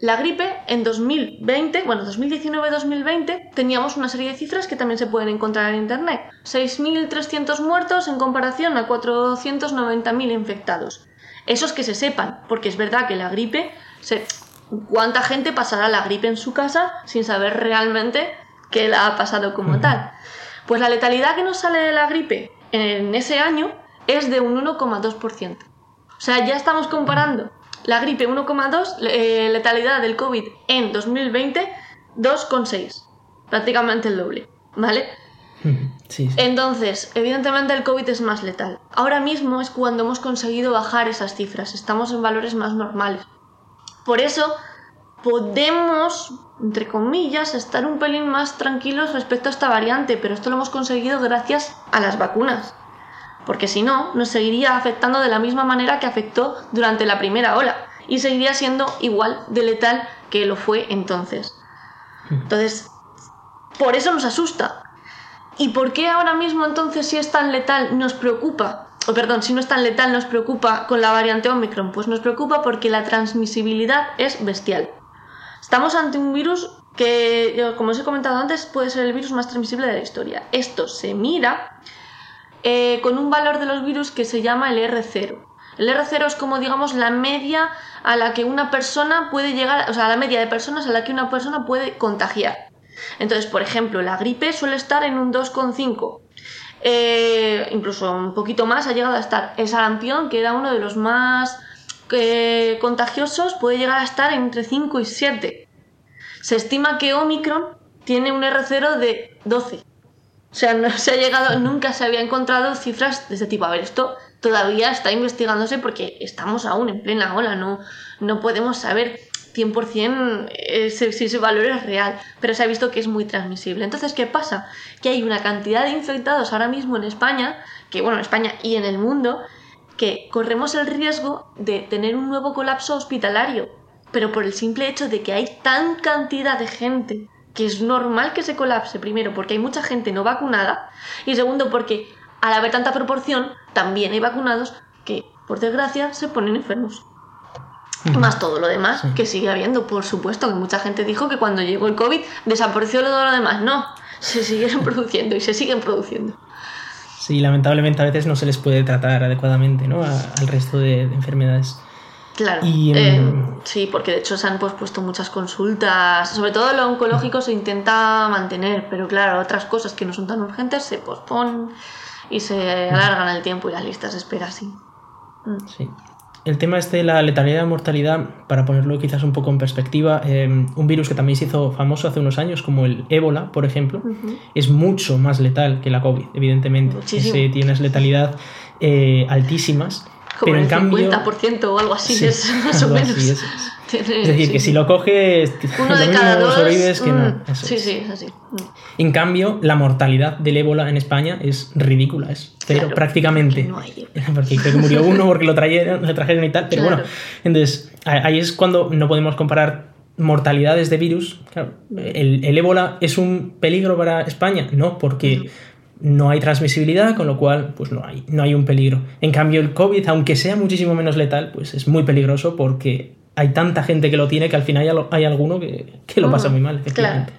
La gripe en 2020, bueno, 2019-2020, teníamos una serie de cifras que también se pueden encontrar en Internet. 6.300 muertos en comparación a 490.000 infectados. Esos que se sepan, porque es verdad que la gripe, ¿cuánta gente pasará la gripe en su casa sin saber realmente qué la ha pasado como tal? Pues la letalidad que nos sale de la gripe en ese año es de un 1,2%. O sea, ya estamos comparando la gripe 1,2, eh, letalidad del COVID en 2020 2,6. Prácticamente el doble, ¿vale? [laughs] Sí, Entonces, evidentemente el COVID es más letal. Ahora mismo es cuando hemos conseguido bajar esas cifras, estamos en valores más normales. Por eso podemos, entre comillas, estar un pelín más tranquilos respecto a esta variante, pero esto lo hemos conseguido gracias a las vacunas porque si no, nos seguiría afectando de la misma manera que afectó durante la primera ola y seguiría siendo igual de letal que lo fue entonces. Entonces, por eso nos asusta. ¿Y por qué ahora mismo entonces si es tan letal nos preocupa? O perdón, si no es tan letal nos preocupa con la variante Omicron, pues nos preocupa porque la transmisibilidad es bestial. Estamos ante un virus que, como os he comentado antes, puede ser el virus más transmisible de la historia. Esto se mira eh, con un valor de los virus que se llama el R0. El R0 es como, digamos, la media a la que una persona puede llegar, o sea, la media de personas a la que una persona puede contagiar. Entonces, por ejemplo, la gripe suele estar en un 2,5. Eh, incluso un poquito más ha llegado a estar. El sarampión, que era uno de los más eh, contagiosos, puede llegar a estar entre 5 y 7. Se estima que Omicron tiene un R0 de 12. O sea, no se ha llegado, nunca se había encontrado cifras de este tipo. A ver, esto todavía está investigándose porque estamos aún en plena ola, no, no podemos saber 100% si ese valor es real, pero se ha visto que es muy transmisible. Entonces, ¿qué pasa? Que hay una cantidad de infectados ahora mismo en España, que bueno, en España y en el mundo, que corremos el riesgo de tener un nuevo colapso hospitalario, pero por el simple hecho de que hay tan cantidad de gente que es normal que se colapse, primero porque hay mucha gente no vacunada y segundo porque al haber tanta proporción, también hay vacunados que, por desgracia, se ponen enfermos. Más todo lo demás que sigue habiendo, por supuesto, que mucha gente dijo que cuando llegó el COVID desapareció todo lo demás. No, se siguieron [laughs] produciendo y se siguen produciendo. Sí, lamentablemente a veces no se les puede tratar adecuadamente ¿no? al resto de, enfermedades. Claro. Eh, sí, porque de hecho se han pospuesto muchas consultas. Sobre todo lo oncológico se intenta mantener, pero claro, otras cosas que no son tan urgentes se posponen y se alargan el tiempo y las listas de espera, sí. Mm. Sí. El tema este de la letalidad y mortalidad, para ponerlo quizás un poco en perspectiva, em, un virus que también se hizo famoso hace unos años, como el ébola, por ejemplo, es mucho más letal que la COVID, evidentemente. Ese tiene letalidad eh, altísimas. [laughs] Como pero en cambio, 50% o algo así, es [laughs] más o menos. [laughs] Es decir, que si lo coges, uno de cada dos sobrevives que no. Mm, sí, sí, es así. Mm. En cambio, la mortalidad del ébola en España es ridícula, es cero, prácticamente. No hay porque creo que murió uno porque lo trajeron, lo trajeron y tal, pero bueno, entonces ahí es cuando no podemos comparar mortalidades de virus. Claro, el, el ébola es un peligro para España, no, porque no hay transmisibilidad, con lo cual pues no hay, no hay un peligro. En cambio el COVID, aunque sea muchísimo menos letal, pues es muy peligroso porque hay tanta gente que lo tiene que al final hay, hay alguno que, lo pasa muy mal, efectivamente.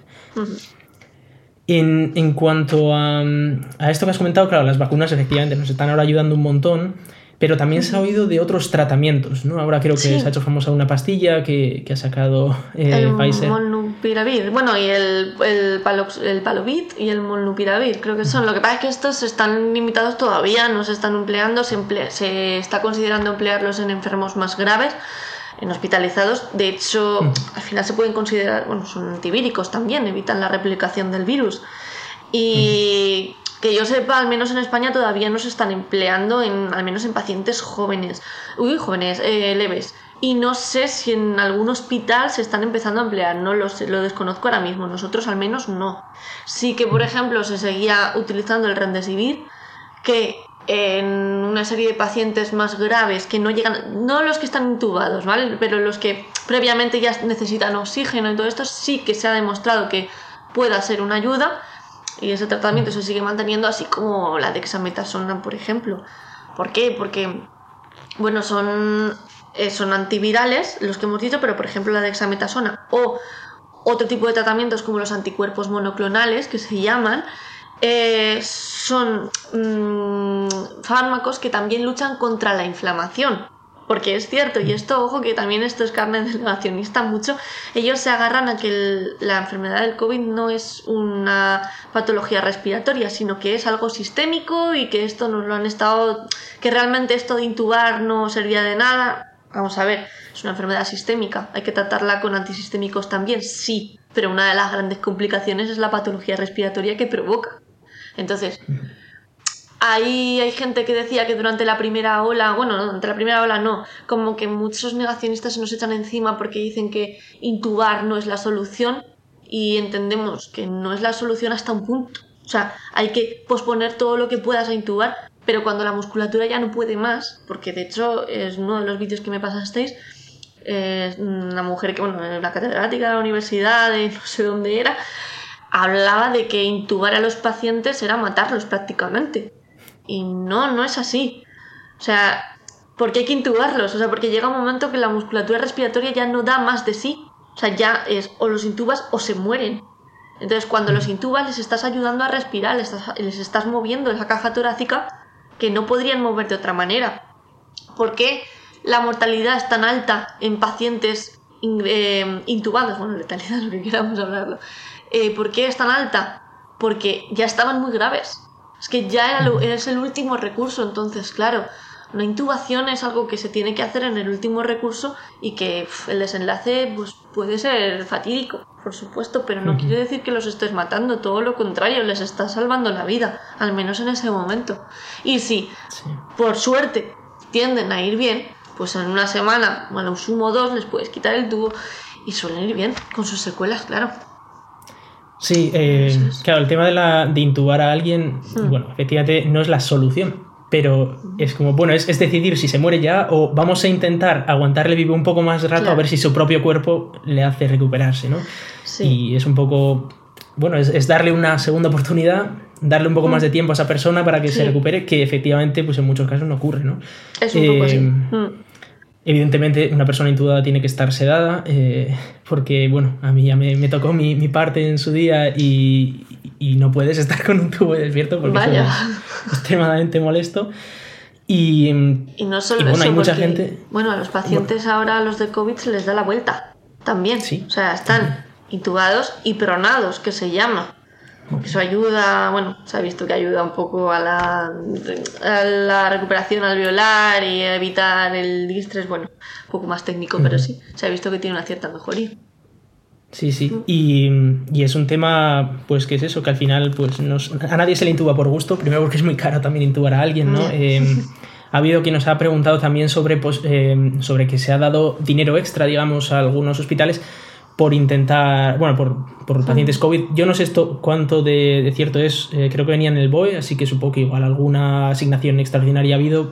En, en, cuanto a, a, esto que has comentado, claro, las vacunas efectivamente nos están ahora ayudando un montón, pero también se ha oído de otros tratamientos, ¿no? Ahora creo que se ha hecho famosa una pastilla que, que ha sacado eh, el Pfizer. Molnupiravir, bueno, y el, el, el Palovit y el Molnupiravir, creo que son. Lo que pasa es que estos están limitados todavía, no se están empleando, se, se está considerando emplearlos en enfermos más graves en hospitalizados. De hecho, al final se pueden considerar, bueno, son antivíricos también, evitan la replicación del virus. Y. que yo sepa, al menos en España todavía no se están empleando, en, al menos en pacientes jóvenes, uy, jóvenes, eh, leves. Y no sé si en algún hospital se están empezando a emplear, no lo sé, lo desconozco ahora mismo, nosotros al menos no. Sí que, por ejemplo, se seguía utilizando el Remdesivir, que en una serie de pacientes más graves que no llegan, no los que están intubados, ¿vale? Pero los que previamente ya necesitan oxígeno y todo esto, sí que se ha demostrado que pueda ser una ayuda y ese tratamiento se sigue manteniendo, así como la dexametasona, por ejemplo. ¿Por qué? Porque, bueno, son, eh, son antivirales los que hemos dicho, pero por ejemplo la dexametasona o otro tipo de tratamientos como los anticuerpos monoclonales que se llaman, eh, son mm, fármacos que también luchan contra la inflamación. Porque es cierto, y esto, ojo, que también esto es carne de negacionista mucho, ellos se agarran a que la enfermedad del COVID no es una patología respiratoria, sino que es algo sistémico y que esto nos lo han estado, que realmente esto de intubar no servía de nada. Vamos a ver, es una enfermedad sistémica, hay que tratarla con antisistémicos también, sí, pero una de las grandes complicaciones es la patología respiratoria que provoca. Entonces, ahí hay gente que decía que durante la primera ola, bueno, durante la primera ola no, como que muchos negacionistas se nos echan encima porque dicen que intubar no es la solución y entendemos que no es la solución hasta un punto. O sea, hay que posponer todo lo que puedas a intubar, pero cuando la musculatura ya no puede más, porque de hecho es uno de los vídeos que me pasasteis, una mujer que, bueno, la catedrática de la universidad, de no sé dónde era, hablaba de que intubar a los pacientes era matarlos prácticamente. Y no, no es así. O sea, ¿por qué hay que intubarlos? O sea, porque llega un momento que la musculatura respiratoria ya no da más de sí. O sea, ya es o los intubas o se mueren. Entonces, cuando los intubas, les estás ayudando a respirar, les estás, les estás moviendo esa caja torácica que no podrían mover de otra manera. ¿Por qué la mortalidad es tan alta en pacientes eh, intubados? Bueno, letalidad, [laughs] lo que queramos hablarlo. Eh, ¿Por qué es tan alta? Porque ya estaban muy graves. Es que ya era, es el último recurso, entonces, claro, una intubación es algo que se tiene que hacer en el último recurso y que el desenlace pues, puede ser fatídico, por supuesto, pero no quiere decir que los estés matando, todo lo contrario, les estás salvando la vida, al menos en ese momento. Y si, por suerte, tienden a ir bien, pues en una semana, a lo sumo dos, les puedes quitar el tubo y suelen ir bien, con sus secuelas, claro. Sí, eh, claro, el tema de, la, de intubar a alguien, hmm. bueno, efectivamente no es la solución, pero es como, bueno, es, decidir si se muere ya o vamos a intentar aguantarle vivo un poco más rato a ver si su propio cuerpo le hace recuperarse, ¿no? Sí. Y es un poco, bueno, es, darle una segunda oportunidad, darle un poco más de tiempo a esa persona para que se recupere, que efectivamente, pues en muchos casos no ocurre, ¿no? Es un poco así. Eh, mm. Evidentemente, una persona intubada tiene que estar sedada, eh, porque, bueno, a mí ya me, tocó mi, parte en su día y, no puedes estar con un tubo despierto porque es extremadamente molesto. Y, no solo bueno, hay mucha gente. Bueno, a los pacientes ahora, a los de COVID, se les da la vuelta también. ¿Sí? O sea, están intubados y pronados, que se llama. Eso ayuda, bueno, se ha visto que ayuda un poco a la, a la recuperación alveolar y a evitar el distrés, bueno, un poco más técnico, pero sí, se ha visto que tiene una cierta mejoría. Sí, sí, y, y, es un tema, pues, que es eso? Que al final, pues, a nadie se le intuba por gusto, primero porque es muy caro también intubar a alguien, ¿no? Em, [laughs] ha habido quien nos ha preguntado también sobre, pues, em, sobre que se ha dado dinero extra, digamos, a algunos hospitales por intentar, bueno, por, por pacientes COVID. Yo no sé esto cuánto de, cierto es, eh, creo que venía en el BOE, así que supongo que igual alguna asignación extraordinaria ha habido,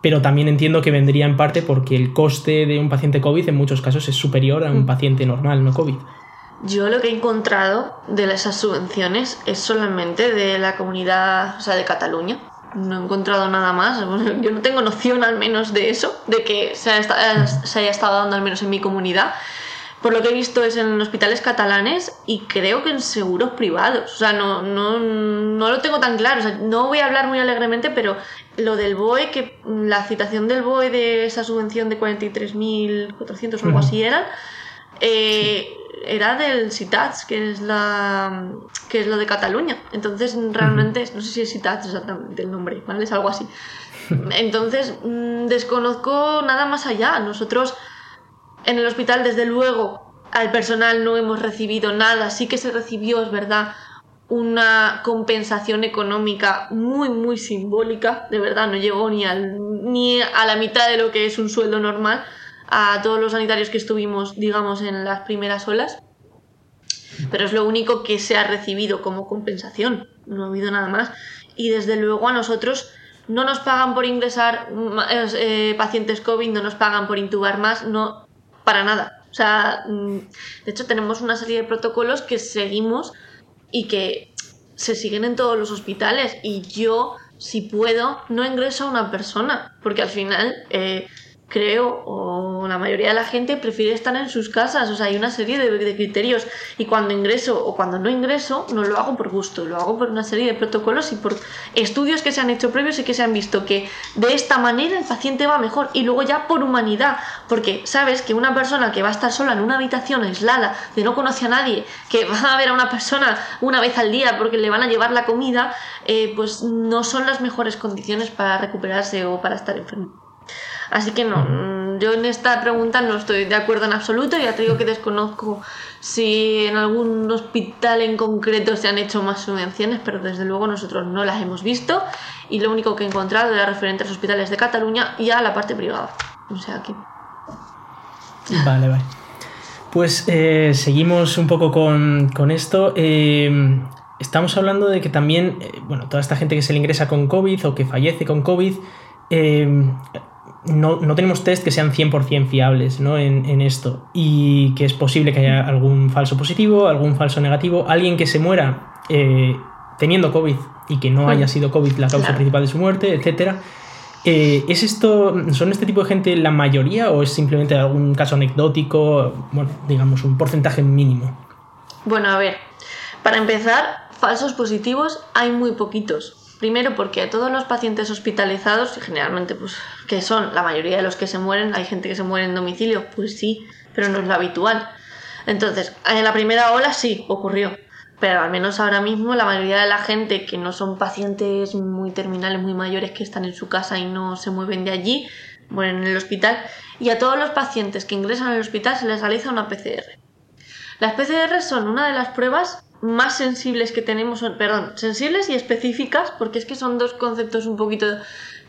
pero también entiendo que vendría en parte porque el coste de un paciente COVID en muchos casos es superior a un mm. paciente normal, no COVID. Yo lo que he encontrado de esas subvenciones es solamente de la comunidad, o sea, de Cataluña. No he encontrado nada más. [laughs] Yo no tengo noción al menos de eso, de que se haya estado dando al menos en mi comunidad por lo que he visto es en hospitales catalanes y creo que en seguros privados. O sea, no, no, no lo tengo tan claro. O sea, no voy a hablar muy alegremente, pero lo del BOE, que la citación del BOE de esa subvención de 43.400 o algo así era, eh, era del CITATS, que es, la, que es lo de Cataluña. Entonces, realmente, no sé si es CITATS exactamente el nombre, ¿vale? Es algo así. Entonces, mm, desconozco nada más allá. Nosotros en el hospital, desde luego, al personal no hemos recibido nada. Sí que se recibió, es verdad, una compensación económica muy, muy simbólica. De verdad, no llegó ni, ni a la mitad de lo que es un sueldo normal a todos los sanitarios que estuvimos, digamos, en las primeras olas. Pero es lo único que se ha recibido como compensación. No ha habido nada más. Y desde luego a nosotros no nos pagan por ingresar eh, pacientes COVID, no nos pagan por intubar más, no para nada. O sea, mm, de hecho tenemos una serie de protocolos que seguimos y que se siguen en todos los hospitales y yo, si puedo, no ingreso a una persona, porque al final eh, creo, o la mayoría de la gente prefiere estar en sus casas. O sea, hay una serie de, criterios. Y cuando ingreso o cuando no ingreso, no lo hago por gusto, lo hago por una serie de protocolos y por estudios que se han hecho previos y que se han visto que de esta manera el paciente va mejor. Y luego ya por humanidad, porque sabes que una persona que va a estar sola en una habitación aislada, de no conoce a nadie, que va a ver a una persona una vez al día porque le van a llevar la comida, eh, pues no son las mejores condiciones para recuperarse o para estar enfermo. Así que no, mm, yo en esta pregunta no estoy de acuerdo en absoluto. Ya te digo que desconozco si en algún hospital en concreto se han hecho más subvenciones, pero desde luego nosotros no las hemos visto y lo único que he encontrado era referente a los hospitales de Cataluña y a la parte privada. O sea, aquí. Vale, vale. Pues eh, seguimos un poco con, esto. Eh, estamos hablando de que también, eh, bueno, toda esta gente que se le ingresa con COVID o que fallece con COVID, no, tenemos test que sean 100% fiables ¿no? en, esto y que es posible que haya algún falso positivo, algún falso negativo, alguien que se muera eh, teniendo COVID y que no haya sido COVID la causa principal de su muerte, etc. Eh, ¿Es esto, son este tipo de gente la mayoría o es simplemente algún caso anecdótico, bueno, digamos, un porcentaje mínimo? Bueno, a ver, para empezar, falsos positivos hay muy poquitos. Primero porque todos los pacientes hospitalizados, generalmente pues que son la mayoría de los que se mueren, hay gente que se muere en domicilio, pues sí, pero no es lo habitual. Entonces, en la primera ola sí ocurrió, pero al menos ahora mismo la mayoría de la gente que no son pacientes muy terminales, muy mayores, que están en su casa y no se mueven de allí, mueren en el hospital, y a todos los pacientes que ingresan al hospital se les realiza una PCR. Las PCR son una de las pruebas más sensibles que tenemos, perdón, sensibles y específicas, porque es que son dos conceptos un poquito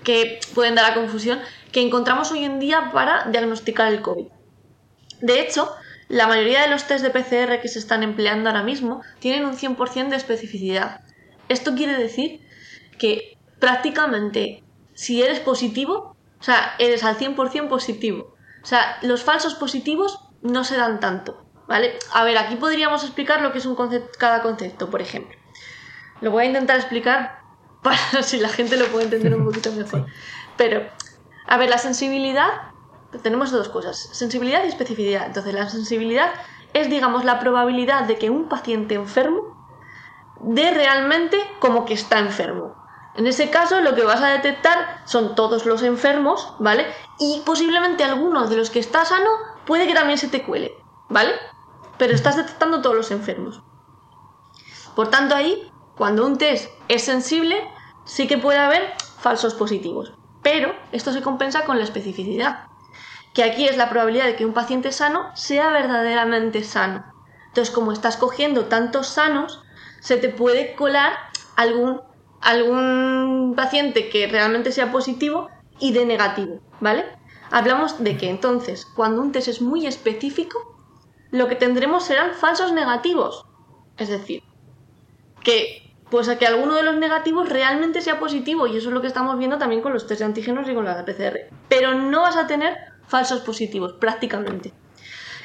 que pueden dar a confusión, que encontramos hoy en día para diagnosticar el COVID. De hecho, la mayoría de los test de PCR que se están empleando ahora mismo tienen un 100% de especificidad. Esto quiere decir que prácticamente si eres positivo, o sea, eres al 100% positivo. O sea, los falsos positivos no se dan tanto, ¿vale? A ver, aquí podríamos explicar lo que es un concepto, cada concepto, por ejemplo. Lo voy a intentar explicar [laughs] para si la gente lo puede entender un poquito mejor. [laughs] Pero, a ver, la sensibilidad, tenemos dos cosas, sensibilidad y especificidad. Entonces, la sensibilidad es, digamos, la probabilidad de que un paciente enfermo dé realmente como que está enfermo. En ese caso, lo que vas a detectar son todos los enfermos, ¿vale? Y posiblemente algunos de los que está sano puede que también se te cuele, ¿vale? Pero estás detectando todos los enfermos. Por tanto, ahí cuando un test es sensible, sí que puede haber falsos positivos. Pero esto se compensa con la especificidad, que aquí es la probabilidad de que un paciente sano sea verdaderamente sano. Entonces, como estás cogiendo tantos sanos, se te puede colar algún, algún paciente que realmente sea positivo y de negativo, ¿vale? Hablamos de que entonces, cuando un test es muy específico, lo que tendremos serán falsos negativos. Es decir, que pues a que alguno de los negativos realmente sea positivo y eso es lo que estamos viendo también con los test de antígenos y con la PCR. Pero no vas a tener falsos positivos prácticamente.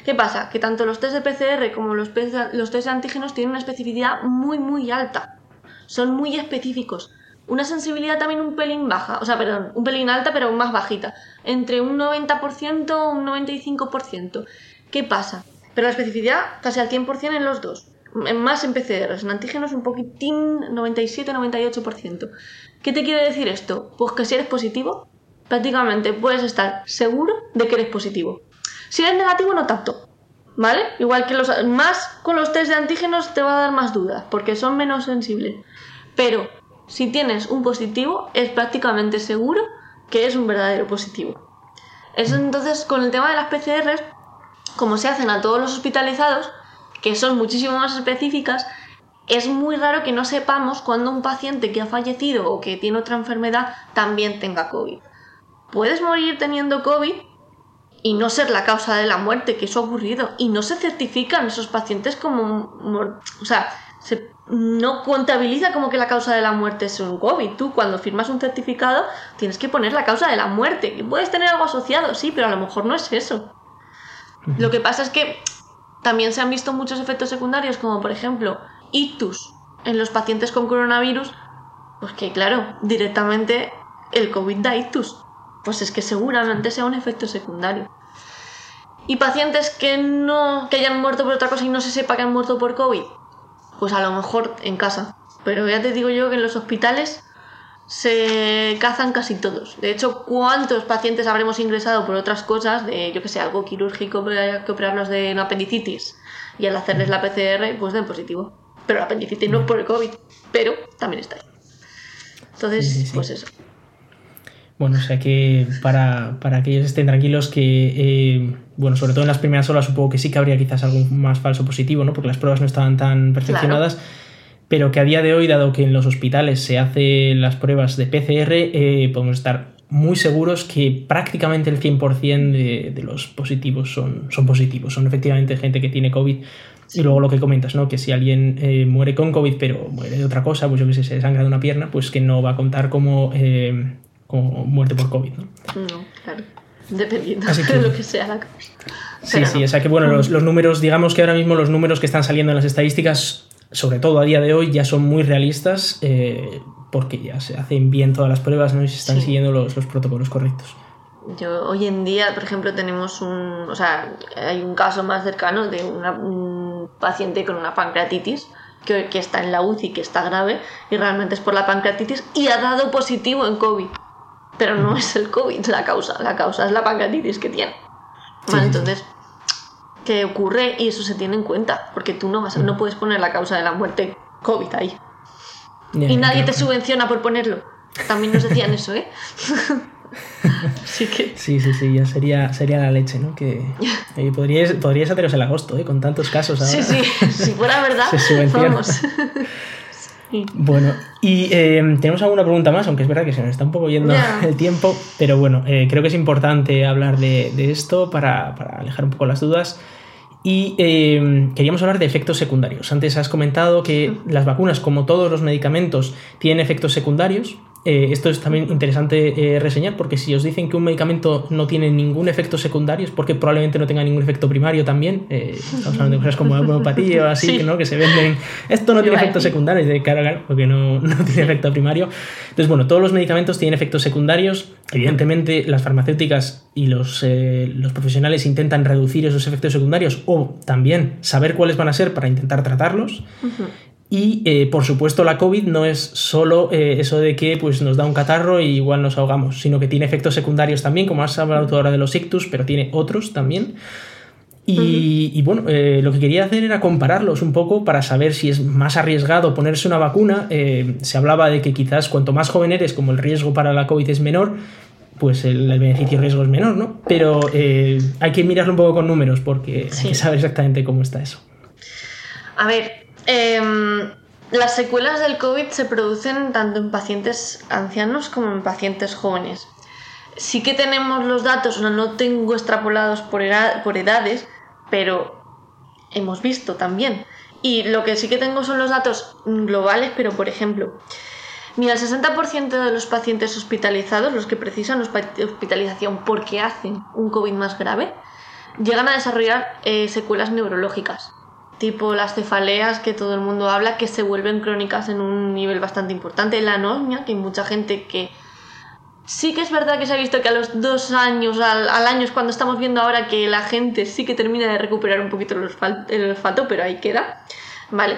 ¿Qué pasa? Que tanto los test de PCR como los, los test de antígenos tienen una especificidad muy muy alta. Son muy específicos. Una sensibilidad también un pelín baja, o sea, perdón, un pelín alta pero más bajita. Entre un 90% o un 95%. ¿Qué pasa? Pero la especificidad casi al 100% en los dos más en PCRs, en antígenos un poquitín 97-98%. ¿Qué te quiere decir esto? Pues que si eres positivo, prácticamente puedes estar seguro de que eres positivo. Si eres negativo, no tanto. ¿Vale? Igual que los más con los test de antígenos te va a dar más dudas, porque son menos sensibles. Pero si tienes un positivo, es prácticamente seguro que es un verdadero positivo. Eso entonces, con el tema de las PCRs, como se hacen a todos los hospitalizados, que son muchísimo más específicas, es muy raro que no sepamos cuando un paciente que ha fallecido o que tiene otra enfermedad también tenga COVID. Puedes morir teniendo COVID y no ser la causa de la muerte, que eso ha ocurrido, y no se certifican esos pacientes como... O sea, se, no contabiliza como que la causa de la muerte es un COVID. Tú cuando firmas un certificado tienes que poner la causa de la muerte. Puedes tener algo asociado, sí, pero a lo mejor no es eso. Lo que pasa es que también se han visto muchos efectos secundarios, como por ejemplo ictus en los pacientes con coronavirus, pues que claro, directamente el COVID da ictus. Pues es que seguramente sea un efecto secundario. Y pacientes que no que hayan muerto por otra cosa y no se sepa que han muerto por COVID, pues a lo mejor en casa. Pero ya te digo yo que en los hospitales se cazan casi todos. De hecho, ¿cuántos pacientes habremos ingresado por otras cosas, de yo que sé, algo quirúrgico que operarlos de una apendicitis y al hacerles la PCR, pues den positivo? Pero la apendicitis no es por el COVID, pero también está ahí. Entonces, pues eso. Bueno, o sea que para, para que ellos estén tranquilos que, eh, bueno, sobre todo en las primeras olas supongo que sí que habría quizás algún más falso positivo, ¿no? Porque las pruebas no estaban tan perfeccionadas pero que a día de hoy, dado que en los hospitales se hacen las pruebas de PCR, eh, podemos estar muy seguros que prácticamente el 100% de, de, los positivos son, son positivos, son efectivamente gente que tiene COVID. Y luego lo que comentas, ¿no? Que si alguien eh, muere con COVID, pero muere de otra cosa, pues yo que sé, se sangra de una pierna, pues que no va a contar como, eh, como muerte por COVID, ¿no? No, claro. Dependiendo de lo que sea la cosa. Sí, sí, o sea que bueno, los, los números, digamos que ahora mismo los números que están saliendo en las estadísticas sobre todo a día de hoy, ya son muy realistas. Eh, porque ya se hacen bien todas las pruebas ¿no? y se están siguiendo los, protocolos correctos. Yo, hoy en día, por ejemplo, tenemos un. O sea, hay un caso más cercano de un paciente con una pancreatitis que, que, está en la UCI, que está grave, y realmente es por la pancreatitis y ha dado positivo en COVID. Pero no es el COVID la causa, la causa es la pancreatitis que tiene. entonces, ¿qué ocurre? Y eso se tiene en cuenta, porque tú no, vas, no puedes poner la causa de la muerte COVID ahí. y nadie te subvenciona por ponerlo. También nos decían eso, ¿eh? [laughs] Sí, sí, sí, ya sería, sería la leche, ¿no? Que [laughs] podríais, podríais haceros el agosto, ¿eh? Con tantos casos ahora. Sí, sí, si fuera verdad, [laughs] vamos. Bueno, y eh, tenemos alguna pregunta más, aunque es verdad que se nos está un poco yendo [laughs] el tiempo, pero bueno, eh, creo que es importante hablar de, esto para, para, alejar un poco las dudas. Y eh, queríamos hablar de efectos secundarios. Antes has comentado que las vacunas, como todos los medicamentos, tienen efectos secundarios. Eh, esto es también interesante eh, reseñar porque si os dicen que un medicamento no tiene ningún efecto secundario es porque probablemente no tenga ningún efecto primario también. Eh, estamos hablando de cosas como homeopatía o así, ¿no? que se venden. Esto no tiene efecto secundario, de cara porque no, no tiene efecto primario. Entonces, bueno, todos los medicamentos tienen efectos secundarios. Evidentemente, las farmacéuticas y los, los profesionales intentan reducir esos efectos secundarios o también saber cuáles van a ser para intentar tratarlos. Y eh, por supuesto la COVID no es solo eh, eso de que pues, nos da un catarro y igual nos ahogamos, sino que tiene efectos secundarios también, como has hablado tú ahora de los ictus, pero tiene otros también. Y, bueno, eh, lo que quería hacer era compararlos un poco para saber si es más arriesgado ponerse una vacuna. se hablaba de que quizás cuanto más joven eres, como el riesgo para la COVID es menor, pues el, beneficio riesgo es menor, ¿no? Pero hay que mirarlo un poco con números porque hay que saber exactamente cómo está eso. A ver, Em, las secuelas del COVID se producen tanto en pacientes ancianos como en pacientes jóvenes. Sí que tenemos los datos, no tengo extrapolados por, por edades, pero hemos visto también. Y lo que sí que tengo son los datos globales, pero por ejemplo, mira, el 60% de los pacientes hospitalizados, los que precisan hospitalización porque hacen un COVID más grave, llegan a desarrollar eh, secuelas neurológicas tipo las cefaleas que todo el mundo habla, que se vuelven crónicas en un nivel bastante importante, la anosmia, que hay mucha gente que sí que es verdad que se ha visto que a los dos años, al, año es cuando estamos viendo ahora que la gente sí que termina de recuperar un poquito el olfato, pero ahí queda, ¿vale?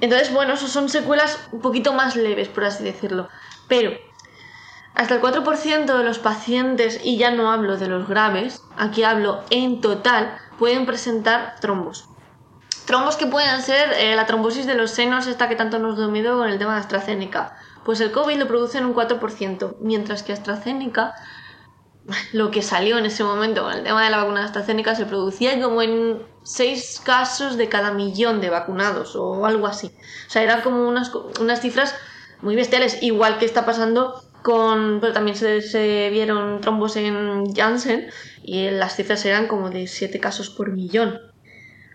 Entonces, bueno, eso son secuelas un poquito más leves, por así decirlo. Pero hasta el 4% de los pacientes, y ya no hablo de los graves, aquí hablo en total, pueden presentar trombos. Trombos que pueden ser eh, la trombosis de los senos, esta que tanto nos dominó con el tema de AstraZeneca. Pues el COVID lo produce en un 4%, mientras que AstraZeneca, [laughs] lo que salió en ese momento con el tema de la vacuna de AstraZeneca, se producía como en 6 casos de cada millón de vacunados o algo así. O sea, eran como unas, unas cifras muy bestiales, igual que está pasando con... Pero también se, se vieron trombos en Janssen y las cifras eran como de 7 casos por millón.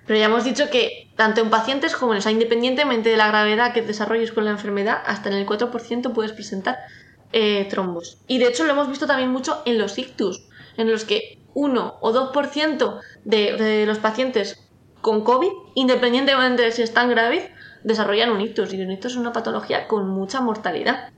Pero ya hemos dicho que tanto en pacientes jóvenes, o independientemente de la gravedad que desarrolles con la enfermedad, hasta en el 4% puedes presentar eh, trombos. Y de hecho lo hemos visto también mucho en los ictus, en los que 1 o 2% de, de los pacientes con COVID, independientemente de si están graves, desarrollan un ictus. Y un ictus es una patología con mucha mortalidad.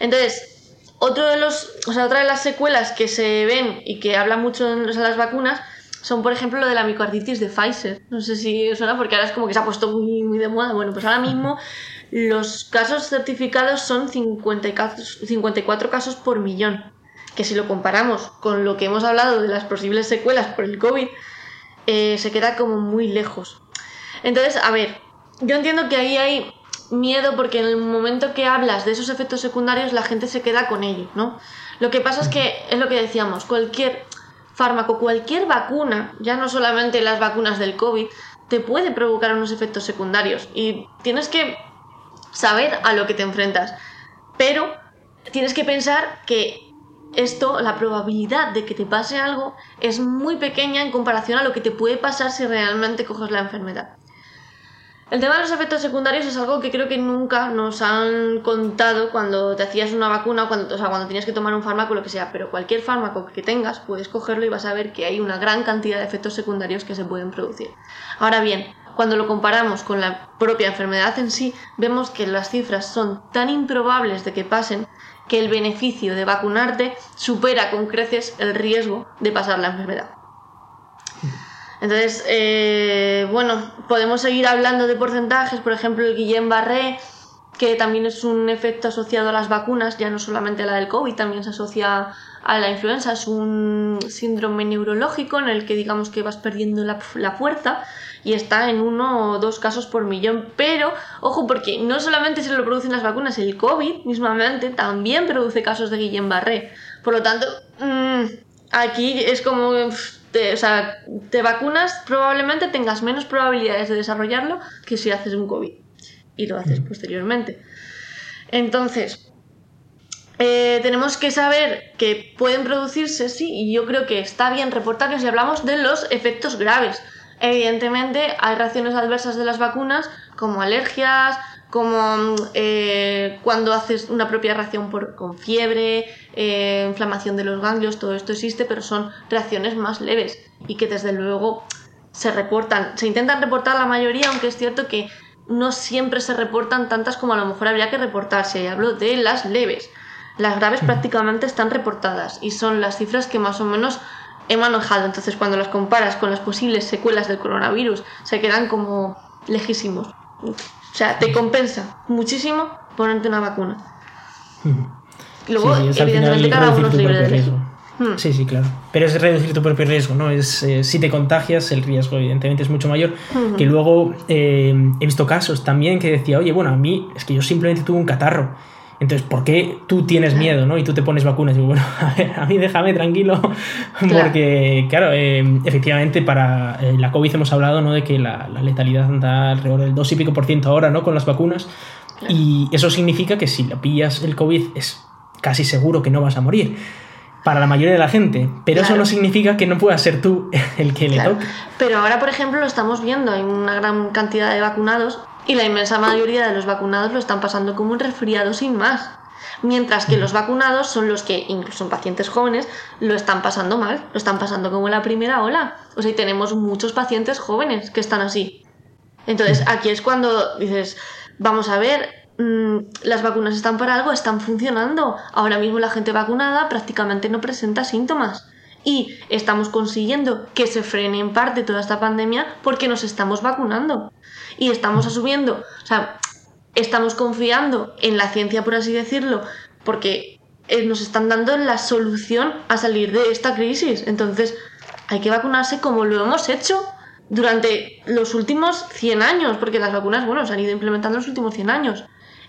Entonces, otro de los, o sea, otra de las secuelas que se ven y que habla mucho en las vacunas son, por ejemplo, lo de la micoarditis de Pfizer. No sé si suena porque ahora es como que se ha puesto muy, muy de moda. Bueno, pues ahora mismo los casos certificados son 54 casos por millón. Que si lo comparamos con lo que hemos hablado de las posibles secuelas por el COVID, eh, se queda como muy lejos. Entonces, a ver, yo entiendo que ahí hay miedo porque en el momento que hablas de esos efectos secundarios la gente se queda con ellos, ¿no? Lo que pasa es que es lo que decíamos, cualquier fármaco, cualquier vacuna, ya no solamente las vacunas del COVID, te puede provocar unos efectos secundarios y tienes que saber a lo que te enfrentas. Pero tienes que pensar que esto, la probabilidad de que te pase algo es muy pequeña en comparación a lo que te puede pasar si realmente coges la enfermedad. El tema de los efectos secundarios es algo que creo que nunca nos han contado cuando te hacías una vacuna, cuando, o sea, cuando tenías que tomar un fármaco, lo que sea, pero cualquier fármaco que tengas puedes cogerlo y vas a ver que hay una gran cantidad de efectos secundarios que se pueden producir. Ahora bien, cuando lo comparamos con la propia enfermedad en sí, vemos que las cifras son tan improbables de que pasen que el beneficio de vacunarte supera con creces el riesgo de pasar la enfermedad. Entonces, eh, bueno, podemos seguir hablando de porcentajes, por ejemplo, el Guillain-Barré, que también es un efecto asociado a las vacunas, ya no solamente a la del COVID, también se asocia a la influenza, es un síndrome neurológico en el que digamos que vas perdiendo la, fuerza y está en uno o dos casos por millón, pero ojo porque no solamente se lo producen las vacunas, el COVID mismamente también produce casos de Guillain-Barré, por lo tanto, mm, aquí es como... Te, o sea, te vacunas, probablemente tengas menos probabilidades de desarrollarlo que si haces un COVID y lo haces posteriormente. Entonces, eh, tenemos que saber que pueden producirse, sí, y yo creo que está bien reportarlos y hablamos de los efectos graves. Evidentemente, hay reacciones adversas de las vacunas, como alergias, como eh, cuando haces una propia reacción por, con fiebre, eh, inflamación de los ganglios, todo esto existe, pero son reacciones más leves y que desde luego se reportan. Se intentan reportar la mayoría, aunque es cierto que no siempre se reportan tantas como a lo mejor habría que reportarse. Y hablo de las leves. Las graves prácticamente están reportadas y son las cifras que más o menos he manejado. Entonces, cuando las comparas con las posibles secuelas del coronavirus, se quedan como lejísimos. O sea, te compensa muchísimo ponerte una vacuna. [laughs] Luego, evidentemente, cada uno es libre de riesgo. Hmm. Sí, sí, claro. Pero es reducir tu propio riesgo, ¿no? Es, eh, si te contagias, el riesgo evidentemente es mucho mayor. Hmm. Que luego eh, he visto casos también que decía, oye, bueno, a mí es que yo simplemente tuve un catarro. Entonces, ¿por qué tú tienes miedo, ¿no? Y tú te pones vacunas. Y digo, [laughs] bueno, a, ver, a mí déjame tranquilo, [laughs] porque, claro, eh, efectivamente, para la COVID hemos hablado, ¿no? De que la, la, letalidad anda alrededor del 2 y pico por ciento ahora, ¿no? Con las vacunas. Y eso significa que si la pillas el COVID es casi seguro que no vas a morir para la mayoría de la gente, pero eso no significa que no puedas ser tú [laughs] el que le toque. Pero ahora, por ejemplo, lo estamos viendo, hay una gran cantidad de vacunados y la inmensa mayoría de los vacunados lo están pasando como un resfriado sin más. Mientras que los vacunados son los que, incluso en pacientes jóvenes, lo están pasando mal, lo están pasando como la primera ola. O sea, y tenemos muchos pacientes jóvenes que están así. Entonces, aquí es cuando dices, vamos a ver, Mm, las vacunas están para algo, están funcionando. Ahora mismo la gente vacunada prácticamente no presenta síntomas. Y estamos consiguiendo que se frene en parte toda esta pandemia porque nos estamos vacunando. Y estamos asumiendo, o sea, estamos confiando en la ciencia, por así decirlo, porque eh, nos están dando la solución a salir de esta crisis. Entonces, hay que vacunarse como lo hemos hecho durante los últimos 100 años, porque las vacunas, bueno, se han ido implementando en los últimos 100 años.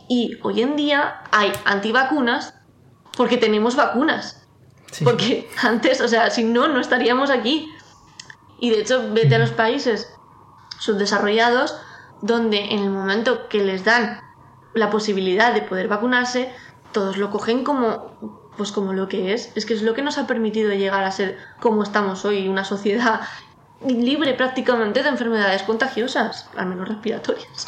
Y hoy en día hay antivacunas porque tenemos vacunas. Porque antes, o sea, si no, no estaríamos aquí. Y de hecho, vete a los países subdesarrollados donde en el momento que les dan la posibilidad de poder vacunarse, todos lo cogen como pues como lo que es, es que es lo que nos ha permitido llegar a ser como estamos hoy, una sociedad libre prácticamente de enfermedades contagiosas, al menos respiratorias.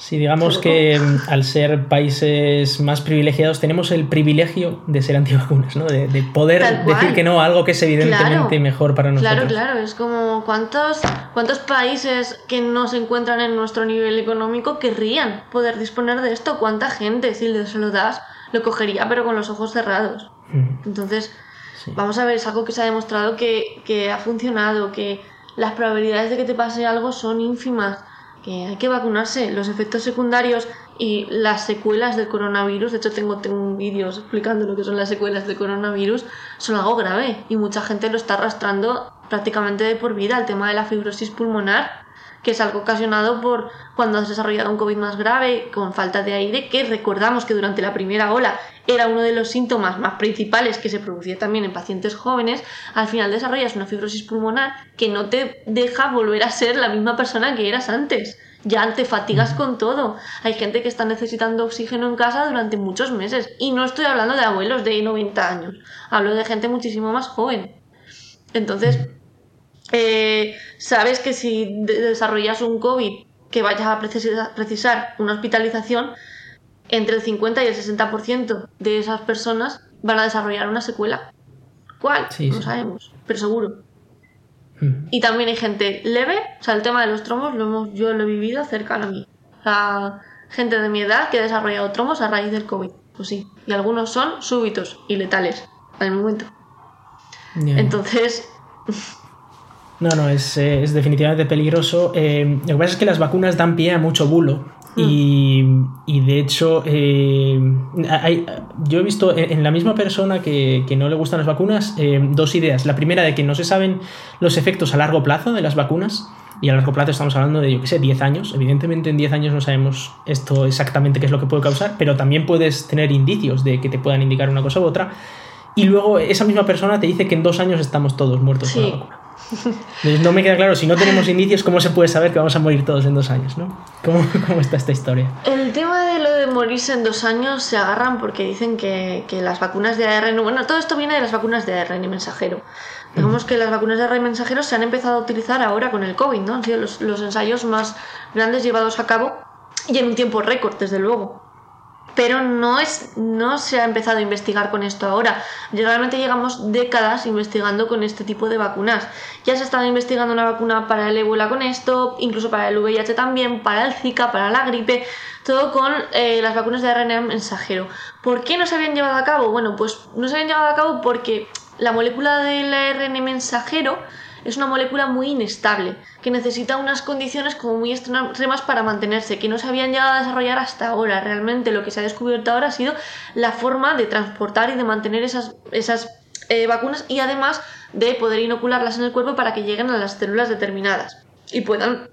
Sí, digamos que mm, al ser países más privilegiados tenemos el privilegio de ser antivacunas, ¿no? De, poder decir que no a algo que es evidentemente mejor para nosotros. Claro, claro, es como ¿cuántos, cuántos países que no se encuentran en nuestro nivel económico querrían poder disponer de esto. ¿Cuánta gente, si se lo das, lo cogería pero con los ojos cerrados? Entonces, vamos a ver, es algo que se ha demostrado que, que ha funcionado, que las probabilidades de que te pase algo son ínfimas que hay que vacunarse. Los efectos secundarios y las secuelas del coronavirus, de hecho tengo, tengo vídeos explicando lo que son las secuelas del coronavirus, son algo grave y mucha gente lo está arrastrando prácticamente de por vida. El tema de la fibrosis pulmonar que es algo ocasionado por cuando has desarrollado un COVID más grave, con falta de aire, que recordamos que durante la primera ola era uno de los síntomas más principales que se producía también en pacientes jóvenes, al final desarrollas una fibrosis pulmonar que no te deja volver a ser la misma persona que eras antes. Ya te fatigas con todo. Hay gente que está necesitando oxígeno en casa durante muchos meses. Y no estoy hablando de abuelos de 90 años. Hablo de gente muchísimo más joven. Entonces, eh, sabes que si desarrollas un COVID que vayas a precisar una hospitalización, entre el 50 y el 60% de esas personas van a desarrollar una secuela. ¿Cuál? no sabemos, pero seguro. Hmm. Y también hay gente leve, o sea, el tema de los tromos lo hemos, yo lo he vivido cercano a mí. O sea, gente de mi edad que ha desarrollado tromos a raíz del COVID. Pues sí, y algunos son súbitos y letales al momento. Entonces... No, no, es, eh, es definitivamente peligroso. Eh, lo que pasa es que las vacunas dan pie a mucho bulo. Mm. Y, de hecho, eh, yo he visto en la misma persona que, no le gustan las vacunas dos ideas. La primera de que no se saben los efectos a largo plazo de las vacunas. Y a largo plazo estamos hablando de, yo qué sé, 10 años. Evidentemente en 10 años no sabemos esto exactamente qué es lo que puede causar, pero también puedes tener indicios de que te puedan indicar una cosa u otra. Y luego esa misma persona te dice que en dos años estamos todos muertos con la vacuna no me queda claro, si no tenemos indicios, ¿cómo se puede saber que vamos a morir todos en dos años? ¿no? ¿Cómo, [laughs] ¿Cómo, está esta historia? El tema de lo de morirse en dos años se agarran porque dicen que, que las vacunas de ARN, bueno, todo esto viene de las vacunas de ARN mensajero. Digamos que las vacunas de ARN mensajero se han empezado a utilizar ahora con el COVID, ¿no? Han sido los, los ensayos más grandes llevados a cabo y en un tiempo récord, desde luego pero no, es, no se ha empezado a investigar con esto ahora. Realmente llevamos décadas investigando con este tipo de vacunas. Ya se ha estado investigando una vacuna para el ébola con esto, incluso para el VIH también, para el Zika, para la gripe, todo con eh, las vacunas de RNA mensajero. ¿Por qué no se habían llevado a cabo? Bueno, pues no se habían llevado a cabo porque la molécula del ARN mensajero es una molécula muy inestable, que necesita unas condiciones como muy extremas para mantenerse, que no se habían llegado a desarrollar hasta ahora. Realmente lo que se ha descubierto ahora ha sido la forma de transportar y de mantener esas, esas eh, vacunas y además de poder inocularlas en el cuerpo para que lleguen a las células determinadas y puedan,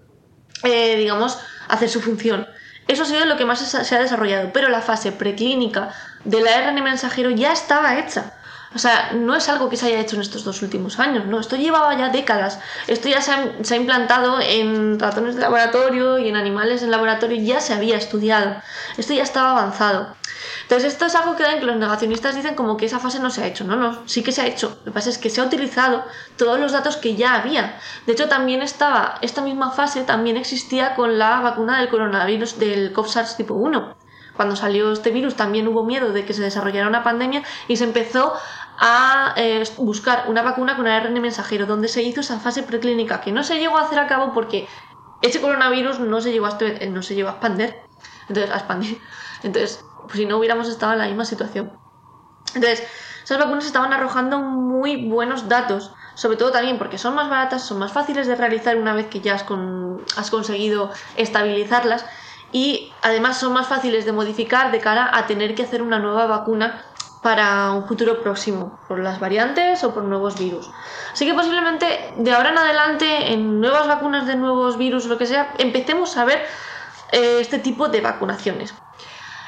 eh, digamos, hacer su función. Eso ha sido lo que más se ha desarrollado, pero la fase preclínica del ARN mensajero ya estaba hecha. O sea, no es algo que se haya hecho en estos dos últimos años, no, esto llevaba ya décadas. Esto ya se ha, implantado en ratones de laboratorio y en animales en laboratorio, ya se había estudiado. Esto ya estaba avanzado. Entonces, esto es algo que, que los negacionistas dicen como que esa fase no se ha hecho. No, no, sí que se ha hecho. Lo que pasa es que se ha utilizado todos los datos que ya había. De hecho, también estaba, esta misma fase también existía con la vacuna del coronavirus del COVSARS tipo 1 cuando salió este virus también hubo miedo de que se desarrollara una pandemia y se empezó a eh, buscar una vacuna con ARN mensajero, donde se hizo esa fase preclínica que no se llegó a hacer a cabo porque ese coronavirus no se llegó a, no se a expandir. Entonces, a expandir. [laughs] Entonces, pues si no hubiéramos estado en la misma situación. Entonces, esas vacunas estaban arrojando muy buenos datos, sobre todo también porque son más baratas, son más fáciles de realizar una vez que ya has, has conseguido estabilizarlas y además son más fáciles de modificar de cara a tener que hacer una nueva vacuna para un futuro próximo, por las variantes o por nuevos virus. Así que posiblemente de ahora en adelante, en nuevas vacunas de nuevos virus o lo que sea, empecemos a ver eh, este tipo de vacunaciones.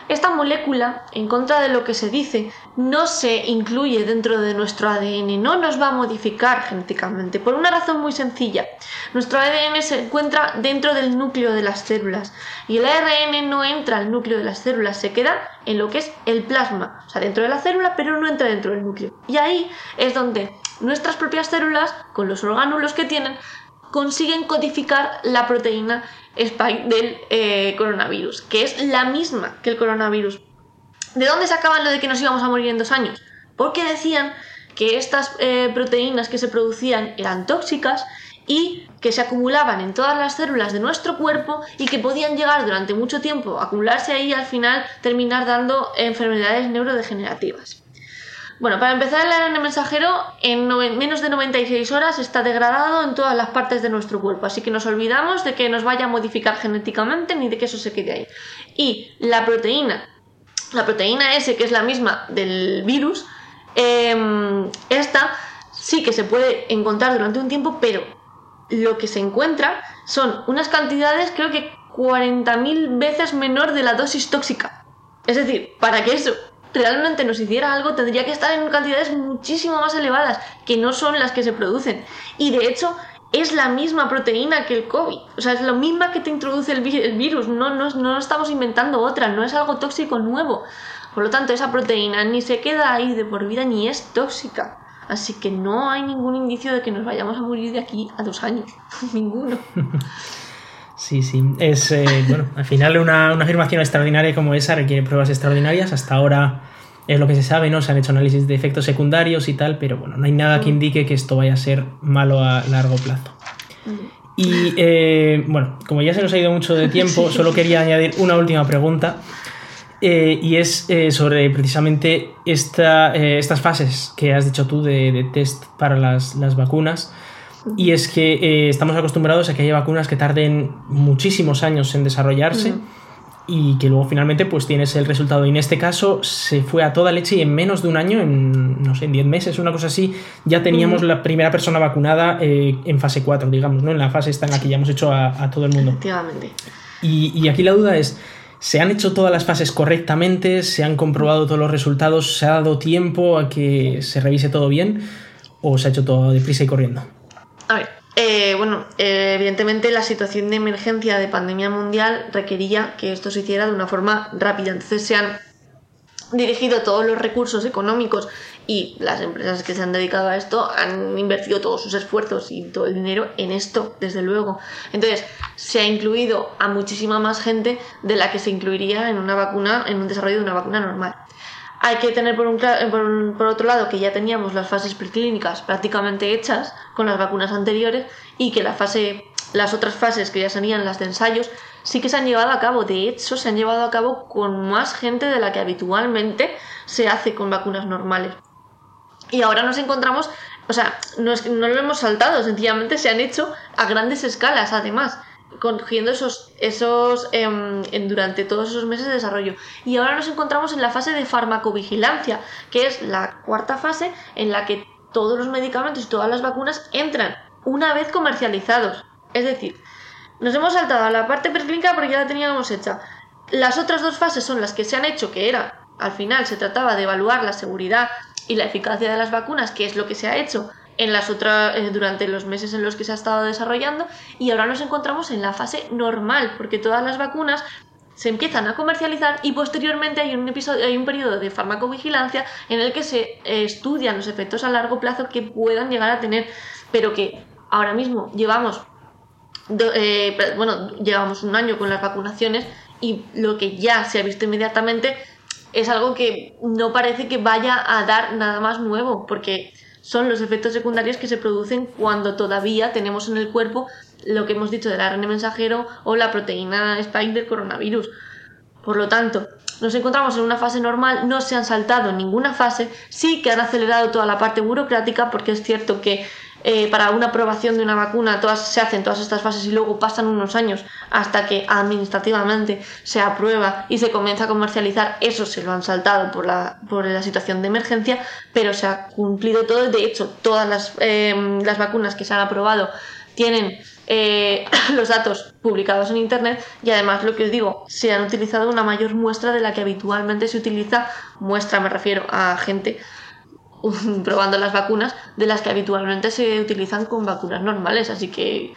Esta molécula, en contra de lo que se dice, no se incluye dentro de nuestro ADN, no nos va a modificar genéticamente, por una razón muy sencilla. Nuestro ADN se encuentra dentro del núcleo de las células y el ARN no entra al núcleo de las células, se queda en lo que es el plasma, o sea, dentro de la célula, pero no entra dentro del núcleo. Y ahí es donde nuestras propias células, con los orgánulos que tienen, consiguen codificar la proteína spike del eh, coronavirus, que es la misma que el coronavirus. ¿De dónde sacaban lo de que nos íbamos a morir en dos años? Porque decían que estas eh, proteínas que se producían eran tóxicas y que se acumulaban en todas las células de nuestro cuerpo y que podían llegar durante mucho tiempo a acumularse ahí y al final terminar dando enfermedades neurodegenerativas. Bueno, para empezar, el ARN mensajero en menos de 96 horas está degradado en todas las partes de nuestro cuerpo, así que nos olvidamos de que nos vaya a modificar genéticamente ni de que eso se quede ahí. Y la proteína, la proteína S, que es la misma del virus, em, esta sí que se puede encontrar durante un tiempo, pero lo que se encuentra son unas cantidades, creo que 40.000 veces menor de la dosis tóxica. Es decir, para que eso realmente nos hiciera algo, tendría que estar en cantidades muchísimo más elevadas, que no son las que se producen. Y de hecho, es la misma proteína que el COVID. O sea, es la misma que te introduce el, virus. No, no, no estamos inventando otra, no es algo tóxico nuevo. Por lo tanto, esa proteína ni se queda ahí de por vida ni es tóxica. Así que no hay ningún indicio de que nos vayamos a morir de aquí a dos años. [laughs] Ninguno. [laughs] Sí, sí. Es, eh, bueno, al final una, afirmación extraordinaria como esa requiere pruebas extraordinarias. Hasta ahora es lo que se sabe, ¿no? Se han hecho análisis de efectos secundarios y tal, pero bueno, no hay nada que indique que esto vaya a ser malo a largo plazo. Y eh, bueno, como ya se nos ha ido mucho de [laughs] tiempo, solo quería añadir una última pregunta. Eh, y es eh, sobre precisamente esta, estas fases que has dicho tú de, test para las, las, vacunas. Y es que estamos acostumbrados a que haya vacunas que tarden muchísimos años en desarrollarse y que luego finalmente pues tienes el resultado. Y en este caso se fue a toda leche y en menos de un año, en no sé, en 10 meses, una cosa así, ya teníamos la primera persona vacunada eh, en fase 4, digamos, ¿no? En la fase esta en la que ya hemos hecho a, todo el mundo. Efectivamente. Y, y, aquí la duda es, ¿se han hecho todas las fases correctamente? ¿Se han comprobado todos los resultados? ¿Se ha dado tiempo a que se revise todo bien? ¿O se ha hecho todo deprisa y corriendo? A ver, eh, bueno, eh, evidentemente la situación de emergencia de pandemia mundial requería que esto se hiciera de una forma rápida. Entonces se han dirigido todos los recursos económicos y las empresas que se han dedicado a esto han invertido todos sus esfuerzos y todo el dinero en esto, desde luego. Entonces, se ha incluido a muchísima más gente de la que se incluiría en una vacuna, en un desarrollo de una vacuna normal. Hay que tener por, un, por, otro lado que ya teníamos las fases preclínicas prácticamente hechas con las vacunas anteriores y que la fase, las otras fases que ya serían las de ensayos sí que se han llevado a cabo. De hecho, se han llevado a cabo con más gente de la que habitualmente se hace con vacunas normales. Y ahora nos encontramos, o sea, no, no lo hemos saltado, sencillamente se han hecho a grandes escalas además cogiendo esos, esos em, durante todos esos meses de desarrollo. Y ahora nos encontramos en la fase de farmacovigilancia, que es la cuarta fase en la que todos los medicamentos y todas las vacunas entran una vez comercializados. Es decir, nos hemos saltado a la parte preclínica porque ya la teníamos hecha. Las otras dos fases son las que se han hecho, que era, al final se trataba de evaluar la seguridad y la eficacia de las vacunas, que es lo que se ha hecho en las otras eh, durante los meses en los que se ha estado desarrollando y ahora nos encontramos en la fase normal porque todas las vacunas se empiezan a comercializar y posteriormente hay un episodio hay un periodo de farmacovigilancia en el que se eh, estudian los efectos a largo plazo que puedan llegar a tener pero que ahora mismo llevamos eh, bueno llevamos un año con las vacunaciones y lo que ya se ha visto inmediatamente es algo que no parece que vaya a dar nada más nuevo porque son los efectos secundarios que se producen cuando todavía tenemos en el cuerpo lo que hemos dicho del ARN mensajero o la proteína spike del coronavirus. Por lo tanto, nos encontramos en una fase normal, no se han saltado ninguna fase, sí que han acelerado toda la parte burocrática porque es cierto que eh, para una aprobación de una vacuna todas, se hacen todas estas fases y luego pasan unos años hasta que administrativamente se aprueba y se comienza a comercializar, eso se lo han saltado por la, por la situación de emergencia, pero se ha cumplido todo. De hecho, todas las, eh, las vacunas que se han aprobado tienen eh, [coughs] los datos publicados en Internet y además lo que os digo, se han utilizado una mayor muestra de la que habitualmente se utiliza, muestra me refiero a gente [laughs] probando las vacunas de las que habitualmente se utilizan con vacunas normales. Así que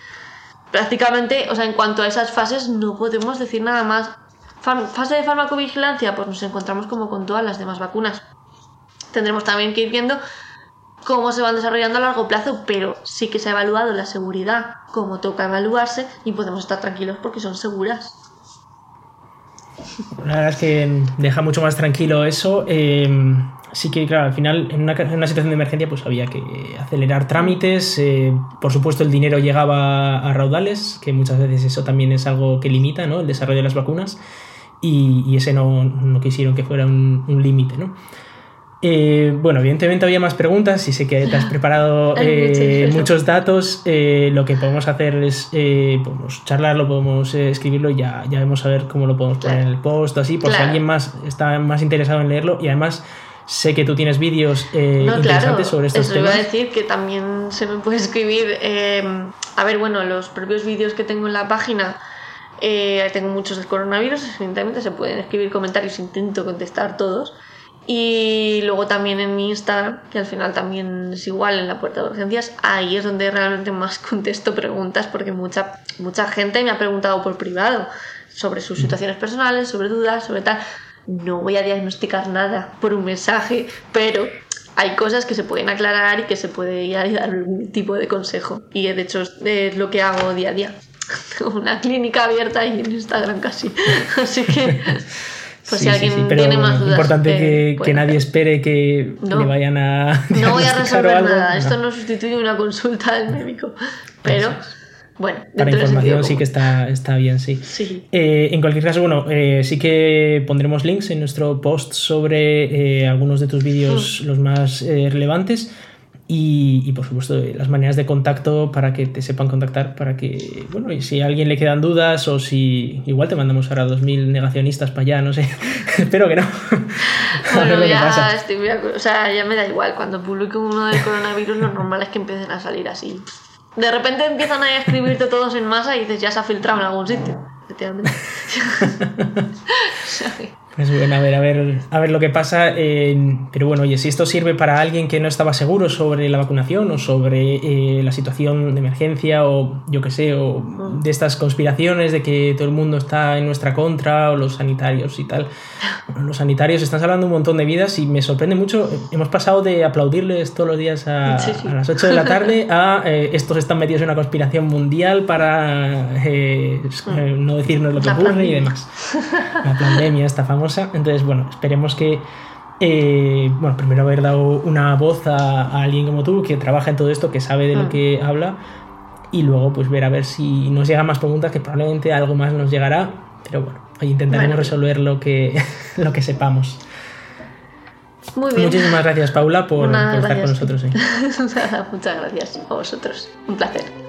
prácticamente, o sea, en cuanto a esas fases no podemos decir nada más. fase de farmacovigilancia, pues nos encontramos como con todas las demás vacunas. Tendremos también que ir viendo cómo se van desarrollando a largo plazo, pero sí que se ha evaluado la seguridad como toca evaluarse y podemos estar tranquilos porque son seguras. La verdad es que deja mucho más tranquilo eso. Eh, sí que, claro, al final, en una, situación de emergencia, pues había que acelerar trámites. Eh, por supuesto, el dinero llegaba a raudales, que muchas veces eso también es algo que limita ¿no? el desarrollo de las vacunas. Y, ese no, no, quisieron que fuera un, límite, ¿no? Eh, bueno, evidentemente había más preguntas y sé que te has [laughs] preparado eh, muchos datos. lo que podemos hacer es podemos charlarlo, podemos escribirlo y ya, ya vamos a ver cómo lo podemos poner en el post o así, por si alguien más está más interesado en leerlo. Y además, Sé que tú tienes vídeos eh, interesantes sobre estos eso temas. Iba a decir que también se me puede escribir. Em, a ver, bueno, los propios vídeos que tengo en la página. Eh, tengo muchos del coronavirus, evidentemente se pueden escribir comentarios, intento contestar todos. Y luego también en mi Instagram, que al final también es igual en la puerta de urgencias, ahí es donde realmente más [laughs] contesto preguntas, porque mucha, mucha gente me ha preguntado por privado sobre sus situaciones personales, sobre dudas, sobre tal no voy a diagnosticar nada por un mensaje, pero hay cosas que se pueden aclarar y que se puede dar algún tipo de consejo. Y de hecho es lo que hago día a día. [laughs] Una clínica abierta y en Instagram casi. [laughs] Así que... [laughs] Pues si alguien tiene más dudas. Es importante que, que, nadie espere que le vayan a. No voy a resolver nada. Esto no sustituye una consulta del médico. Pero. Bueno, para información sí que está, está bien, sí. sí. Eh, en cualquier caso, bueno, eh, sí que pondremos links en nuestro post sobre eh, algunos de tus vídeos, hmm. los más relevantes. Y, por supuesto las maneras de contacto para que te sepan contactar, para que, bueno, y si a alguien le quedan dudas o si igual te mandamos ahora 2.000 negacionistas para allá, no sé, [laughs] espero que no. [laughs] bueno, ya, estoy o sea, ya me da igual, cuando publico uno del coronavirus lo normal es que empiecen a salir así. De repente empiezan a escribirte todos en masa y dices, ya se ha filtrado en algún sitio. Efectivamente. [laughs] Pues bueno, a ver, a ver, a ver lo que pasa. pero bueno, oye, si esto sirve para alguien que no estaba seguro sobre la vacunación o sobre eh, la situación de emergencia o yo qué sé, o de estas conspiraciones de que todo el mundo está en nuestra contra o los sanitarios y tal. los sanitarios están salvando un montón de vidas y me sorprende mucho. Hemos pasado de aplaudirles todos los días a, las 8 de la tarde a eh, estos están metidos en una conspiración mundial para eh, mm. no decirnos lo que ocurre y demás. La pandemia, esta famosa entonces, bueno, esperemos que, eh, bueno, primero haber dado una voz a, alguien como tú que trabaja en todo esto, que sabe de lo mm. que habla, y luego pues ver a ver si nos llegan más preguntas, que probablemente algo más nos llegará, pero bueno, intentaremos resolver lo que, [laughs] lo que sepamos. Muy bien. Muchísimas gracias, Paula, por, estar con nosotros. [laughs] Muchas gracias a vosotros. Un placer.